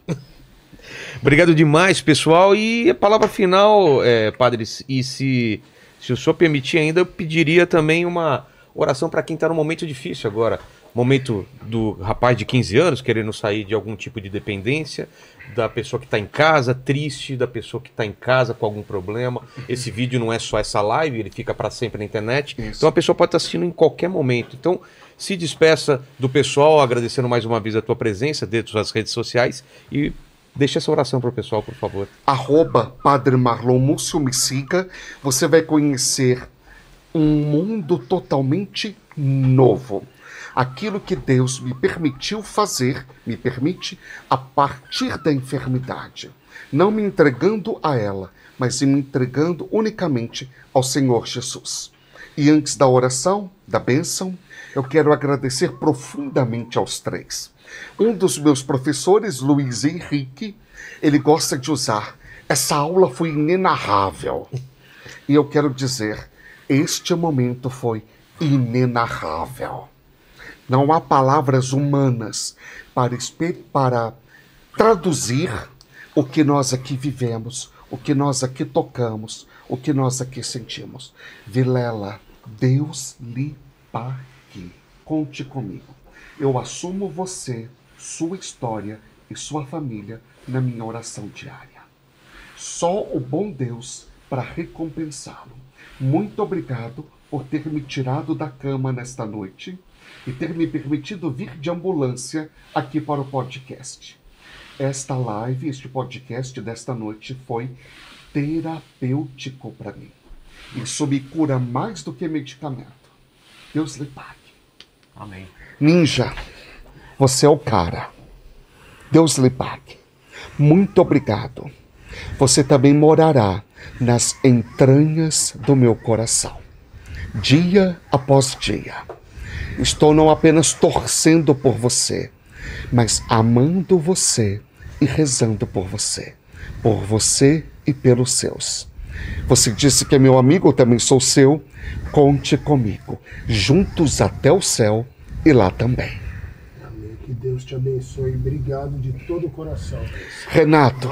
Obrigado demais, pessoal. E a palavra final, é, padre, e se, se o senhor permitir ainda, eu pediria também uma oração para quem está num momento difícil agora. Momento do rapaz de 15 anos querendo sair de algum tipo de dependência, da pessoa que está em casa triste, da pessoa que está em casa com algum problema. Esse vídeo não é só essa live, ele fica para sempre na internet. Isso. Então a pessoa pode estar assistindo em qualquer momento. Então se despeça do pessoal, agradecendo mais uma vez a tua presença dentro das redes sociais e deixa essa oração para o pessoal, por favor. arroba Padre Marlon Múcio, me siga, você vai conhecer um mundo totalmente novo. Aquilo que Deus me permitiu fazer, me permite, a partir da enfermidade. Não me entregando a ela, mas me entregando unicamente ao Senhor Jesus. E antes da oração, da bênção, eu quero agradecer profundamente aos três. Um dos meus professores, Luiz Henrique, ele gosta de usar. Essa aula foi inenarrável. E eu quero dizer, este momento foi inenarrável. Não há palavras humanas para, para traduzir o que nós aqui vivemos, o que nós aqui tocamos, o que nós aqui sentimos. Vilela, Deus lhe pague. Conte comigo. Eu assumo você, sua história e sua família na minha oração diária. Só o bom Deus para recompensá-lo. Muito obrigado por ter me tirado da cama nesta noite e ter me permitido vir de ambulância aqui para o podcast. Esta live, este podcast desta noite foi terapêutico para mim. Isso me cura mais do que medicamento. Deus lhe pague. Amém. Ninja, você é o cara. Deus lhe pague. Muito obrigado. Você também morará nas entranhas do meu coração, dia após dia. Estou não apenas torcendo por você, mas amando você e rezando por você, por você e pelos seus. Você disse que é meu amigo, eu também sou seu. Conte comigo, juntos até o céu e lá também. Amém. Que Deus te abençoe. Obrigado de todo o coração. Renato,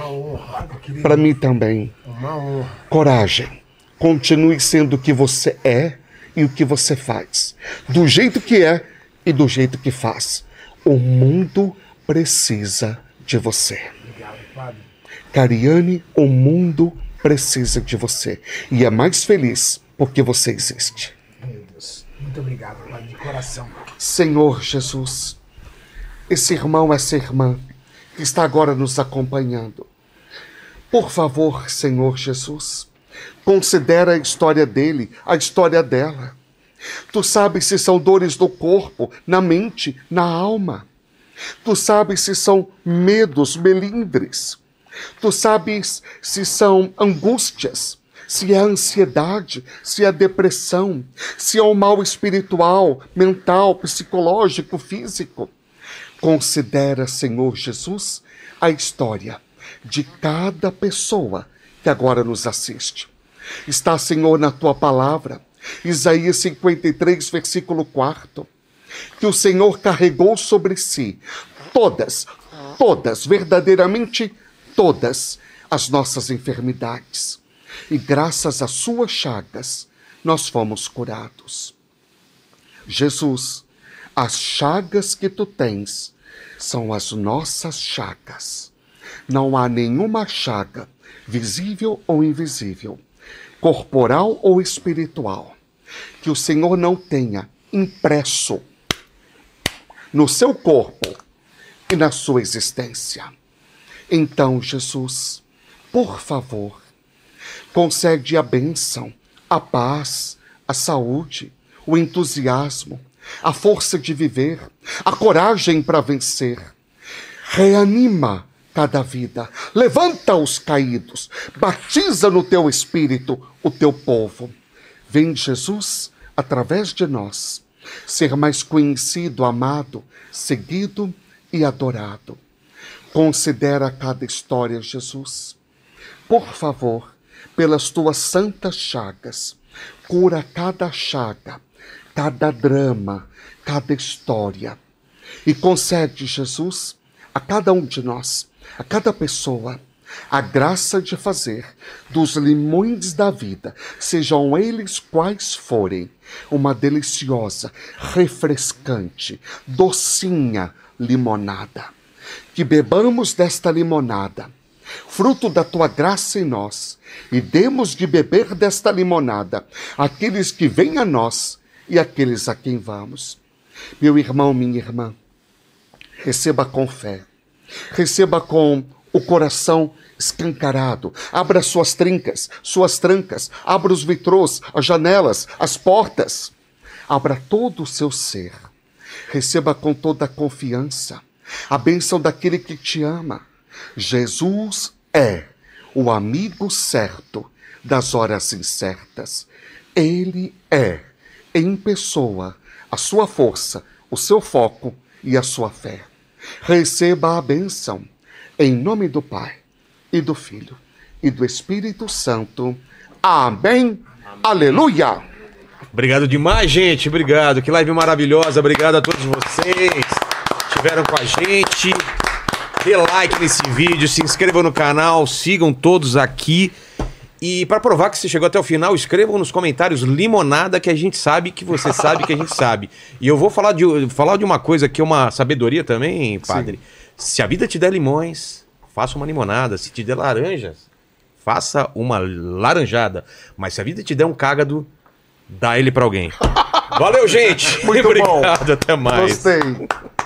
para mim também, coragem. Continue sendo o que você é e o que você faz. Do jeito que é e do jeito que faz. O mundo precisa de você. Obrigado, Padre. Cariane, o mundo precisa de você. E é mais feliz porque você existe. Meu Deus. Muito obrigado, Padre, de coração. Senhor Jesus, esse irmão, essa irmã que está agora nos acompanhando, por favor, Senhor Jesus, considera a história dele, a história dela. Tu sabes se são dores do corpo, na mente, na alma. Tu sabes se são medos, melindres. Tu sabes se são angústias, se é ansiedade, se é depressão, se é um mal espiritual, mental, psicológico, físico. Considera, Senhor Jesus, a história de cada pessoa que agora nos assiste. Está, Senhor, na tua palavra, Isaías 53, versículo 4, que o Senhor carregou sobre si todas, todas, verdadeiramente todas as nossas enfermidades. E graças às suas chagas, nós fomos curados. Jesus, as chagas que tu tens são as nossas chagas. Não há nenhuma chaga, visível ou invisível, corporal ou espiritual, que o Senhor não tenha impresso no seu corpo e na sua existência. Então, Jesus, por favor, concede a bênção, a paz, a saúde, o entusiasmo, a força de viver, a coragem para vencer. Reanima cada vida, levanta os caídos, batiza no teu espírito o teu povo. Vem Jesus, através de nós, ser mais conhecido, amado, seguido e adorado. Considera cada história, Jesus. Por favor, pelas tuas santas chagas, cura cada chaga, cada drama, cada história. E concede, Jesus, a cada um de nós, a cada pessoa, a graça de fazer dos limões da vida, sejam eles quais forem, uma deliciosa, refrescante, docinha limonada. Que bebamos desta limonada, fruto da tua graça em nós, e demos de beber desta limonada àqueles que vêm a nós e àqueles a quem vamos. Meu irmão, minha irmã, receba com fé, receba com o coração escancarado. Abra suas trincas, suas trancas, abra os vitrôs, as janelas, as portas. Abra todo o seu ser. Receba com toda a confiança a bênção daquele que te ama. Jesus é o amigo certo das horas incertas. Ele é, em pessoa, a sua força, o seu foco e a sua fé. Receba a bênção em nome do Pai e do Filho e do Espírito Santo. Amém. Aleluia. Obrigado demais, gente. Obrigado. Que live maravilhosa. Obrigado a todos vocês estiveram com a gente. Dê like nesse vídeo, se inscrevam no canal, sigam todos aqui. E para provar que você chegou até o final, escrevam nos comentários limonada que a gente sabe que você sabe que a gente sabe. E eu vou falar de, falar de uma coisa que é uma sabedoria também, padre. Se a vida te der limões, faça uma limonada. Se te der laranjas, faça uma laranjada. Mas se a vida te der um cágado, dá ele pra alguém. Valeu, gente. Muito bom. Obrigado, até mais. Gostei.